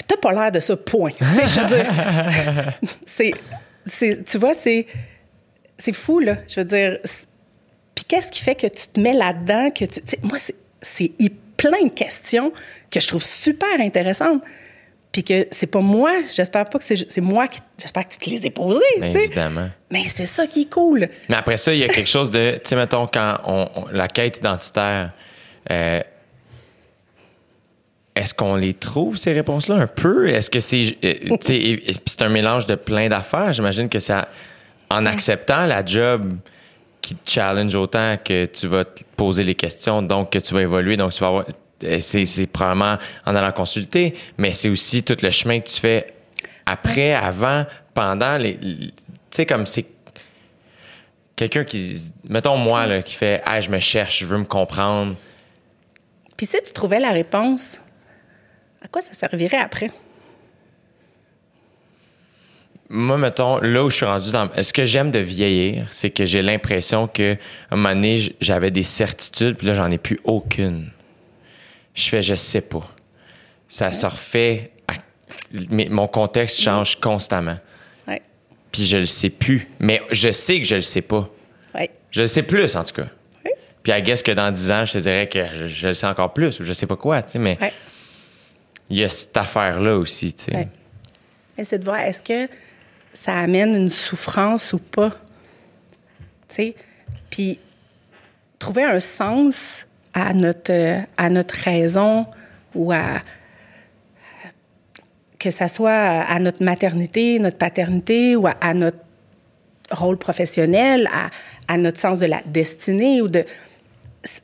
T'as pas l'air de ça, point. Tu sais, je veux dire, c'est- tu vois, c'est, c'est fou, là. Je veux dire, puis qu'est-ce qui fait que tu te mets là-dedans, que tu, moi, c'est, plein de questions que je trouve super intéressantes. Puis que c'est pas moi, j'espère pas que c'est, moi qui, j'espère que tu te les ai posées, Bien sais. évidemment. Mais c'est ça qui est cool. Mais après ça, il y a quelque chose de, tu sais, mettons, quand on, on- la quête identitaire, euh, est-ce qu'on les trouve, ces réponses-là, un peu? Est-ce que c'est, euh, c'est un mélange de plein d'affaires. J'imagine que ça, en acceptant la job qui te challenge autant que tu vas te poser les questions, donc que tu vas évoluer, donc tu vas avoir, euh, c'est probablement en allant consulter, mais c'est aussi tout le chemin que tu fais après, avant, pendant. les les- Tu sais, comme c'est quelqu'un qui, mettons moi, là, qui fait Ah, je me cherche, je veux me comprendre. Puis si tu trouvais la réponse, à quoi ça servirait après? Moi, mettons, là où je suis rendu dans. Ce que j'aime de vieillir, c'est que j'ai l'impression que à un moment donné, j'avais des certitudes, puis là, j'en ai plus aucune. Je fais, je sais pas. Ça se refait. à- mais mon contexte change constamment. Oui. Puis je le sais plus. Mais je sais que je le sais pas. Oui. Je le sais plus, en tout cas. Oui. Puis I guess que dans 10 ans, je te dirais que je, je le sais encore plus, ou je sais pas quoi, tu sais, mais. Il y a cette affaire-là aussi, tu sais. Ouais. De voir, est-ce que ça amène une souffrance ou pas? Tu sais? Puis, trouver un sens à notre, euh, à notre raison ou à. que ça soit à notre maternité, notre paternité ou à, à notre rôle professionnel, à, à notre sens de la destinée ou de.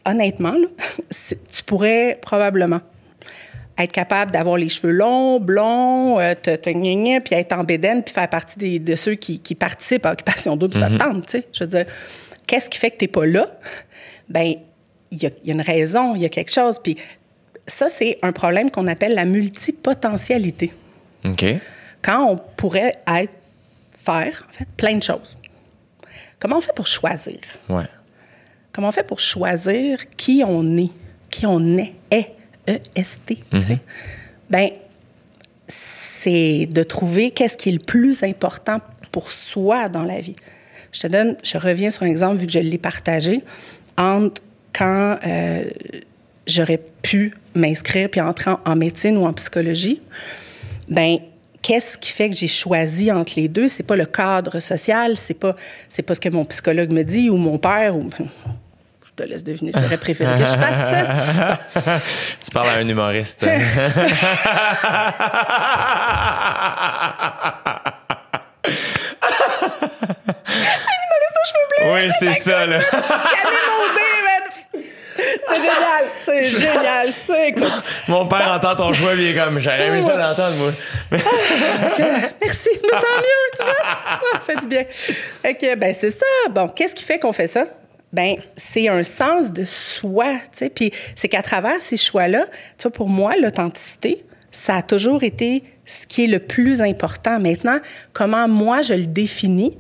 Honnêtement, là, tu pourrais probablement être capable d'avoir les cheveux longs, blonds, euh, te, te gna gna, puis être en bédaine, puis faire partie des- de ceux qui, qui participent à Occupation Double, ça te tente, tu sais. Je veux dire, qu'est-ce qui fait que tu n'es pas là? Ben il y a, il y a une raison, il y a quelque chose. Puis ça, c'est un problème qu'on appelle la multipotentialité. OK. Quand on pourrait être, faire, en fait, plein de choses. Comment on fait pour choisir? Ouais. Comment on fait pour choisir qui on est, qui on est, est. Ben, c'est de trouver qu'est-ce qui est le plus important pour soi dans la vie. Je te donne, je reviens sur un exemple vu que je l'ai partagé entre quand euh, j'aurais pu m'inscrire puis entrer en, en médecine ou en psychologie. Ben, qu'est-ce qui fait que j'ai choisi entre les deux? C'est pas le cadre social, c'est pas c'est pas ce que mon psychologue me dit ou mon père ou je te laisse deviner si j'aurais préféré que je fasse ça. Tu parles à un humoriste. oui, c'est ça, là. C'est génial, c'est génial. Écoute, Mon père entend ton choix, il est comme, j'aurais aimé ça l'entendre, moi. je- merci, je me sens mieux, tu vois? Ah, Ça fait du bien. Que, ben, c'est ça. Bon, qu'est-ce qui fait qu'on fait ça? Ben, c'est un sens de soi, tu sais. Puis c'est qu'à travers ces choix-là, tu vois, pour moi, l'authenticité, ça a toujours été ce qui est le plus important. Maintenant, comment moi je le définis,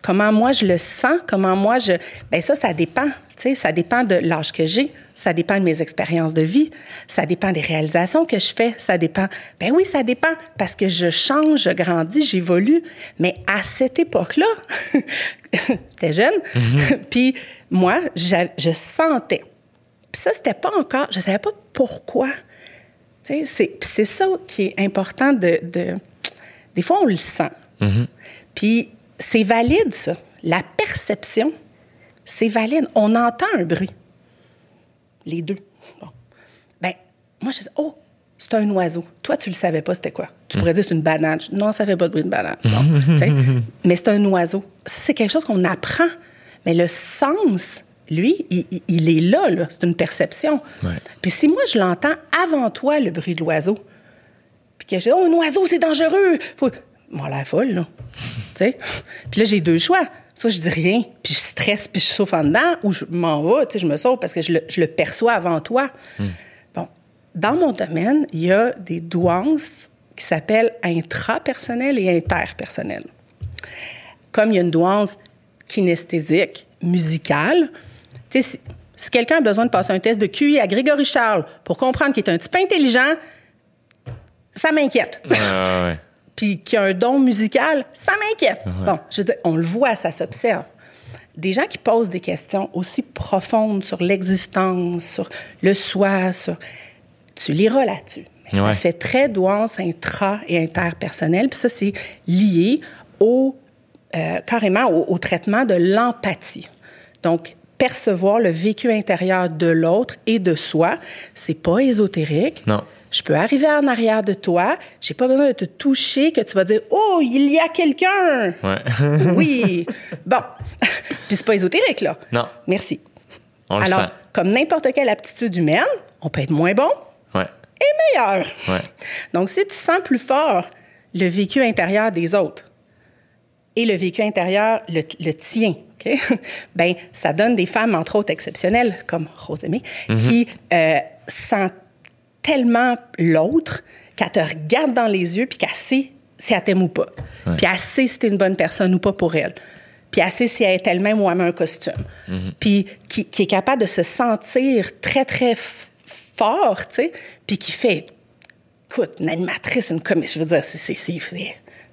comment moi je le sens, comment moi je. Ben ça, ça dépend. Tu sais, ça dépend de l'âge que j'ai, ça dépend de mes expériences de vie, ça dépend des réalisations que je fais, ça dépend. Ben oui, ça dépend parce que je change, je grandis, j'évolue. Mais à cette époque-là, t'es jeune, puis moi, je sentais. Puis ça, c'était pas encore. Je savais pas pourquoi. C'est c'est ça qui est important de, de- Des fois, on le sent. Puis c'est valide, ça. La perception, c'est valide. On entend un bruit. Les deux. Bon. Ben, moi, je dis, oh, c'est un oiseau. Toi, tu le savais pas, c'était quoi? Tu pourrais dire, c'est une banane. Non, ça fait pas de bruit de banane. Sais. Mais c'est un oiseau. Ça, c'est quelque chose qu'on apprend. Mais le sens, lui, il, est là, là. C'est une perception. Ouais. Puis si moi, je l'entends avant toi, le bruit de l'oiseau, puis que je dis, oh, un oiseau, c'est dangereux. Faut... Moi, l'air folle, là. Puis là, j'ai deux choix. Soit je dis rien, puis je stresse, puis je souffre en dedans, ou je m'en vais, tu sais, je me sauve parce que je le, je le perçois avant toi. Bon. Dans mon domaine, il y a des douances qui s'appellent intrapersonnelles et interpersonnelles. Comme il y a une douance kinesthésique, musicale, tu sais, si, si quelqu'un a besoin de passer un test de QI à Grégory Charles pour comprendre qu'il est un type intelligent, ça m'inquiète. Ouais, ouais. Puis qu'il a un don musical, ça m'inquiète. Bon, je veux dire, on le voit, ça s'observe. Des gens qui posent des questions aussi profondes sur l'existence, sur le soi, sur... Tu liras là-dessus. Ouais. Ça fait très douance intra- et interpersonnelle. Puis ça, c'est lié au, euh, carrément au, au traitement de l'empathie. Donc, percevoir le vécu intérieur de l'autre et de soi, c'est pas ésotérique. Non. Je peux arriver en arrière de toi, j'ai pas besoin de te toucher, que tu vas dire Oh, il y a quelqu'un! Ouais. Oui! Bon. Puis c'est pas ésotérique, là. Non. Merci. On le Alors, sent. comme n'importe quelle aptitude humaine, on peut être moins bon Ouais. et meilleur. Ouais. Donc, si tu sens plus fort le vécu intérieur des autres et le vécu intérieur, le, le tien, ben, ça donne des femmes, entre autres exceptionnelles, comme Rosemée, qui euh, sentent tellement l'autre qu'elle te regarde dans les yeux puis qu'elle sait si elle t'aime ou pas. Puis elle sait si t'es une bonne personne ou pas pour elle. Puis elle sait si elle est elle-même ou elle met un costume. Puis qui, qui est capable de se sentir très, très fort, tu sais, puis qui fait écoute, une animatrice, une comédie, je veux dire, c'est,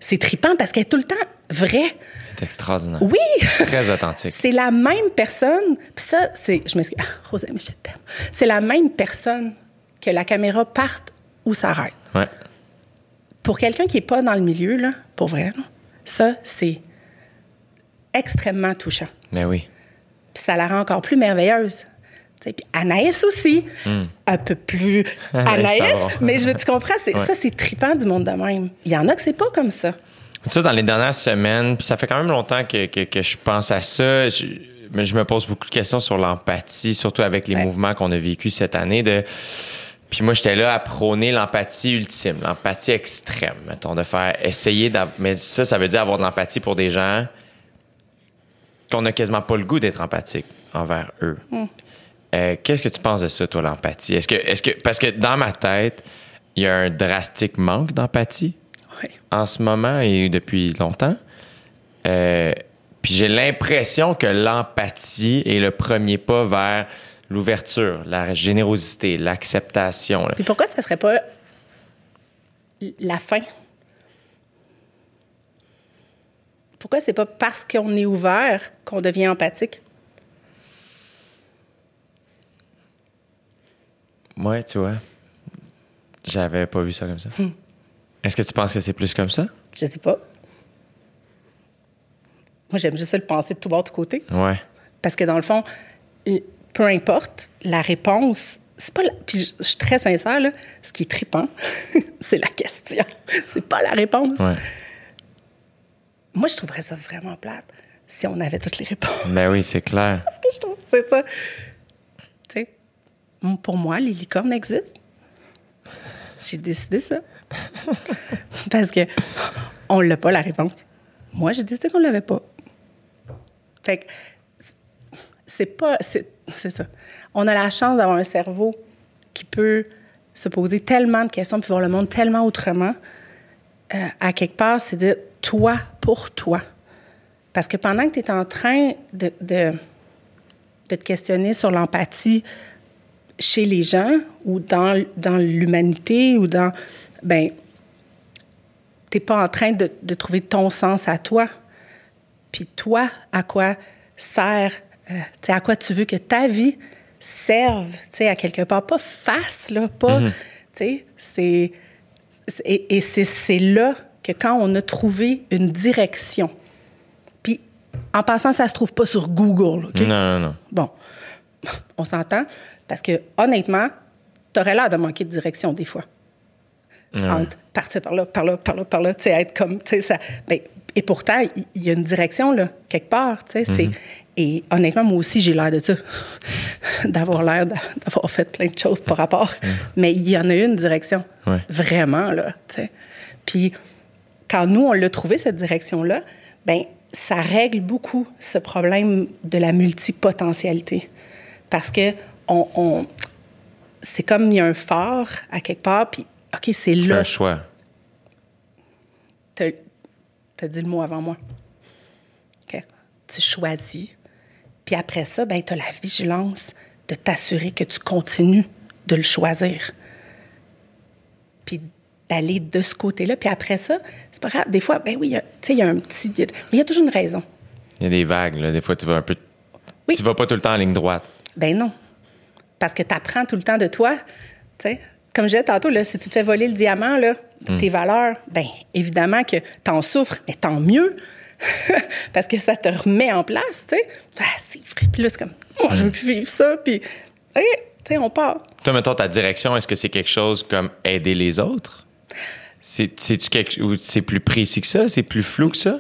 c'est, trippant parce qu'elle est tout le temps vraie. C'est extraordinaire. Oui! Très authentique. c'est la même personne. Puis ça, c'est. Je m'excuse. Ah, je t'aime. C'est la même personne que la caméra parte ou s'arrête. Ouais. Pour quelqu'un qui n'est pas dans le milieu, là, pour vrai, là, ça, c'est extrêmement touchant. Mais oui. Puis ça la rend encore plus merveilleuse. Puis Anaïs aussi, un peu plus Anaïs, mais je veux, tu comprends, Ouais. ça, c'est trippant du monde de même. Il y en a que c'est pas comme ça. Ça, dans les dernières semaines, puis ça fait quand même longtemps que, que- que je pense à ça. Je, mais je me pose beaucoup de questions sur l'empathie, surtout avec les Ouais. mouvements qu'on a vécus cette année. De... Puis moi, j'étais là à prôner l'empathie ultime, l'empathie extrême, mettons, de faire essayer d'avoir. Mais ça, ça veut dire avoir de l'empathie pour des gens qu'on n'a quasiment pas le goût d'être empathique envers eux. Euh, Qu'est-ce que tu penses de ça, toi, l'empathie? Est-ce que, est-ce que, parce que dans ma tête, il y a un drastique manque d'empathie Oui. en ce moment et depuis longtemps. Euh, puis j'ai l'impression que l'empathie est le premier pas vers l'ouverture, la générosité, l'acceptation. Puis pourquoi ça serait pas la fin? Pourquoi c'est pas parce qu'on est ouvert qu'on devient empathique? Ouais, tu vois. J'avais pas vu ça comme ça. Est-ce que tu penses que c'est plus comme ça? Je sais pas. Moi, j'aime juste ça le penser de tout bord, de tout côté. Ouais. Parce que dans le fond, peu importe la réponse, c'est pas la- puis je, suis très sincère là, ce qui est trippant, c'est la question. C'est pas la réponse. Ouais. Moi, je trouverais ça vraiment plate si on avait toutes les réponses. Ben oui, c'est clair. que je trouve. C'est ça. Pour moi, les licornes existent. J'ai décidé ça. Parce que on l'a pas, la réponse. Moi, j'ai décidé qu'on l'avait pas. Fait que c'est- pas... C'est c'est ça. On a la chance d'avoir un cerveau qui peut se poser tellement de questions puis voir le monde tellement autrement. Euh, à quelque part, c'est de toi pour toi. Parce que pendant que tu es en train de, de, de te questionner sur l'empathie chez les gens ou dans, dans l'humanité ou dans. Ben, tu pas en train de, de trouver ton sens à toi. Puis toi, à quoi sert, euh, tu sais, à quoi tu veux que ta vie serve, tu sais, à quelque part, pas face, là, pas, tu sais, c'est... Et, c'est là que quand on a trouvé une direction, puis en passant, ça se trouve pas sur Google, OK? Non, non, non. Bon, on s'entend, parce que honnêtement, t'aurais l'air de manquer de direction des fois. Entre partir par là, par là, par là, par là, tu sais, être comme, tu sais, ça. ben, et pourtant, il y, a une direction, là, quelque part, tu sais. c'est- Et honnêtement, moi aussi, j'ai l'air de ça, d'avoir l'air d'a- d'avoir fait plein de choses par rapport. Mais il y en a une direction, Ouais. vraiment, là, tu sais. Puis, quand nous, on l'a trouvé, cette direction-là, ben ça règle beaucoup ce problème de la multipotentialité. Parce que on, on- c'est comme il y a un phare à quelque part, puis OK, c'est Tu là. un choix. T'as as dit le mot avant moi. OK? Tu choisis. Puis après ça, ben, tu as la vigilance de t'assurer que tu continues de le choisir. Puis d'aller de ce côté-là. Puis après ça, c'est pas grave. Des fois, ben oui, il y a- tu sais, il y a un petit. Mais il y a toujours une raison. Il y a des vagues, là. Des fois, tu vas un peu. Oui. Tu vas pas tout le temps en ligne droite. Ben non. Parce que tu apprends tout le temps de toi. Tu sais, comme je disais tantôt, là, si tu te fais voler le diamant, là, tes valeurs, ben évidemment que tu en souffres, mais tant mieux. Parce que ça te remet en place, tu sais. Ah, c'est vrai. Puis là, c'est comme, moi, je veux plus vivre ça. Puis, OK, tu sais, on part. Toi, mettons, ta direction, est-ce que c'est quelque chose comme aider les autres? C'est, c'est-tu quelque, ou c'est plus précis que ça? C'est plus flou que ça?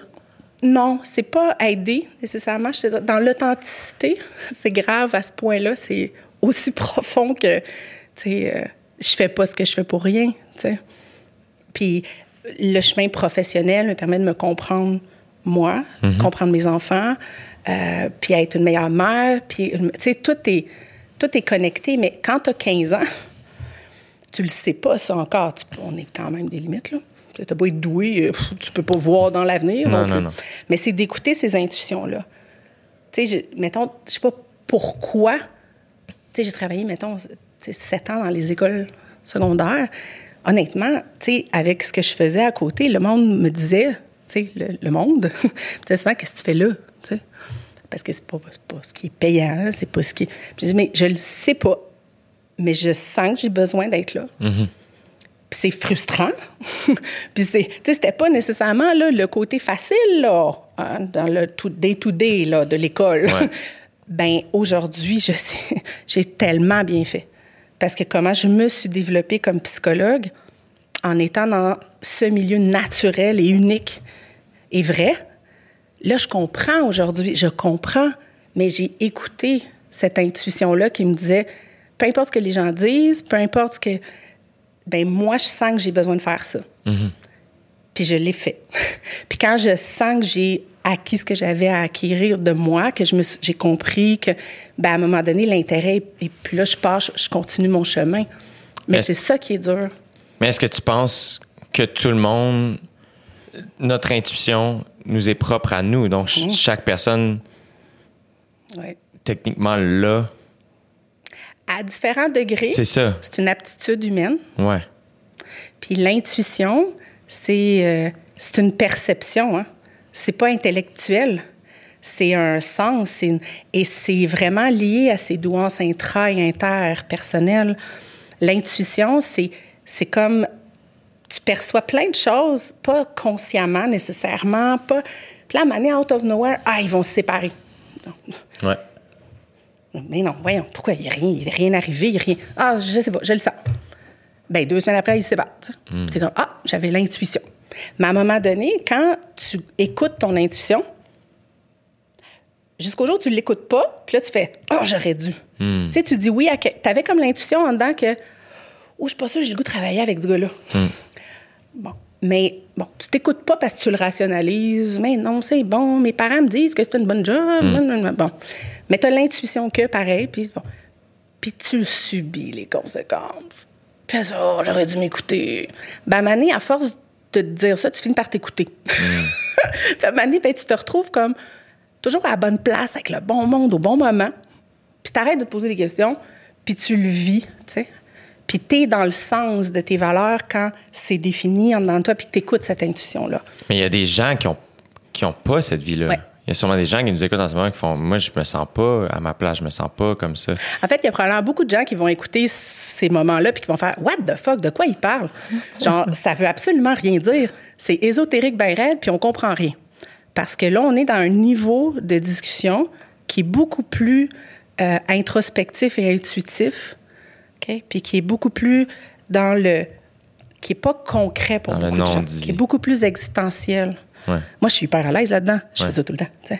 Non, c'est pas aider nécessairement. Dans l'authenticité, c'est grave à ce point-là. C'est aussi profond que, tu sais, euh, je fais pas ce que je fais pour rien, tu sais. Puis le chemin professionnel me permet de me comprendre moi, comprendre mes enfants, euh, puis être une meilleure mère. Puis, tu sais, tout est, tout est connecté. Mais quand tu as 15 ans, tu le sais pas, ça encore. Tu- on est quand même des limites, là. Tu n'as pas être doué, euh, tu peux pas voir dans l'avenir. Non, non. Mais c'est d'écouter ces intuitions-là. Tu sais, je- mettons, je sais pas pourquoi. Tu sais, j'ai travaillé, mettons, tu sept ans dans les écoles secondaires. Honnêtement, tu sais, avec ce que je faisais à côté, le monde me disait, tu sais, le, le monde, disait souvent, qu'est-ce que tu fais là? Tu Parce que c'est pas, pas ce qui est payant, c'est pas ce qui. Puis je dis, mais je le sais pas, mais je sens que j'ai besoin d'être là. Puis c'est frustrant. Puis c'est, tu c'était pas nécessairement là, le côté facile là, hein, dans le tout day to day là, de l'école. Ouais. ben aujourd'hui, je sais, j'ai tellement bien fait parce que comment je me suis développée comme psychologue en étant dans ce milieu naturel et unique et vrai. Là, je comprends aujourd'hui, je comprends, mais j'ai écouté cette intuition-là qui me disait, peu importe ce que les gens disent, peu importe ce que ben moi, je sens que j'ai besoin de faire ça. Puis je l'ai fait. Puis quand je sens que j'ai acquis ce que j'avais à acquérir de moi, que je me suis- j'ai compris que, ben à un moment donné, l'intérêt, et puis là, je pars, je, je continue mon chemin. Mais c'est ça qui est dur. Mais est-ce que tu penses que tout le monde, notre intuition nous est propre à nous? Donc, ch- chaque personne, Ouais. techniquement, là, À différents degrés, c'est ça. c'est une aptitude humaine. Ouais. Puis l'intuition, c'est euh, c'est une perception. Hein? C'est pas intellectuel. C'est un sens. une- et c'est vraiment lié à ces douances intra et interpersonnelles. L'intuition, c'est c'est comme tu perçois plein de choses, pas consciemment nécessairement, pas. Puis là, donné, out of nowhere, ah, ils vont se séparer. Ouais. Mais non, voyons, pourquoi? Il n'y a rien, il rien arrivé, il a rien. Ah, je sais pas, je le sens. Ben deux semaines après, il se battent. T'es comme, ah, j'avais l'intuition. Mais à un moment donné, quand tu écoutes ton intuition, jusqu'au jour où tu ne l'écoutes pas, puis là, tu fais, oh, j'aurais dû. Tu sais, tu dis oui à. Tu avais comme l'intuition en dedans que, oh, je suis pas sûre, j'ai le goût de travailler avec ce gars-là. Bon. Mais bon, tu t'écoutes pas parce que tu le rationalises. Mais non, c'est bon. Mes parents me disent que c'est une bonne job. Bon. Mais tu as l'intuition que, pareil. Puis bon. Puis tu subis les conséquences. Puis là, oh, j'aurais dû m'écouter. Ben, donné, à force te dire ça, tu finis par t'écouter. Donné, ben, tu te retrouves comme toujours à la bonne place, avec le bon monde, au bon moment. Puis t'arrêtes de te poser des questions, puis tu le vis, tu sais. Puis t'es dans le sens de tes valeurs quand c'est défini en dedans de toi, puis que t'écoutes cette intuition-là. Mais il y a des gens qui ont, qui ont pas cette vie-là. Ouais. Il y a sûrement des gens qui nous écoutent en ce moment qui font Moi, je me sens pas à ma place, je me sens pas comme ça. En fait, il y a probablement beaucoup de gens qui vont écouter ces moments-là puis qui vont faire What the fuck, de quoi ils parlent? Genre, ça veut absolument rien dire. C'est ésotérique, ben raide, puis on comprend rien. Parce que là, on est dans un niveau de discussion qui est beaucoup plus euh, introspectif et intuitif, OK? Puis qui est beaucoup plus dans le. qui est pas concret pour Dans le beaucoup de gens, qui est beaucoup plus existentiel. Ouais. Moi, je suis hyper à l'aise là-dedans. Je Ouais. fais ça tout le temps.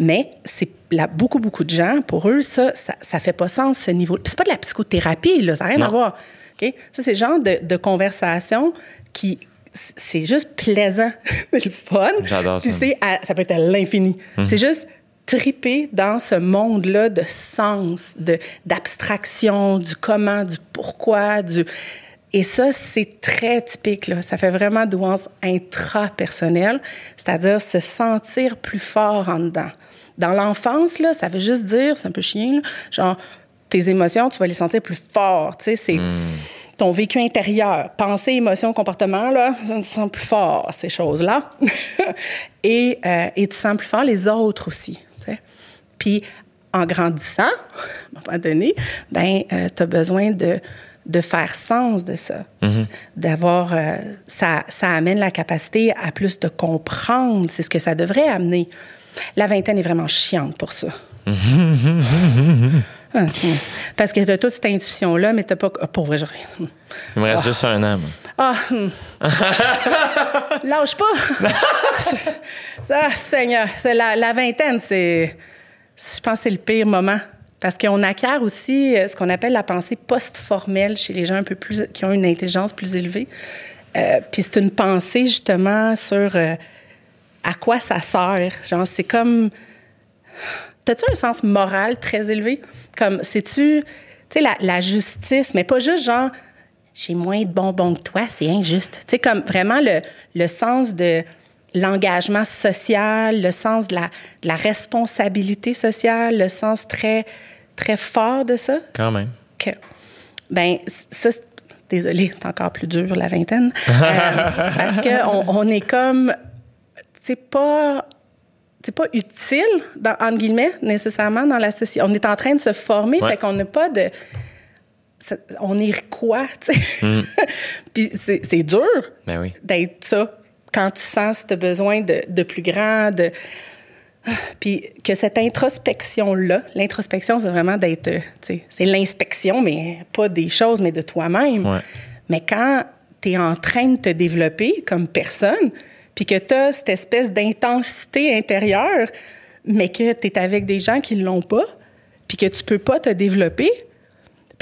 Mais c'est là, beaucoup, beaucoup de gens, pour eux, ça, ça, ça fait pas sens, ce niveau. Puis c'est pas de la psychothérapie, là, ça n'a rien Non. à voir. OK? Ça, c'est le genre de, de conversation qui. C'est juste plaisant, le fun. J'adore Puis ça. c'est à- ça peut être à l'infini. C'est juste triper dans ce monde-là de sens, de d'abstraction, du comment, du pourquoi, du et ça c'est très typique là. Ça fait vraiment douance intrapersonnelle, c'est-à-dire se sentir plus fort en dedans. Dans l'enfance là, ça veut juste dire, c'est un peu chien, là, genre tes émotions, tu vas les sentir plus fort, tu sais, c'est ton vécu intérieur, pensée, émotion, comportement, là, ça se sent plus fort, ces choses-là. et, euh, et tu sens plus fort les autres aussi. tu sais. Puis, en grandissant, à un moment donné, ben, tu as besoin de, de faire sens de ça. D'avoir. euh, ça, ça amène la capacité à plus de comprendre. C'est ce que ça devrait amener. La vingtaine est vraiment chiante pour ça. Ah, hum. Parce que tu as toute cette intuition-là, mais tu pas. ah, Pour vrai, je reviens. Il me reste juste un an. Ah! hum. Lâche pas! ça, Seigneur, c'est la, la vingtaine, c'est. Je pense que c'est le pire moment. Parce qu'on acquiert aussi euh, ce qu'on appelle la pensée post-formelle chez les gens un peu plus qui ont une intelligence plus élevée. Euh, puis c'est une pensée justement sur euh, à quoi ça sert. Genre, c'est comme. T'as-tu un sens moral très élevé? Comme, sais-tu, tu sais, la, justice, mais pas juste genre, j'ai moins de bonbons que toi, c'est injuste. Tu sais, comme vraiment le, le sens de l'engagement social, le sens de la responsabilité sociale, le sens très, très fort de ça. Quand même. Que, ben, ça, désolée, c'est encore plus dur, la vingtaine. Euh, parce qu'on on est comme, c'est pas, c'est pas utile, dans, entre guillemets, nécessairement dans la société. On est en train de se former, Ouais. fait qu'on n'a pas de. ça- on est quoi, tu sais? Puis c'est dur Ben oui. d'être ça quand tu sens tu as besoin de, de plus grand, de. Puis que cette introspection-là, l'introspection, c'est vraiment d'être, euh, tu sais, c'est l'inspection, mais pas des choses, mais de toi-même. Ouais. Mais quand tu es en train de te développer comme personne, puis que tu as cette espèce d'intensité intérieure, mais que tu es avec des gens qui ne l'ont pas, puis que tu peux pas te développer,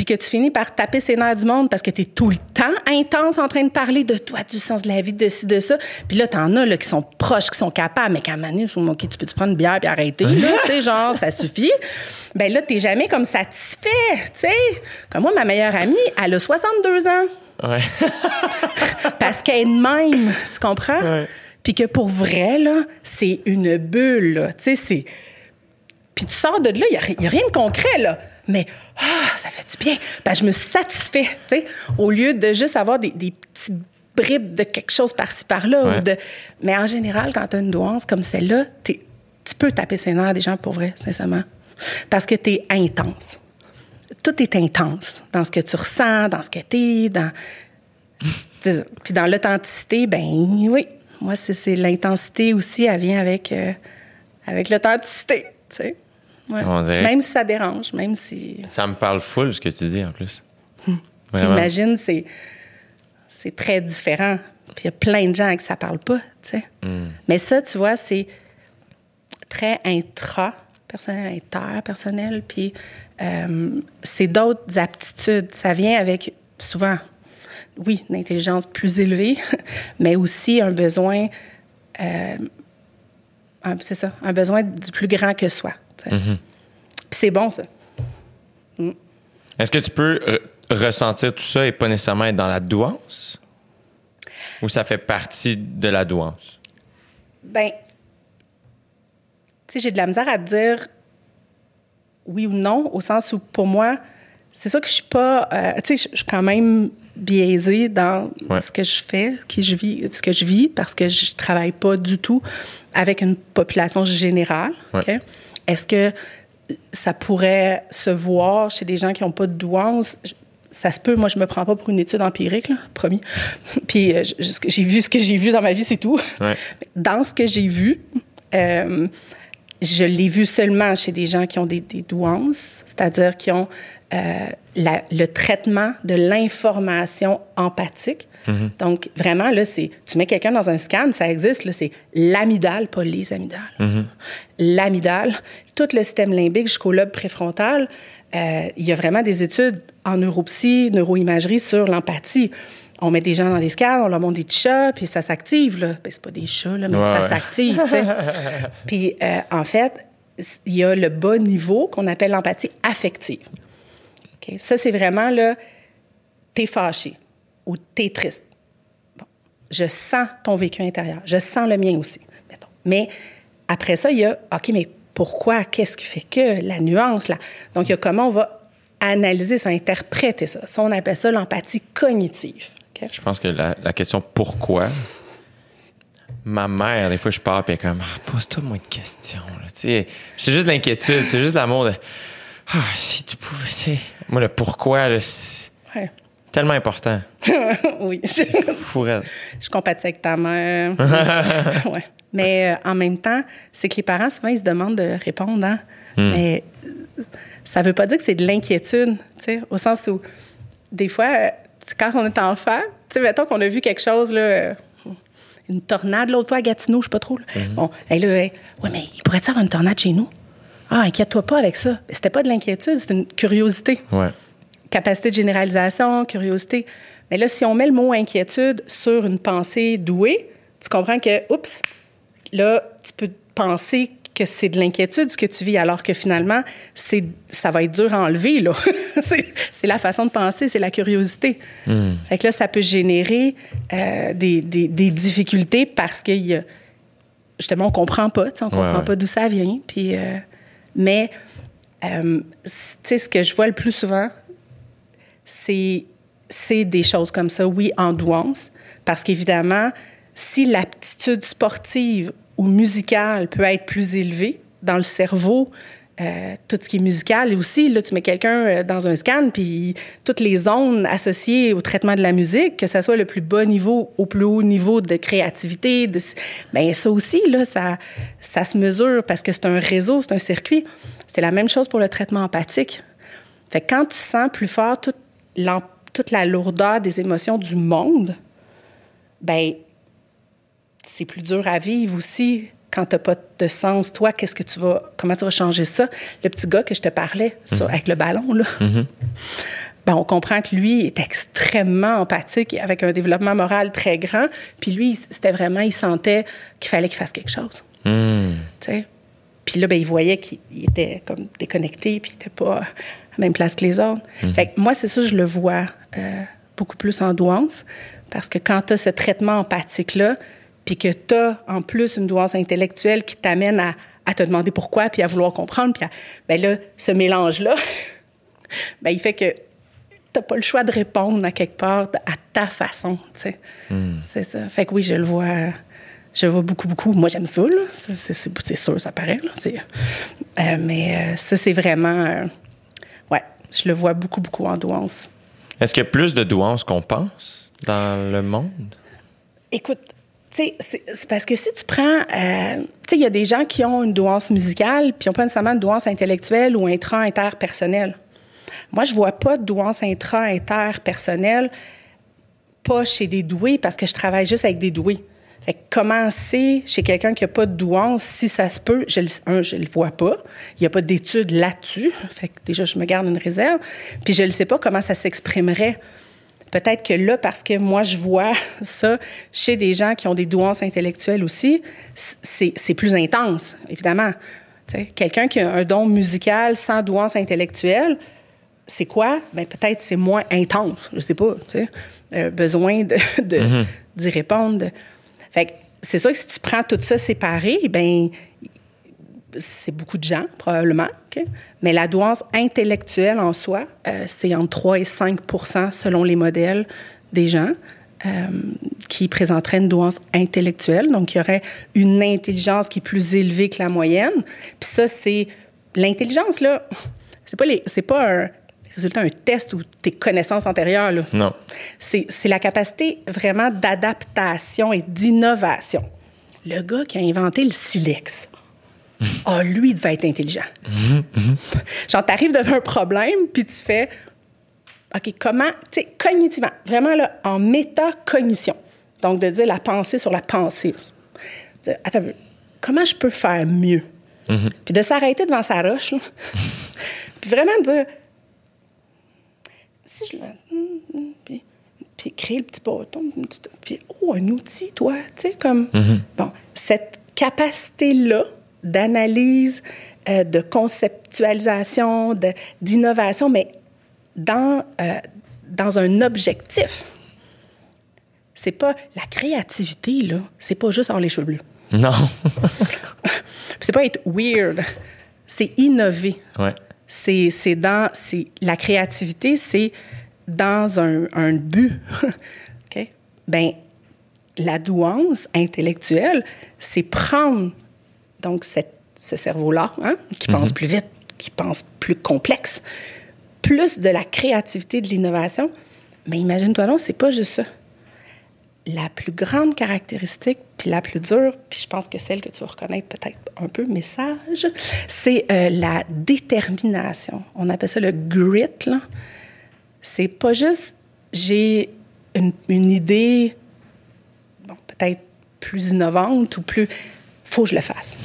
puis que tu finis par taper ses nerfs du monde parce que tu es tout le temps intense en train de parler de toi, du sens de la vie, de ci, de ça. Puis là, t'en as là, qui sont proches, qui sont capables, mais qu'à un moment donné, OK, tu peux-tu prendre une bière puis arrêter, là, tu sais, genre, ça suffit. Ben là, t'es jamais comme satisfait, tu sais. Comme moi, ma meilleure amie, elle a 62 ans Ouais. parce qu'elle est de même, tu comprends? Ouais. Puis que pour vrai, là, c'est une bulle, là. Tu sais, c'est... Puis tu sors de là, il n'y a, rien de concret, là. Mais, ah, ça fait du bien. Ben, je me satisfais, tu sais, au lieu de juste avoir des, des petits bribes de quelque chose par-ci, par-là. Ouais. Ou de... Mais en général, quand tu as une douance comme celle-là, tu peux taper ses nerfs des gens pour vrai, sincèrement. Parce que tu es intense. Tout est intense dans ce que tu ressens, dans ce que tu es, dans... Puis dans l'authenticité, ben oui. Moi, c'est c'est l'intensité aussi, elle vient avec, euh, avec l'authenticité, tu sais. Ouais. On dirait- Même si ça dérange, même si... Ça me parle full ce que tu dis en plus. Puis Vraiment. imagine, c'est, c'est très différent. Puis il y a plein de gens à qui ça parle pas, tu sais. Hmm. Mais ça, tu vois, c'est très intra-personnel, inter-personnel. Puis euh, c'est d'autres aptitudes. Ça vient avec, souvent, oui, une intelligence plus élevée, mais aussi un besoin, euh, c'est ça, un besoin du plus grand que soi. Puis c'est bon, ça. Est-ce que tu peux re- ressentir tout ça et pas nécessairement être dans la douance? Ou ça fait partie de la douance? Ben, tu sais, j'ai de la misère à te dire oui ou non, au sens où, pour moi, c'est ça que je suis pas. euh, tu sais, je suis quand même biaisée dans Ouais. ce que je fais, qui je vis, ce que je vis, parce que je travaille pas du tout avec une population générale. Ouais. Est-ce que ça pourrait se voir chez des gens qui n'ont pas de douance? Ça se peut, moi, je me prends pas pour une étude empirique, là, promis. Puis euh, j'ai vu ce que j'ai vu dans ma vie, c'est tout. Ouais. Dans ce que j'ai vu, euh, je l'ai vu seulement chez des gens qui ont des, des douances, c'est-à-dire qui ont euh, la- le traitement de l'information empathique. Donc, vraiment, là, c'est. Tu mets quelqu'un dans un scan, ça existe, là, c'est l'amygdale, pas les amygdales. L'amygdale, tout le système limbique jusqu'au lobe préfrontal. euh, il y a vraiment des études en neuropsy, neuroimagerie sur l'empathie. On met des gens dans les scans, on leur montre des chats, puis ça s'active. Là. Ben, c'est pas des chats, là, mais Ouais, ça ouais. s'active. tu sais. puis, euh, en fait, il y a le bas niveau qu'on appelle l'empathie affective. Ça, c'est vraiment là, t'es fâché ou t'es triste. Bon. Je sens ton vécu intérieur. Je sens le mien aussi, mettons. Mais après ça, il y a, OK, mais pourquoi? Qu'est-ce qui fait que? La nuance, là. Donc, il y a comment on va analyser ça, interpréter ça. Ça, on appelle ça l'empathie cognitive. Je pense que la, la question pourquoi, ma mère, des fois, je pars et elle est comme ah, pose-toi moins de questions. C'est juste l'inquiétude, c'est juste l'amour de ah, si tu pouvais. tu sais. Moi, le pourquoi, là, Ouais. Tellement important. oui. Je, Fourette. je compatis avec ta mère. ouais. Mais euh, en même temps, c'est que les parents, souvent, ils se demandent de répondre. hein. Mais euh, ça veut pas dire que c'est de l'inquiétude, tu sais, au sens où, des fois, euh, quand on est enfant, tu sais, mettons qu'on a vu quelque chose, là, euh, une tornade l'autre fois à Gatineau, je sais pas trop. Là. Bon, et là, hey, ouais, mais il pourrait y avoir une tornade chez nous? Ah, inquiète-toi pas avec ça. C'était pas de l'inquiétude, c'était une curiosité. Ouais. Capacité de généralisation, curiosité. Mais là, si on met le mot inquiétude sur une pensée douée, tu comprends que, oups, là, tu peux penser que c'est de l'inquiétude ce que tu vis, alors que finalement, c'est, ça va être dur à enlever. Là. c'est, la façon de penser, c'est la curiosité. Fait que là, ça peut générer euh, des, des, des difficultés parce que y a, justement, on comprend pas, tu sais, on comprend ouais. pas d'où ça vient. Puis, euh, mais, euh, tu sais, ce que je vois le plus souvent, c'est, c'est des choses comme ça, oui, en douance, parce qu'évidemment, si l'aptitude sportive ou musicale peut être plus élevée dans le cerveau, euh, tout ce qui est musical, aussi, là, tu mets quelqu'un euh, dans un scan, puis toutes les zones associées au traitement de la musique, que ce soit le plus bas niveau au plus haut niveau de créativité, de, ben ça aussi, là, ça, ça se mesure parce que c'est un réseau, c'est un circuit. C'est la même chose pour le traitement empathique. Fait que quand tu sens plus fort toute, l'em- toute la lourdeur des émotions du monde, ben c'est plus dur à vivre aussi quand tu n'as pas de sens. Toi, qu'est-ce que tu vas, comment tu vas changer ça? Le petit gars que je te parlais sur- avec le ballon, là. Ben, on comprend que lui est extrêmement empathique, avec un développement moral très grand. Puis lui, c'était vraiment, il sentait qu'il fallait qu'il fasse quelque chose. Hmm. Puis là, ben, il voyait qu'il il était comme déconnecté, puis il n'était pas la même place que les autres. Fait que moi, c'est ça, je le vois euh, beaucoup plus en douance, parce que quand tu as ce traitement empathique-là, puis que tu as en plus une douance intellectuelle qui t'amène à, à te demander pourquoi, puis à vouloir comprendre, puis à- ben là, ce mélange-là, ben, il fait que t'as pas le choix de répondre à quelque part à ta façon, tu sais. C'est ça. Fait que oui, je le vois, je le vois beaucoup, beaucoup. Moi, j'aime ça, là. C'est sûr, ça paraît, là. Euh, mais euh, ça, c'est vraiment... euh, je le vois beaucoup, beaucoup en douance. Est-ce qu'il y a plus de douance qu'on pense dans le monde? Écoute, c'est parce que si tu prends... euh, tu sais, il y a des gens qui ont une douance musicale, puis ils n'ont pas nécessairement une douance intellectuelle ou intra-interpersonnelle. Moi, je vois pas de douance intra-interpersonnelle, pas chez des doués, parce que je travaille juste avec des doués. Fait que comment c'est chez quelqu'un qui n'a pas de douance, si ça se peut, je le, un, je le vois pas. Il n'y a pas d'études là-dessus. Fait que déjà, je me garde une réserve. Puis je ne sais pas comment ça s'exprimerait. Peut-être que là, parce que moi, je vois ça chez des gens qui ont des douances intellectuelles aussi, c'est plus intense, évidemment. Quelqu'un qui a un don musical sans douance intellectuelle, c'est quoi? Ben, peut-être c'est moins intense, je sais pas. Tu sais. Euh, besoin de, de- d'y répondre. C'est sûr que si tu prends tout ça séparé, ben c'est beaucoup de gens, probablement. Mais la douance intellectuelle en soi, euh, c'est entre 3 et 5% selon les modèles des gens euh, qui présenteraient une douance intellectuelle. Donc, il y aurait une intelligence qui est plus élevée que la moyenne. Puis ça, c'est... L'intelligence, là, c'est pas, pas un résultat d'un test ou tes connaissances antérieures, là. Non. C'est, c'est la capacité vraiment d'adaptation et d'innovation. Le gars qui a inventé le silex, ah, lui, il devait être intelligent. Genre, t'arrives devant un problème, puis tu fais, OK, comment, tu sais, cognitivement, vraiment là, en métacognition. Donc, de dire la pensée sur la pensée. Dire, attends, un comment je peux faire mieux? Puis de s'arrêter devant sa roche, là. puis vraiment de dire, si je le. hum, hum, Puis, puis créer le petit bâton, puis oh, un outil, toi, tu sais, comme. Bon, cette capacité-là d'analyse, euh, de conceptualisation, de- d'innovation, mais dans, euh, dans un objectif. C'est pas la créativité, là. C'est pas juste avoir les cheveux bleus. Non. C'est pas être weird. C'est innover. ouais. C'est, c'est dans. C'est, la créativité, c'est dans un, un but. OK? Ben, la douance intellectuelle, c'est prendre donc cette- ce cerveau-là, hein, qui pense plus vite, qui pense plus complexe, plus de la créativité, de l'innovation. Mais imagine-toi donc, c'est pas juste ça. La plus grande caractéristique, puis la plus dure, puis je pense que celle que tu vas reconnaître peut-être un peu, message, c'est euh, la détermination. On appelle ça le grit. là. C'est pas juste j'ai une, une idée, bon, peut-être plus innovante ou plus. faut que je le fasse.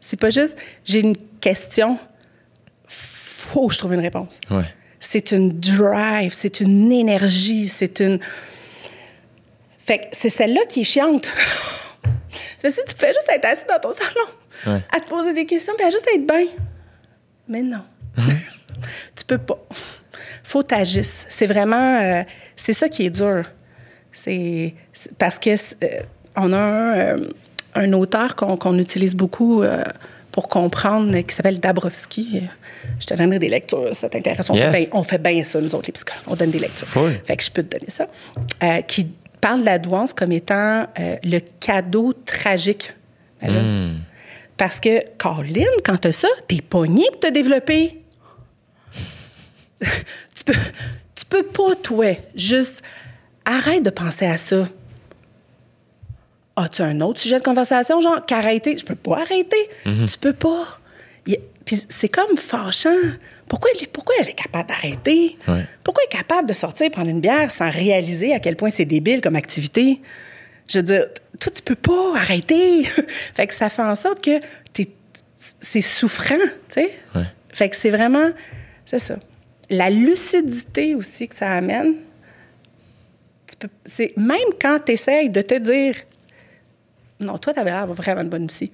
C'est pas juste j'ai une question, faut que je trouve une réponse. Ouais. C'est une drive, c'est une énergie, c'est une. Fait que c'est celle-là qui est chiante. Je sais, tu fais juste être assis dans ton salon, Ouais. à te poser des questions, puis à juste être bien. Mais non. tu peux pas. Faut t'agisses. C'est vraiment. euh, c'est ça qui est dur. C'est parce que euh, on a un, euh, un auteur qu'on utilise beaucoup euh, pour comprendre qui s'appelle Dabrowski. Je te donnerai des lectures, ça t'intéresse. On, Yes. fait bien- on fait bien ça, nous autres, les psychologues. On donne des lectures. Fait que je peux te donner ça. Qui parle de la douance comme étant le cadeau tragique. Imagine. Parce que, Caroline, quand t'as ça, t'es pogné pour te développer. Tu, peux, tu peux pas, toi, juste arrête de penser à ça. As-tu un autre sujet de conversation, genre, qu'arrêter? Je peux pas arrêter. Tu peux pas. Il Puis c'est comme fâchant. Pourquoi elle, est- pourquoi elle est capable d'arrêter? Ouais. Pourquoi elle est capable de sortir prendre une bière sans réaliser à quel point c'est débile comme activité? Je veux dire, toi, tu peux pas arrêter. fait que ça fait en sorte que t'es- c'est souffrant, tu sais? Ouais. Fait que c'est vraiment, c'est ça. La lucidité aussi que ça amène, tu peux, c'est même quand tu essayes de te dire, non, toi, tu avais l'air vraiment de bonne psy.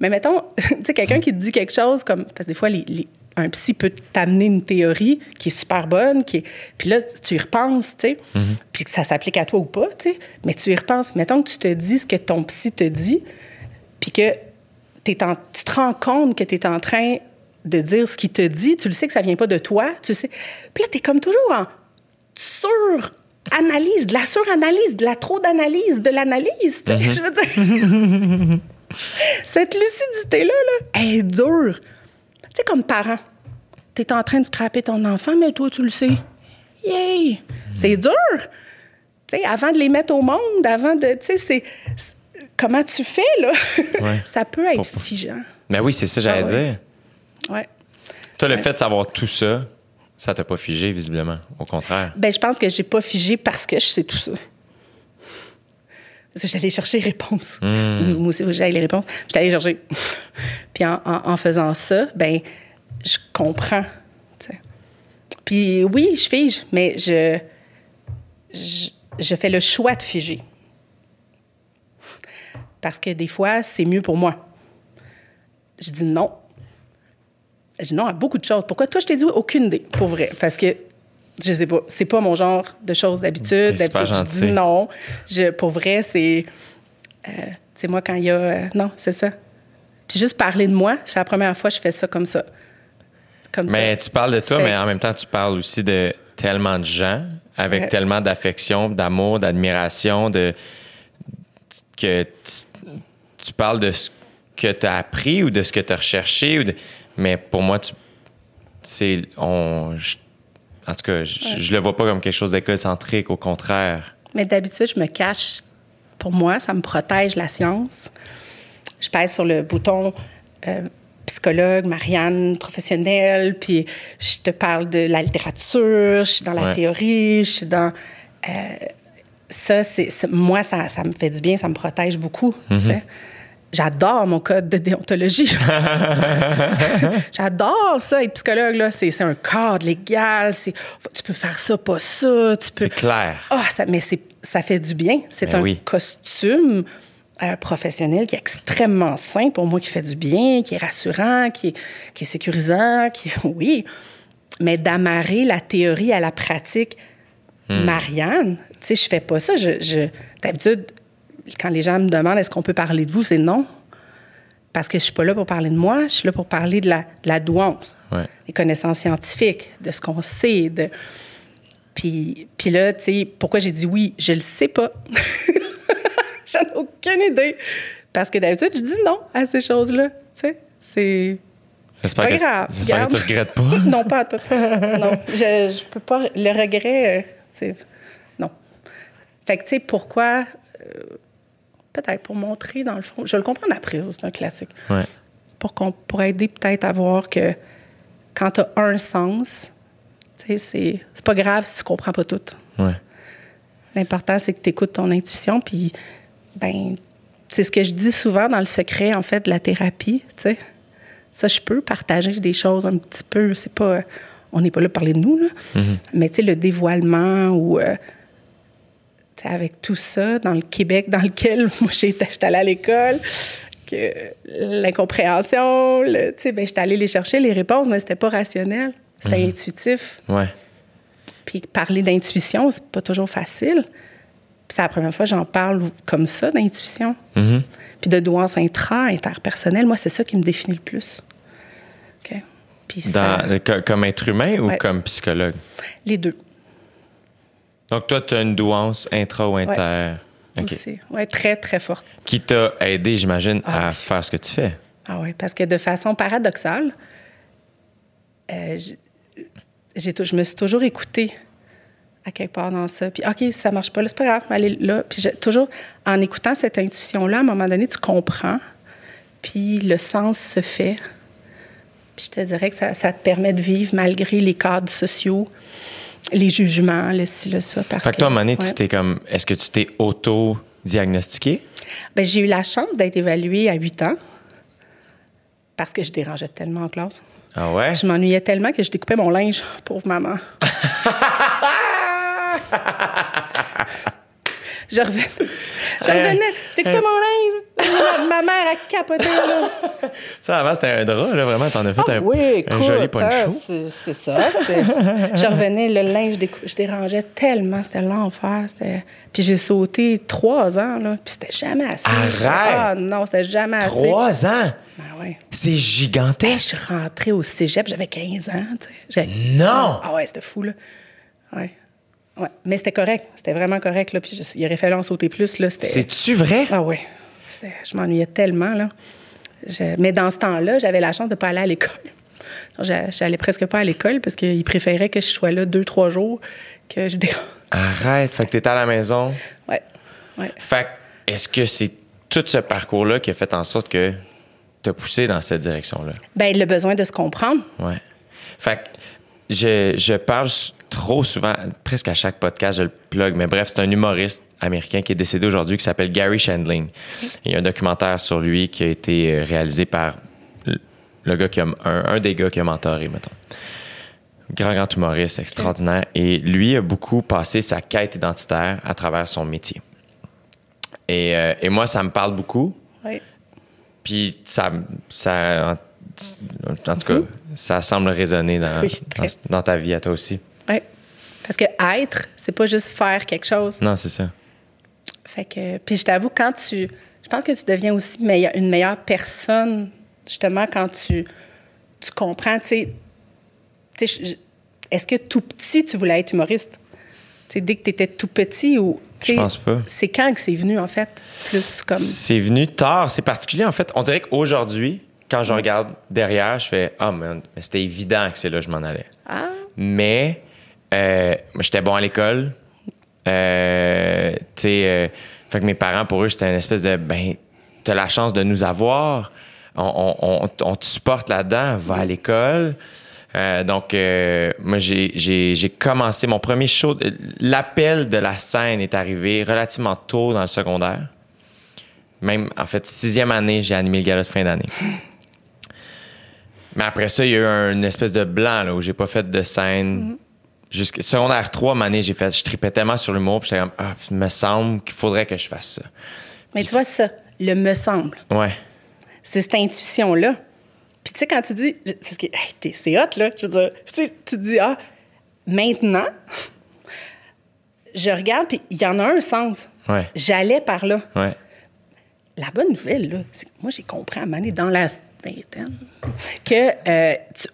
Mais mettons, tu sais, quelqu'un qui te dit quelque chose comme, parce que des fois, les- les- un psy peut t'amener une théorie qui est super bonne, qui est, puis là, tu y repenses, tu sais, puis que ça s'applique à toi ou pas, tu sais, mais tu y repenses. Mettons que tu te dis ce que ton psy te dit, puis que t'es en- tu te rends compte que tu es en train de dire ce qu'il te dit, tu le sais que ça vient pas de toi, tu sais. Puis là, tu es comme toujours en sur-analyse, de la suranalyse, de la trop d'analyse, de l'analyse, tu sais, je veux dire. Cette lucidité-là, là, elle est dure. Tu sais, comme parent, tu es en train de scraper ton enfant, mais toi, tu le sais. Yay! C'est dur! Tu sais, avant de les mettre au monde, avant de. Tu sais, c'est. c'est- Comment tu fais, là? Ouais. ça peut être Pour- figeant. Ben oui, c'est ça, j'allais Ah ouais. dire. Ouais. Toi, le fait de savoir tout ça, ça t'a pas figé, visiblement. Au contraire. Ben, je pense que j'ai pas figé parce que je sais tout ça. Parce que j'allais chercher les réponses. Moi aussi, j'allais les réponses. J'étais allée chercher. Puis en, en- en faisant ça, ben, je comprends. Puis oui, je fige, mais je, je, je fais le choix de figer. Parce que des fois, c'est mieux pour moi. Je dis non. Dis non à beaucoup de choses. Pourquoi? Toi, je t'ai dit aucune idée, pour vrai. Parce que, je sais pas, c'est pas mon genre de choses d'habitude. D'habitude, je dis non. Je, pour vrai, c'est. Euh, tu sais, moi, quand il y a. euh, non, c'est ça. Puis juste parler de moi, c'est la première fois que je fais ça comme ça. Comme Mais ça. tu parles de toi, Fait- mais en même temps, tu parles aussi de tellement de gens avec Ouais. tellement d'affection, d'amour, d'admiration, de que tu, tu parles de ce que tu as appris ou de ce que tu as recherché. Ou de- mais pour moi, tu, c'est on, je- en tout cas, je, je le vois pas comme quelque chose d'égocentrique, au contraire. Mais d'habitude, je me cache. Pour moi, ça me protège la science. Je pèse sur le bouton euh, psychologue, Marianne, professionnelle, puis je te parle de la littérature, je suis dans la Ouais. théorie, je suis dans. euh, ça, c'est, moi, ça, ça me fait du bien, ça me protège beaucoup. tu sais. J'adore mon code de déontologie. J'adore ça, être psychologue, là. C'est, c'est un cadre légal. C'est, tu peux faire ça, pas ça. Tu peux. C'est clair. Ah, ça, mais c'est, ça fait du bien. C'est Ben un oui. costume euh, professionnel qui est extrêmement sain pour moi, qui fait du bien, qui est rassurant, qui est, qui est sécurisant, qui oui. Mais d'amarrer la théorie à la pratique, Hmm. Marianne, tu sais, je fais pas ça. Je, je- d'habitude, quand les gens me demandent est-ce qu'on peut parler de vous, c'est non. Parce que je suis pas là pour parler de moi, je suis là pour parler de la, de la douance, Ouais. des connaissances scientifiques, de ce qu'on sait, de... Puis, puis là, tu sais, pourquoi j'ai dit oui? Je le sais pas. J'en ai aucune idée. Parce que d'habitude, je dis non à ces choses-là. Tu sais, c'est. C'est pas que- grave. j'espère que tu regrettes pas. non, pas à tout. Non, je, je peux pas. Le regret, euh, c'est. Non. Fait que, tu sais, pourquoi. euh, peut-être pour montrer, dans le fond. Je le comprends après, c'est un classique. Ouais. Pour, qu'on, pour aider peut-être à voir que quand tu as un sens, tu sais, c'est, c'est pas grave si tu comprends pas tout. Ouais. L'important, c'est que tu écoutes ton intuition, puis, ben, c'est ce que je dis souvent dans le secret, en fait, de la thérapie, tu sais. Ça, je peux partager des choses un petit peu. C'est pas. On n'est pas là pour parler de nous, là. Mais tu sais, le dévoilement ou. euh, avec tout ça, dans le Québec dans lequel moi j'étais, allée à l'école, que l'incompréhension, tu sais, ben, j'étais allée les chercher, les réponses, mais c'était pas rationnel, c'était intuitif. Ouais. Puis parler d'intuition, c'est pas toujours facile. Puis c'est la première fois que j'en parle comme ça, d'intuition. Mhm. Puis de douance intra, interpersonnelle, moi, c'est ça qui me définit le plus. OK? Puis ça- Dans- co- comme être humain ou Ouais. comme psychologue? les deux Donc, toi, tu as une douance intra ou inter. OK. aussi. Ouais, très, très forte. Qui t'a aidé, j'imagine, Ah à oui. faire ce que tu fais. Ah oui, parce que de façon paradoxale, euh, je me suis toujours écoutée à quelque part dans ça. Puis, OK, ça marche pas, là, c'est pas grave, allez là. Puis, toujours, en écoutant cette intuition-là, à un moment donné, tu comprends, puis le sens se fait. Puis, je te dirais que ça, ça te permet de vivre malgré les cadres sociaux, les jugements, le ci, le ça. Parce Fait que toi, à un moment donné, ouais. tu t'es comme. Est-ce que tu t'es auto-diagnostiqué? Ben, j'ai eu la chance d'être évaluée à 8 ans parce que je dérangeais tellement en classe. Ah ouais? Je m'ennuyais tellement que je découpais mon linge, pauvre maman. je revenais. Je revenais. Mon linge. Ma, ma mère a capoté, là. Ça, avant, c'était un drap, là, vraiment. T'en as fait Ah un, oui, un joli poncho. c'est c'est ça. je revenais, le linge, je, dérangeais tellement. C'était l'enfer. Puis j'ai sauté trois ans, là. Puis c'était jamais assez. Arrête! Ah non, c'était jamais assez. Trois ans? Ben oui. C'est Ben, gigantesque. je suis rentrée au cégep, j'avais 15 ans. tu sais. Non! Ah ouais, c'était fou, là. Ouais. Ouais. Mais c'était correct. C'était vraiment correct, là. Puis je- il aurait fallu en sauter plus, là. C'était... C'est-tu vrai? Ah oui. Je m'ennuyais tellement, là. Je- Mais dans ce temps-là, j'avais la chance de ne pas aller à l'école. J'a- J'allais presque pas à l'école parce qu'ils préféraient que je sois là deux, trois jours que je dérange. Arrête. Fait que t'étais à la maison. Ouais. Ouais. Fait que, est-ce que c'est tout ce parcours-là qui a fait en sorte que t'as poussé dans cette direction-là? Ben, le besoin de se comprendre. Ouais. Fait que je, je parle trop souvent, presque à chaque podcast, je le plug, mais bref, c'est un humoriste américain qui est décédé aujourd'hui qui s'appelle Gary Shandling. Il y a un documentaire sur lui qui a été euh, réalisé par le- le gars qui a, un, un des gars qui a mentoré, mettons. Grand, grand humoriste, extraordinaire. Et lui a beaucoup passé sa quête identitaire à travers son métier. Et, euh, et moi, ça me parle beaucoup. Oui. Puis ça, ça en, en tout cas, ça semble résonner dans, Oui, très. dans, dans ta vie à toi aussi. Parce que être, c'est pas juste faire quelque chose. Non, c'est ça. Fait que, puis je t'avoue, quand tu. Je pense que tu deviens aussi meilleur- une meilleure personne, justement, quand tu, tu comprends, tu sais. Est-ce que tout petit, tu voulais être humoriste? Tu sais, dès que tu étais tout petit ou. Je pense pas. C'est quand que c'est venu, en fait? Plus comme? C'est venu tard. C'est particulier, en fait. On dirait qu'aujourd'hui, quand je regarde derrière, je fais Ah, mais c'était évident que c'est là que je m'en allais. Ah, Mais euh, j'étais bon à l'école. Euh, tu sais, euh, fait que mes parents, pour eux, c'était une espèce de ben, t'as la chance de nous avoir. On, on- on- on te supporte là-dedans, va à l'école. Euh, donc, euh, moi, j'ai- commencé mon premier show. L'appel de la scène est arrivé relativement tôt dans le secondaire. Même, en fait, sixième année, j'ai animé le gala de fin d'année. Mais après ça, il y a eu un- une espèce de blanc là, où j'ai pas fait de scène. Jusqu'à secondaire 3, année, j'ai fait, je tripais tellement sur l'humour, puis j'étais comme, ah, il me semble qu'il faudrait que je fasse ça. mais tu vois ça, le me semble. Ouais. C'est cette intuition-là. Puis tu sais, quand tu dis. Parce que hey, c'est hot, là. Je veux dire, tu sais, tu te dis, ah, maintenant, je regarde, puis il y en a un sens. Ouais. J'allais par là. Ouais. La bonne nouvelle, là, c'est que moi, j'ai compris à un moment donné, dans la vingtaine, que euh, tu-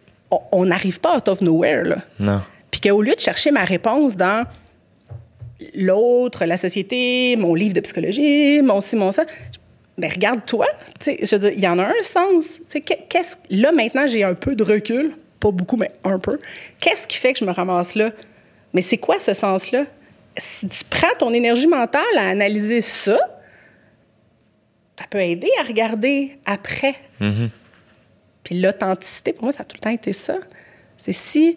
on n'arrive pas out of nowhere, là. Non. Puis qu'au lieu de chercher ma réponse dans l'autre, la société, mon livre de psychologie, mon ci, mon ça, ben regarde-toi. Je veux dire, il y en a un sens. Qu'est-ce, là, maintenant, j'ai un peu de recul. Pas beaucoup, mais un peu. Qu'est-ce qui fait que je me ramasse là? Mais c'est quoi ce sens-là? Si tu prends ton énergie mentale à analyser ça, ça peut aider à regarder après. Puis l'authenticité, pour moi, ça a tout le temps été ça. C'est si,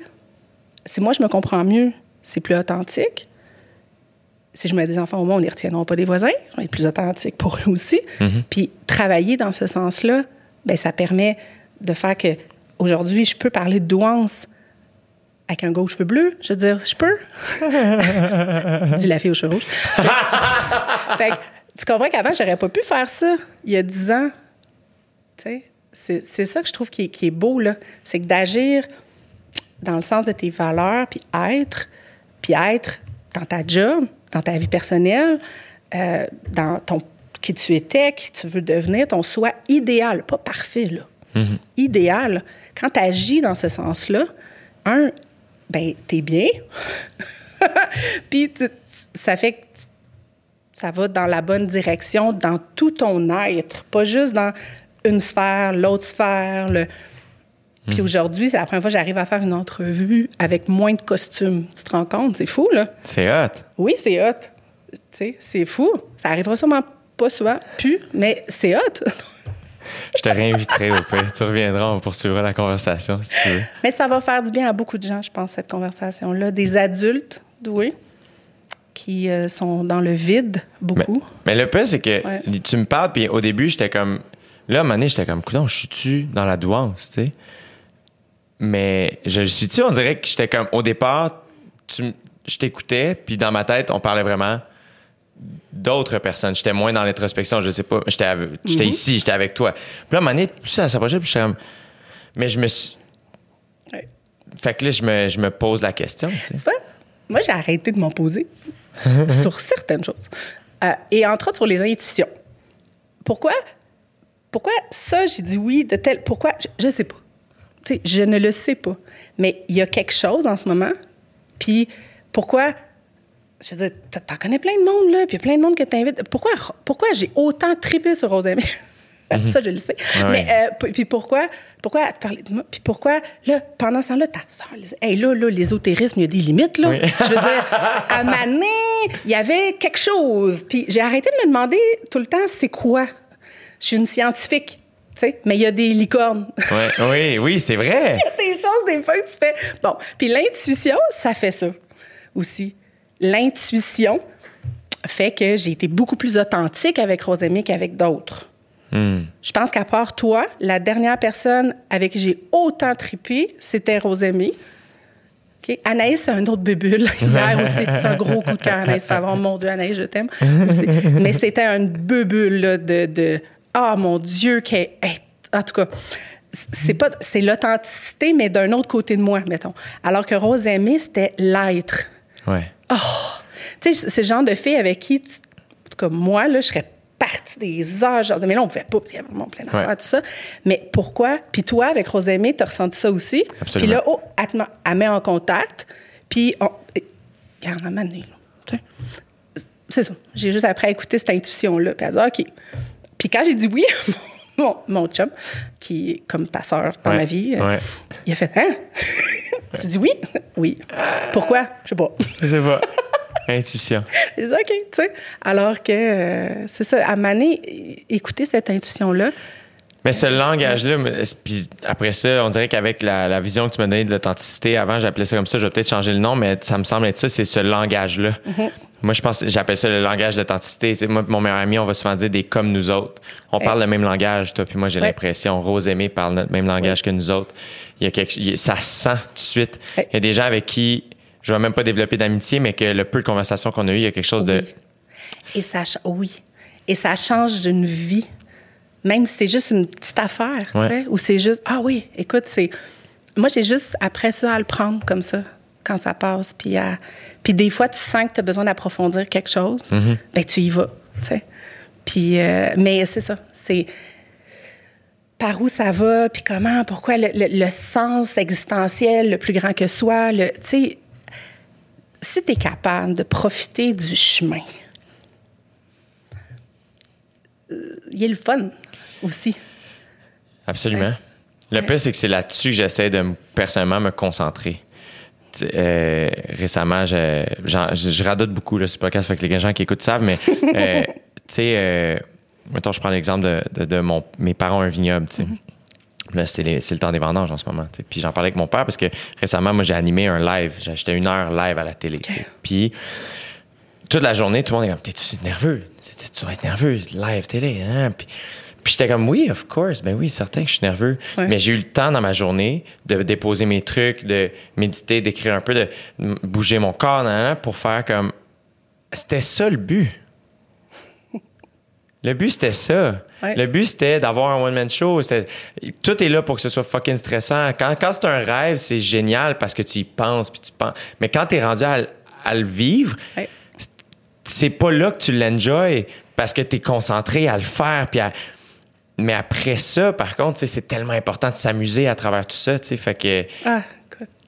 si moi, je me comprends mieux, c'est plus authentique. Si je mets des enfants au monde, ils ne retiendront pas des voisins. On est plus authentique pour eux aussi. Puis travailler dans ce sens-là, ben ça permet de faire que aujourd'hui, je peux parler de douance avec un gars aux cheveux bleus. Je veux dire, je peux. Dis la fille aux cheveux rouges. fait que, tu comprends qu'avant, j'aurais pas pu faire ça il y a dix ans. Tu sais, c'est c'est ça que je trouve qui est, qui est beau, là. C'est que d'agir dans le sens de tes valeurs, puis être, puis être dans ta job, dans ta vie personnelle, euh, dans ton qui tu étais, qui tu veux devenir, ton soi idéal, pas parfait, là. Idéal. Quand tu agis dans ce sens-là, un, ben, t'es bien. Puis tu- tu- ça fait que tu- ça va dans la bonne direction dans tout ton être, pas juste dans une sphère, l'autre sphère. Le... Puis aujourd'hui, c'est la première fois que j'arrive à faire une entrevue avec moins de costumes. Tu te rends compte? C'est fou, là. C'est hot. Oui, c'est hot. Tu sais, c'est fou. Ça arrivera sûrement pas souvent, plus, mais c'est hot. Je te réinviterai au pire. Tu reviendras, on poursuivra la conversation si tu veux. mais ça va faire du bien à beaucoup de gens, je pense, cette conversation-là. Des adultes doués qui euh, sont dans le vide, beaucoup. mais le pire, c'est que Ouais. tu me parles, puis au début, j'étais comme. Là, à un moment donné, j'étais comme, coudon, je suis-tu dans la douance, tu sais? Mais je le suis-tu, on dirait que j'étais comme, au départ, tu, je t'écoutais, puis dans ma tête, on parlait vraiment d'autres personnes. J'étais moins dans l'introspection, je sais pas. J'étais j'étais ici, j'étais avec toi. Puis là, à un moment donné, plus ça s'approchait, puis j'étais comme. Mais je me suis. Ouais. Fait que là, je me, je me pose la question, tu sais. Tu vois, moi, j'ai arrêté de m'en poser sur certaines choses. Euh, et entre autres sur les intuitions. Pourquoi? Pourquoi ça, j'ai dit oui de tel. Pourquoi? Je ne sais pas. Je ne le sais pas. Mais il y a quelque chose en ce moment. Puis pourquoi? Je veux dire, t'en- connais plein de monde, là, puis il y a plein de monde que t'invites. Pourquoi, pourquoi j'ai autant trippé sur Rosemary? ça, je le sais. Ah Mais, euh, puis pourquoi, pourquoi te parler de moi? Puis pourquoi, là, pendant ce temps-là, ta soeur, hey, là, là, l'ésotérisme, il y a des limites, là. Oui. Je veux dire, à Mané, il y avait quelque chose. Puis j'ai arrêté de me demander tout le temps, c'est quoi? Je suis une scientifique, mais il y a des licornes. Ouais, oui, oui, c'est vrai. des choses, des fois, que tu fais. Bon, puis l'intuition, ça fait ça aussi. L'intuition fait que j'ai été beaucoup plus authentique avec Rosemie qu'avec d'autres. Je pense qu'à part toi, la dernière personne avec qui j'ai autant trippé, c'était Rosemie. Anaïs, c'est un autre bébule. Hier aussi, un gros coup de cœur, Anaïs Favron. Mon Dieu, Anaïs, je t'aime. Mais c'était un bébule là, de, de Ah, mon Dieu, qu'elle est. En tout cas, c'est pas c'est l'authenticité, mais d'un autre côté de moi, mettons. Alors que Rosemie, c'était l'être. Ouais. Tu sais, c'est le genre de fille avec qui, tu- en tout cas, moi, là, je serais partie des heures. Genre, mais là, on ne pouvait pas, parce qu'il y avait vraiment plein d'affaires, Ouais. tout ça. Mais pourquoi? Puis toi, avec Rosemée, tu as ressenti ça aussi? Absolument. Puis là, oh, elle, elle met en contact. Puis, on, et- regarde, elle m'a amené, là. Tu sais. C'est ça. J'ai juste après écouté cette intuition-là. Puis elle a dit, OK. Puis quand j'ai dit oui, mon, mon chum, qui est comme ta sœur dans Ouais. ma vie, euh, Ouais. il a fait, hein? tu dis oui? Oui. Pourquoi? Je sais pas. Je sais pas. Intuition. J'ai dit, OK, tu sais. Alors que, euh, c'est ça, à Mané, écouter cette intuition-là, Mais ce langage-là, puis après ça, on dirait qu'avec la, la vision que tu m'as donnée de l'authenticité, avant, j'appelais ça comme ça, je vais peut-être changer le nom, mais ça me semble être ça, c'est ce langage-là. Mm-hmm. Moi, je pense, j'appelle ça le langage sais, moi, mon meilleur ami, on va souvent dire des comme nous autres. On parle le même langage, toi, puis moi, j'ai Ouais. l'impression. Rose Aimée parle notre même langage que nous autres. Il y a quelque, il ça se sent tout de suite. Il y a des gens avec qui je vais même pas développer d'amitié, mais que le peu de conversations qu'on a eues, il y a quelque chose de. Et ça, oui. Et ça change d'une vie. Même si c'est juste une petite affaire, tu sais, ou c'est juste, ah oui, écoute, c'est. Moi, j'ai juste après ça à le prendre comme ça, quand ça passe. Puis, à- puis des fois, tu sens que tu as besoin d'approfondir quelque chose, ben tu y vas, tu sais. Puis, euh, mais c'est ça, c'est par où ça va, puis comment, pourquoi le, le- le sens existentiel, le plus grand que soi, le, tu sais, si tu es capable de profiter du chemin, euh, il y a le fun aussi. Absolument. Le pire, c'est que c'est là-dessus que j'essaie de me- personnellement me concentrer. Euh, récemment, je, je, je radote beaucoup là, ce podcast, fait que les gens qui écoutent savent, mais euh, tu sais, euh, mettons, je prends l'exemple de, de, de mon, mes parents ont un vignoble, tu sais. Là, c'est, le temps des vendanges en ce moment. Puis j'en parlais avec mon père parce que récemment, moi, j'ai animé un live. J'ai acheté une heure live à la télé. Puis toute la journée, tout le monde est comme T'es-tu nerveux? Tu vas être nerveux, live télé. Hein? Puis, Puis j'étais comme, oui, of course, ben oui, certain que je suis nerveux. Ouais. Mais j'ai eu le temps dans ma journée de déposer mes trucs, de méditer, d'écrire un peu, de bouger mon corps, pour faire comme. C'était ça le but. Le but, c'était ça. Ouais. Le but, c'était d'avoir un one-man show. C'était- Tout est là pour que ce soit fucking stressant. Quand, quand c'est un rêve, c'est génial parce que tu y penses, puis tu penses. Mais quand t'es rendu à, le vivre, Ouais. c'est pas là que tu l'enjoy parce que tu es concentré à le faire. Puis à- Mais après ça, par contre, c'est tellement important de s'amuser à travers tout ça. Fait que Ah,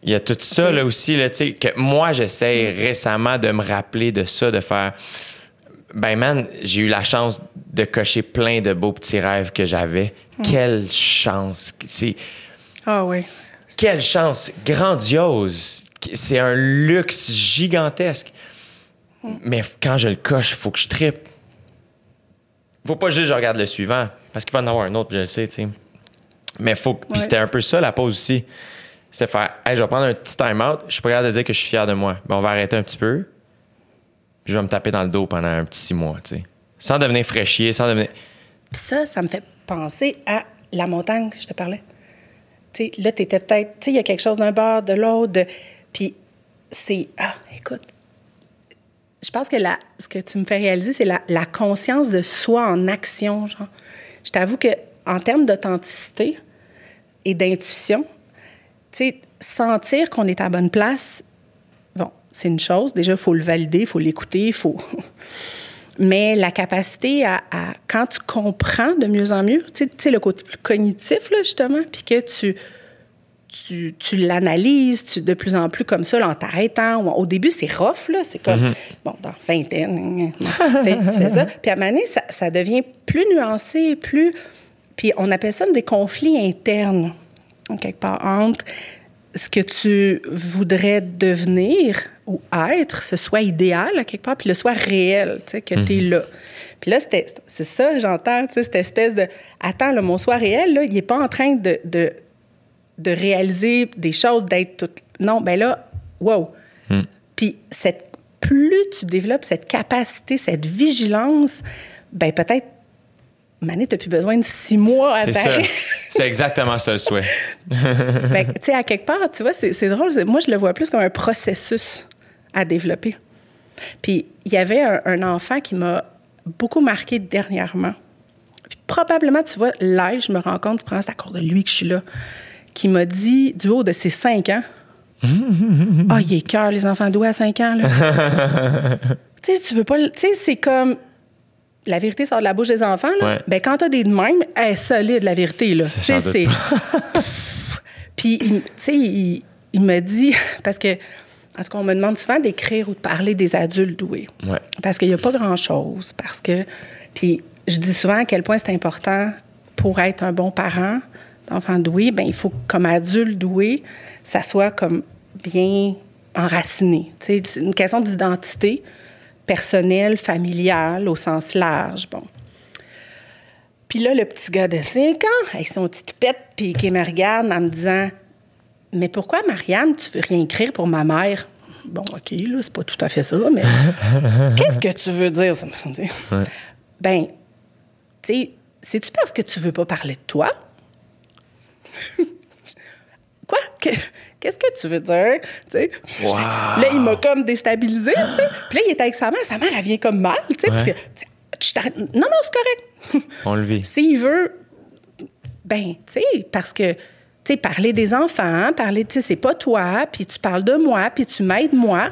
il y a tout ça là aussi, là, que moi, j'essaie récemment de me rappeler de ça, de faire. Ben, man, j'ai eu la chance de cocher plein de beaux petits rêves que j'avais. Quelle chance! Ah oui. Quelle chance grandiose. C'est un luxe gigantesque. Mais f- quand je le coche, il faut que je trippe. Faut pas juste que je regarde le suivant, parce qu'il va en avoir un autre, je le sais, tu sais. Mais faut. Puis Ouais. c'était un peu ça la pause aussi. C'était faire, hey, je vais prendre un petit time-out, je suis capable de dire que je suis fier de moi. Ben, on va arrêter un petit peu, puis je vais me taper dans le dos pendant un petit six mois, tu sais. Sans devenir fraîchier, sans devenir. Puis ça, ça me fait penser à la montagne que je te parlais. Tu sais, là, tu étais peut-être, tu sais, il y a quelque chose d'un bord, de l'autre, de- puis c'est, ah, écoute, je pense que la, ce que tu me fais réaliser, c'est la, la conscience de soi en action, genre. Je t'avoue que en termes d'authenticité et d'intuition, sentir qu'on est à la bonne place, bon, c'est une chose. Déjà, il faut le valider, il faut l'écouter, il faut... Mais la capacité à, à- quand tu comprends de mieux en mieux, tu sais, le côté plus cognitif, là, justement, puis que tu, tu, tu l'analyses tu, de plus en plus comme ça, là, en t'arrêtant. Au début, c'est rough, là. C'est comme, bon, dans vingtaine, tu sais, tu fais ça. Puis à un moment donné, ça, ça devient plus nuancé, plus... Puis on appelle ça des conflits internes, en quelque part, entre ce que tu voudrais devenir ou être, ce soit idéal, à quelque part, puis le soit réel, tu sais, que tu es là. Puis là, c'était- c'est ça, j'entends, tu sais, cette espèce de... Attends, là, mon soi réel, là, il n'est pas en train de, de, de réaliser des choses, d'être tout... Non, ben là, wow! Puis cette, plus tu développes cette capacité, cette vigilance, ben peut-être, Mané, tu n'as plus besoin de six mois à C'est exactement ça le souhait. Que, tu sais, à quelque part, tu vois, c'est drôle. Moi, je le vois plus comme un processus à développer. Puis, il y avait un, un enfant qui m'a beaucoup marqué dernièrement. Puis, probablement, tu vois, là, je me rends compte, tu prends, c'est à cause de lui que je suis là, qui m'a dit, du haut de ses cinq ans, Ah, il est cœur, les enfants doués à cinq ans, là. tu sais, tu veux pas. Tu sais, c'est comme. La vérité sort de la bouche des enfants, là. Ouais. Ben, quand t'as des de même, elle est solide, la vérité, là. Tu sais, c'est. Puis, tu sais, il, il me dit, parce que, en tout cas, on me demande souvent d'écrire ou de parler des adultes doués. Ouais. Parce qu'il n'y a pas grand-chose. Parce que. Puis, je dis souvent à quel point c'est important pour être un bon parent d'enfant doué, ben il faut, que, comme adulte doué, ça soit comme bien enraciné. C'est une question d'identité personnelle, familiale, au sens large. Bon. Puis là, le petit gars de 5 ans, avec son petit pète, puis qui me regarde en me disant Mais pourquoi, Marianne, tu veux rien écrire pour ma mère Bon, OK, là, c'est pas tout à fait ça, mais qu'est-ce que tu veux dire, ça? Ben, tu sais, c'est-tu parce que tu veux pas parler de toi? Quoi? Que- Qu'est-ce que tu veux dire? Wow. Là, il m'a comme déstabilisé. Puis là, il était avec sa mère. Sa mère, elle vient comme mal, tu sais. parce Ouais. Non, non, c'est correct. On le vit. S'il veut, ben, tu sais, parce que, tu sais, parler des enfants, parler, tu sais, c'est pas toi, puis tu parles de moi, puis tu m'aides moi.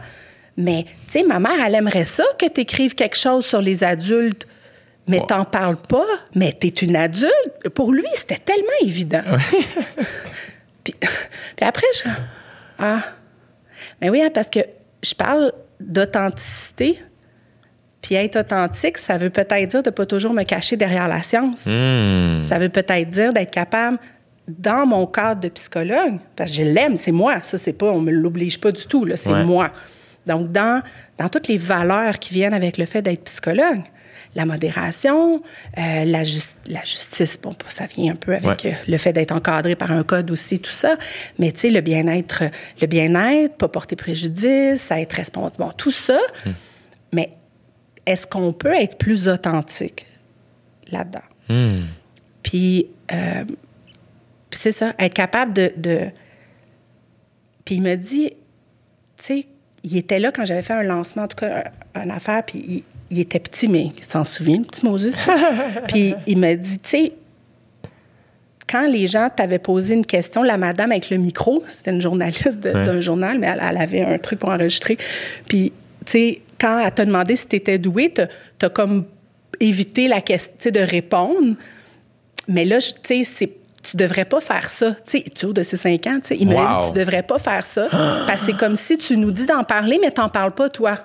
Mais, tu sais, ma mère, elle aimerait ça que tu écrives quelque chose sur les adultes. Mais Wow. t'en parles pas, mais t'es une adulte. Pour lui, c'était tellement évident. puis, puis après, je. Ah. Mais oui, hein, parce que je parle d'authenticité. Puis être authentique, ça veut peut-être dire de ne pas toujours me cacher derrière la science. Hmm. Ça veut peut-être dire d'être capable, dans mon cadre de psychologue, parce que je l'aime, c'est moi, ça, c'est pas, on me l'oblige pas du tout, là, c'est Ouais. moi. Donc, dans, dans toutes les valeurs qui viennent avec le fait d'être psychologue, la modération, euh, la, la justice, bon, ça vient un peu avec Ouais. euh, le fait d'être encadré par un code aussi, tout ça. Mais tu sais, le bien-être, le bien-être, pas porter préjudice, être responsable, bon, tout ça. Mais est-ce qu'on peut être plus authentique là-dedans? Puis, euh, puis c'est ça, être capable de, de- Puis il me dit, tu sais, il était là quand j'avais fait un lancement, en tout cas, un- une affaire, puis il, était petit, mais il s'en souvient, le petit Moses. puis il m'a dit, tu sais, quand les gens t'avaient posé une question, la madame avec le micro, c'était une journaliste Ouais. d'un journal, mais elle, elle avait un truc pour enregistrer. Puis, tu sais, quand elle t'a demandé si tu étais doué, t'as as comme évité la question de répondre. Mais là, tu sais, c'est- tu devrais pas faire ça. Tu sais, tu de ces cinq ans, tu sais, il me Wow. dit, tu devrais pas faire ça. parce que c'est comme si tu nous dis d'en parler, mais t'en parles pas, toi.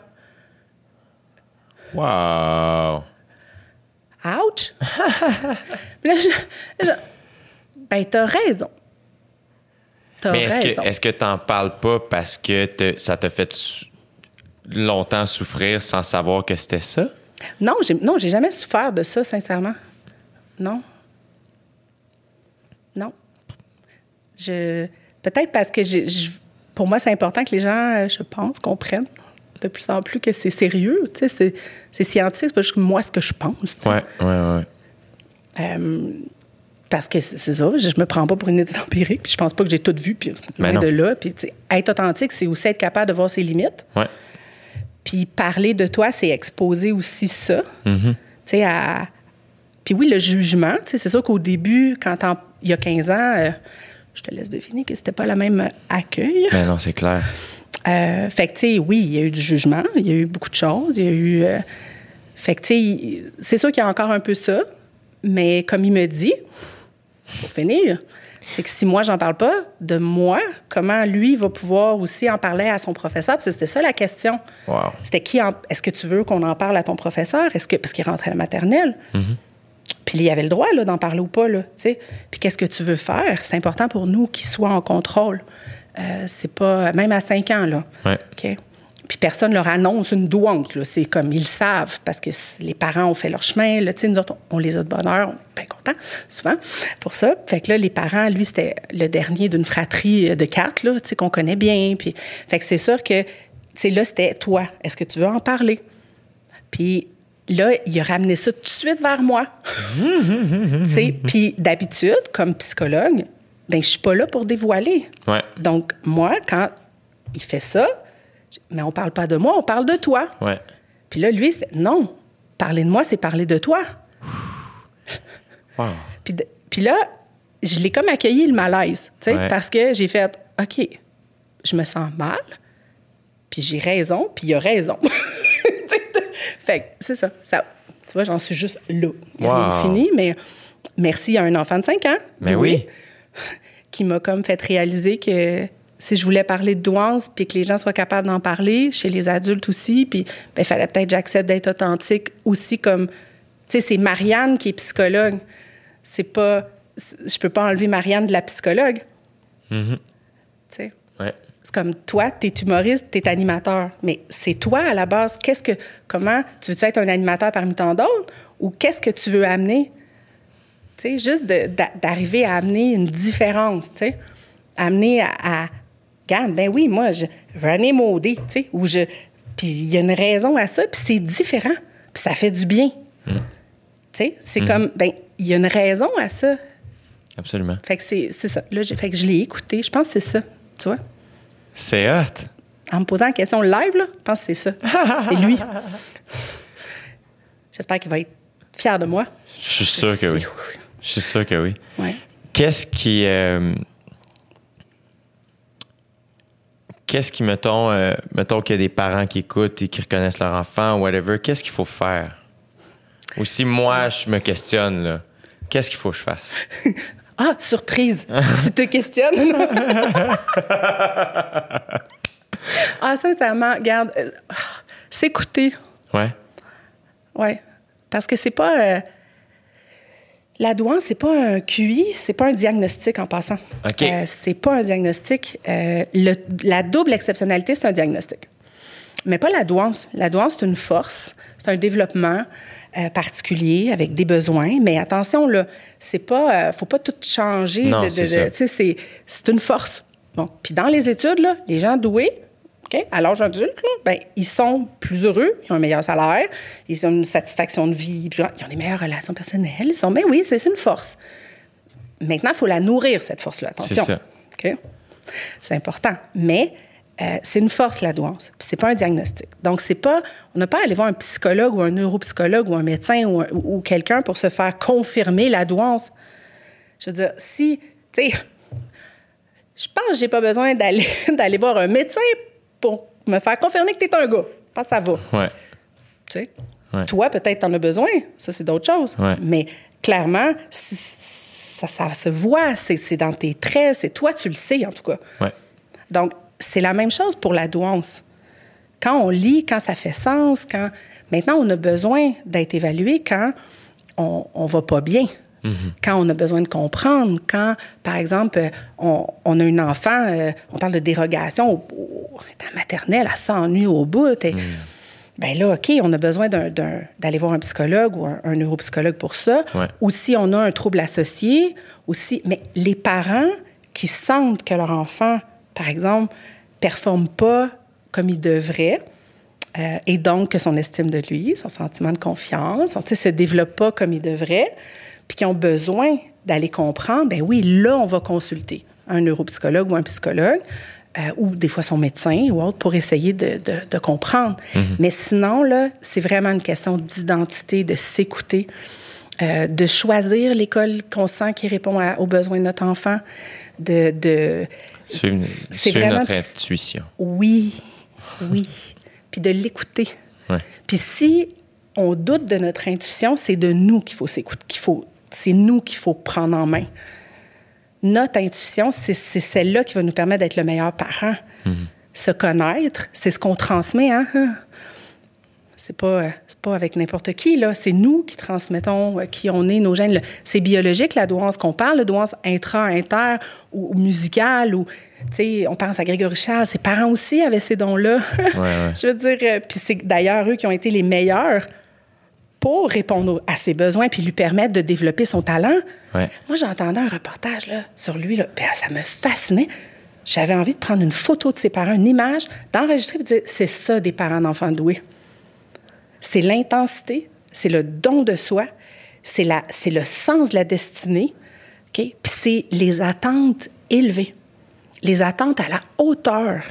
Wow. Ouch! Puis là, je, je- ben, t'as raison. T'as Mais est-ce raison. que est-ce que t'en parles pas parce que te- ça t'a fait longtemps souffrir sans savoir que c'était ça? Non, j'ai, non, j'ai jamais souffert de ça, sincèrement. Non. Non. Je, peut-être parce que j'ai- je- pour moi, c'est important que les gens, euh, je pense, comprennent de plus en plus que c'est sérieux. Tu sais, c'est, scientifique, c'est pas juste moi ce que je pense. ouais, ouais. Euh, parce que c'est ça, je, me prends pas pour une étude empirique, puis je pense pas que j'ai tout vu, puis Ben loin non. de là. Puis, être authentique, c'est aussi être capable de voir ses limites. Ouais. Puis parler de toi, c'est exposer aussi ça. Mm-hmm. Tu sais, à. Puis oui, le jugement, tu sais, c'est sûr qu'au début, quand il y a 15 ans, euh, je te laisse deviner que c'était pas le même accueil. Ben non, c'est clair. Euh, fait que, tu sais, oui, il y a eu du jugement, il y a eu beaucoup de choses, il y a eu. euh, fait que, tu sais, c'est sûr qu'il y a encore un peu ça, mais comme il me dit, pour finir, c'est que si moi, j'en parle pas de moi, comment lui va pouvoir aussi en parler à son professeur? Parce que c'était ça la question. Wow. C'était qui en- Est-ce que tu veux qu'on en parle à ton professeur? Est-ce que parce qu'il rentrait à la maternelle? Puis il avait le droit là, d'en parler ou pas. Là, tu sais. Puis qu'est-ce que tu veux faire? C'est important pour nous qu'il soit en contrôle. Euh, c'est pas. Même à 5 ans, là. Ouais. OK? Puis personne leur annonce une douante. C'est comme ils le savent parce que les parents ont fait leur chemin. Là, Tu sais, nous autres, on, on les a de bonheur. On est bien contents, souvent, pour ça. Fait que là, les parents, lui, c'était le dernier d'une fratrie de quatre, là, tu sais, qu'on connaît bien. Puis, fait que c'est sûr que, tu sais, là, c'était toi. Est-ce que tu veux en parler? Puis là, il a ramené ça tout de suite vers moi. Tu sais, Puis d'habitude, comme psychologue, ben, je suis pas là pour dévoiler. Ouais. Donc, moi, quand il fait ça, mais on parle pas de moi, on parle de toi. Ouais. Puis là, lui, c'est non. Parler de moi, c'est parler de toi. Wow. Puis, de- puis là, je l'ai comme accueilli le malaise, tu sais, Ouais. parce que j'ai fait, OK, je me sens mal, puis j'ai raison, puis il a raison. fait que c'est ça, ça. Tu vois, j'en suis juste là. A rien de Wow. fini, mais merci à un enfant de 5 ans. Mais oui. Qui m'a comme fait réaliser que si je voulais parler de douance, puis que les gens soient capables d'en parler, chez les adultes aussi, puis il fallait peut-être que j'accepte d'être authentique aussi comme... Tu sais, c'est Marianne qui est psychologue. C'est pas... Je peux pas enlever Marianne de la psychologue. Tu sais. Ouais. C'est comme toi, tu es humoriste, tu es animateur. Mais c'est toi à la base. Qu'est-ce que. Comment. Tu veux-tu être un animateur parmi tant d'autres? Ou qu'est-ce que tu veux amener? Tu sais, juste d'arriver à amener une différence, tu sais. Amener à. à Regarde, ben oui, moi, je René Maudé, tu sais, ou je. Puis il y a une raison à ça, puis c'est différent, puis ça fait du bien. Tu sais, c'est comme, ben, il y a une raison à ça. Absolument. Fait que c'est c'est ça. Là, fait que je l'ai écouté. Je pense que c'est ça, tu vois. C'est hot. En me posant la question live, là, je pense que c'est ça. c'est lui. J'espère qu'il va être fier de moi. Je suis sûr que oui. Je suis sûr que oui. Ouais. Qu'est-ce qui. euh, Qu'est-ce qui, mettons, euh, mettons qu'il y a des parents qui écoutent et qui reconnaissent leur enfant, whatever, qu'est-ce qu'il faut faire? Ou si moi, je me questionne, là, qu'est-ce qu'il faut que je fasse? Ah, surprise! tu te questionnes? ah, sincèrement, regarde, euh, ah, s'écouter. Ouais. Ouais. Parce que c'est pas. euh, la douance, c'est pas un QI, c'est pas un diagnostic en passant. OK. Euh, c'est pas un diagnostic. Euh, le- la double exceptionnalité, c'est un diagnostic. Mais pas la douance. La douance, c'est une force, c'est un développement euh, particulier avec des besoins. Mais attention, là, c'est pas. euh, faut pas tout changer. Non, de- de- c'est de- ça. tu sais, c'est, c'est une force. Bon. Puis dans les études, là, les gens doués, OK? À l'âge adulte, là, ben, ils sont plus heureux, ils ont un meilleur salaire, ils ont une satisfaction de vie, ils ont des meilleures relations personnelles. Ils sont, ben oui, c'est c'est une force. Maintenant, il faut la nourrir, cette force-là. Attention. ça. OK? C'est important. Mais euh, c'est une force, la douance. C'est pas un diagnostic. Donc, c'est pas... On n'a pas à aller voir un psychologue ou un neuropsychologue ou un médecin ou quelqu'un pour se faire confirmer la douance. Je veux dire, si... Tu sais, je pense que j'ai pas besoin d'aller d'aller voir un médecin pour me faire confirmer que tu es un gars. Que ça va. Ouais. Tu sais. Ouais. Toi, peut-être, t'en as besoin. Ça, c'est d'autres choses. Ouais. Mais clairement, ça, ça se voit. C'est c'est dans tes traits. C'est toi, tu le sais, en tout cas. Ouais. Donc, c'est la même chose pour la douance. Quand on lit, quand ça fait sens, quand. Maintenant, on a besoin d'être évalué quand on, on va pas bien. Quand on a besoin de comprendre, quand, par exemple, euh, on, on a un enfant, euh, on parle de dérogation, au, au- la maternelle, elle s'ennuie au bout. et- Ben là, OK, on a besoin d'aller voir un psychologue ou un, un neuropsychologue pour ça. Ouais. Ou si on a un trouble associé, aussi. Mais les parents qui sentent que leur enfant, par exemple, performe pas comme il devrait, euh, et donc que son estime de lui, son sentiment de confiance, ne se développe pas comme il devrait, puis qui ont besoin d'aller comprendre, ben oui, là, on va consulter un neuropsychologue ou un psychologue, euh, ou des fois son médecin ou autre, pour essayer de, de- de comprendre. Mais sinon, là, c'est vraiment une question d'identité, de s'écouter, euh, de choisir l'école qu'on sent qui répond à- aux besoins de notre enfant, de... de c'est vraiment notre intuition. oui, oui. Puis de l'écouter. Ouais. Puis si on doute de notre intuition, c'est de nous qu'il faut s'écouter, qu'il faut, c'est nous qu'il faut prendre en main. Notre intuition, c'est, celle-là qui va nous permettre d'être le meilleur parent. Se connaître, c'est ce qu'on transmet, hein? hein. C'est pas, pas avec n'importe qui, là. C'est nous qui transmettons euh, qui on est, nos gènes. C'est biologique, la douance qu'on parle, la douance intra, inter ou, ou musicale. Ou, on pense à Grégory Charles. Ses parents aussi avaient ces dons-là. ouais. Je veux dire, euh, puis c'est d'ailleurs eux qui ont été les meilleurs pour répondre à ses besoins puis lui permettre de développer son talent. Ouais. Moi, j'entendais un reportage là, sur lui, là, ah, ça me fascinait. J'avais envie de prendre une photo de ses parents, une image, d'enregistrer et de dire c'est ça des parents d'enfants doués. C'est l'intensité, c'est le don de soi, c'est le sens de la destinée, OK? puis c'est les attentes élevées, les attentes à la hauteur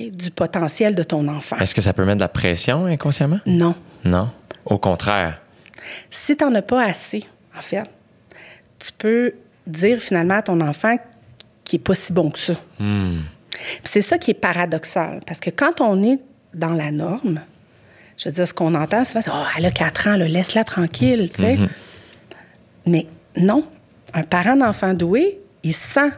du potentiel de ton enfant. Est-ce que ça peut mettre de la pression inconsciemment? Non. Non? Au contraire. Si tu n'en as pas assez, en fait, tu peux dire finalement à ton enfant qu'il n'est pas si bon que ça. Puis C'est ça qui est paradoxal, parce que quand on est dans la norme, je veux dire, ce qu'on entend souvent, c'est « Oh, elle a 4 ans, laisse-la tranquille », tu sais. Mais non, un parent d'enfant doué, il sent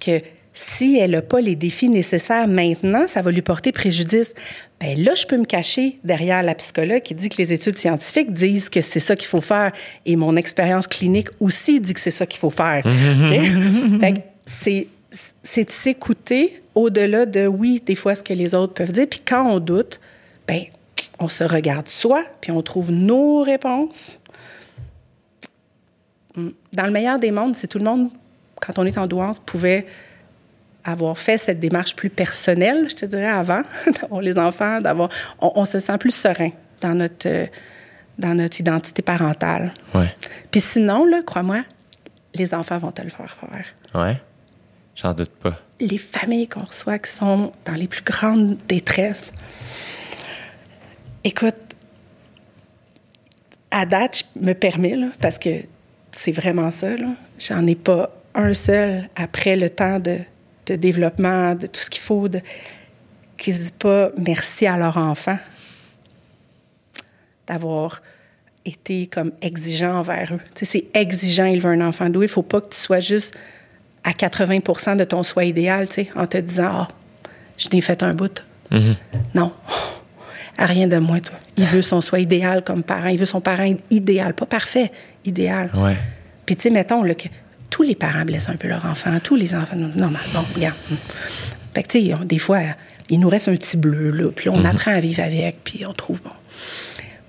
que si elle n'a pas les défis nécessaires maintenant, ça va lui porter préjudice. Bien là, je peux me cacher derrière la psychologue qui dit que les études scientifiques disent que c'est ça qu'il faut faire. Et mon expérience clinique aussi dit que c'est ça qu'il faut faire. C'est de s'écouter au-delà de, oui, des fois, ce que les autres peuvent dire. Puis quand on doute, ben on se regarde soi, puis on trouve nos réponses. Dans le meilleur des mondes, si tout le monde, quand on est en douance, pouvait avoir fait cette démarche plus personnelle, je te dirais, avant, d'avoir les enfants, d'avoir... On, on se sent plus serein dans notre, euh, dans notre identité parentale. Ouais. Puis sinon, là, crois-moi, les enfants vont te le faire faire. Ouais. J'en doute pas. Les familles qu'on reçoit qui sont dans les plus grandes détresses. Écoute, à date, je me permets, là, parce que c'est vraiment ça. J'en ai pas un seul après le temps de, de développement, de tout ce qu'il faut, de, qui se dit pas merci à leur enfant d'avoir été comme exigeant envers eux. Tu sais, c'est exigeant élever un enfant doué. Il faut pas que tu sois juste à 80% de ton soi idéal, tu sais, en te disant « Ah, je n'ai fait un bout. Non. Rien de moins, toi. Il veut son soi idéal comme parent. Il veut son parent idéal. Pas parfait, idéal. Ouais. Puis, tu sais, mettons là, que tous les parents blessent un peu leur enfant. Tous les enfants. Non, non, bon, regarde. Fait que, tu sais, des fois, il nous reste un petit bleu, là. Puis là, on apprend à vivre avec, puis on trouve bon.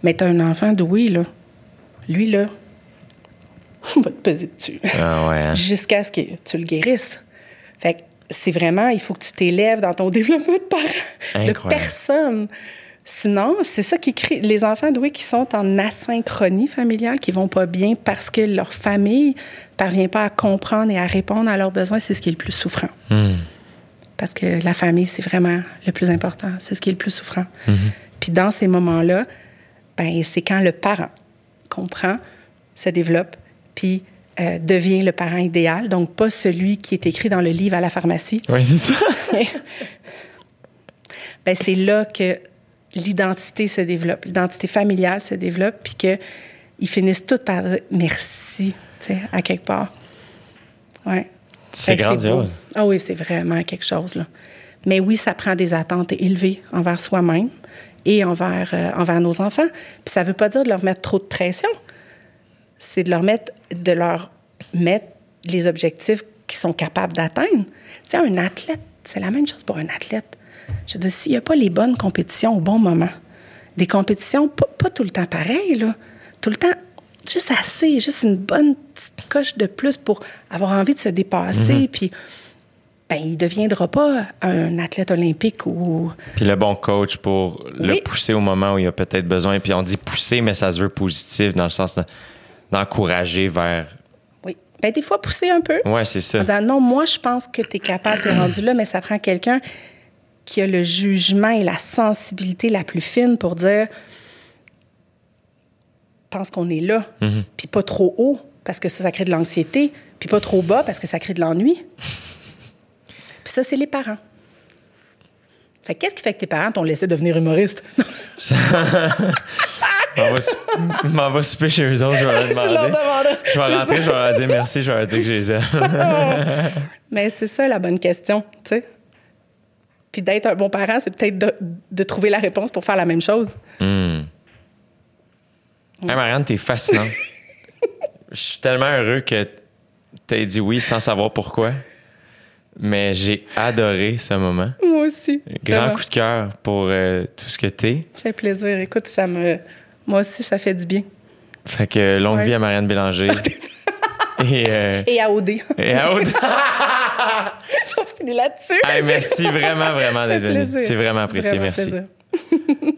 Mais t'as un enfant doué, là. Lui, là, on va te peser dessus. Ah ouais. hein. Jusqu'à ce que tu le guérisses. Fait que c'est vraiment, il faut que tu t'élèves dans ton développement de parent, de personne. Sinon, c'est ça qui crée les enfants doués qui sont en asynchronie familiale, qui vont pas bien parce que leur famille parvient pas à comprendre et à répondre à leurs besoins, c'est ce qui est le plus souffrant. Parce que la famille, c'est vraiment le plus important. C'est ce qui est le plus souffrant. Puis dans ces moments-là, ben, c'est quand le parent comprend, se développe, puis euh, devient le parent idéal. Donc, pas celui qui est écrit dans le livre à la pharmacie. Oui, c'est ça. ben, c'est là que l'identité se développe, l'identité familiale se développe, puis qu'ils finissent tous par dire merci, tu sais, à quelque part. Ouais. C'est grandiose. Ah oui, c'est vraiment quelque chose, là. Mais oui, ça prend des attentes élevées envers soi-même et envers, euh, envers nos enfants. Puis ça veut pas dire de leur mettre trop de pression. C'est de leur mettre, de leur mettre les objectifs qu'ils sont capables d'atteindre. Tu sais, un athlète, c'est la même chose pour un athlète. Je veux dire, s'il n'y a pas les bonnes compétitions au bon moment, des compétitions pas, pas tout le temps pareilles, là, tout le temps juste assez, juste une bonne petite coche de plus pour avoir envie de se dépasser, puis ben, il ne deviendra pas un athlète olympique ou... Puis le bon coach pour le Oui. pousser au moment où il a peut-être besoin. Puis on dit pousser, mais ça se veut positif dans le sens de- d'encourager vers. Oui. Ben, des fois, pousser un peu. Ouais, c'est ça. En disant, non, moi, je pense que tu es capable, tu es rendu là, mais ça prend quelqu'un qui a le jugement et la sensibilité la plus fine pour dire, pense qu'on est là, puis pas trop haut, parce que ça, ça crée de l'anxiété, puis pas trop bas, parce que ça crée de l'ennui. puis ça, c'est les parents. Fait que qu'est-ce qui fait que tes parents t'ont laissé devenir humoriste? Sou- m'en va souper chez eux autres, je vais leur demander. Je vais rentrer, je vais leur dire merci, je vais leur dire que je les aime. Mais c'est ça la bonne question, tu sais. Puis d'être un bon parent, c'est peut-être de, de trouver la réponse pour faire la même chose. Hey, Marianne, t'es fascinante. Je suis tellement heureux que t'aies dit oui sans savoir pourquoi. Mais j'ai adoré ce moment. Moi aussi. Grand Vraiment. coup de cœur pour euh, tout ce que t'es. Ça fait plaisir. Écoute, ça me. Moi aussi, ça fait du bien. Fait que longue Ouais. vie à Marianne Bélanger. et, euh, Et à OD. et à Aude. On finit là-dessus. Merci vraiment, vraiment d'être venu. C'est vraiment apprécié. Merci.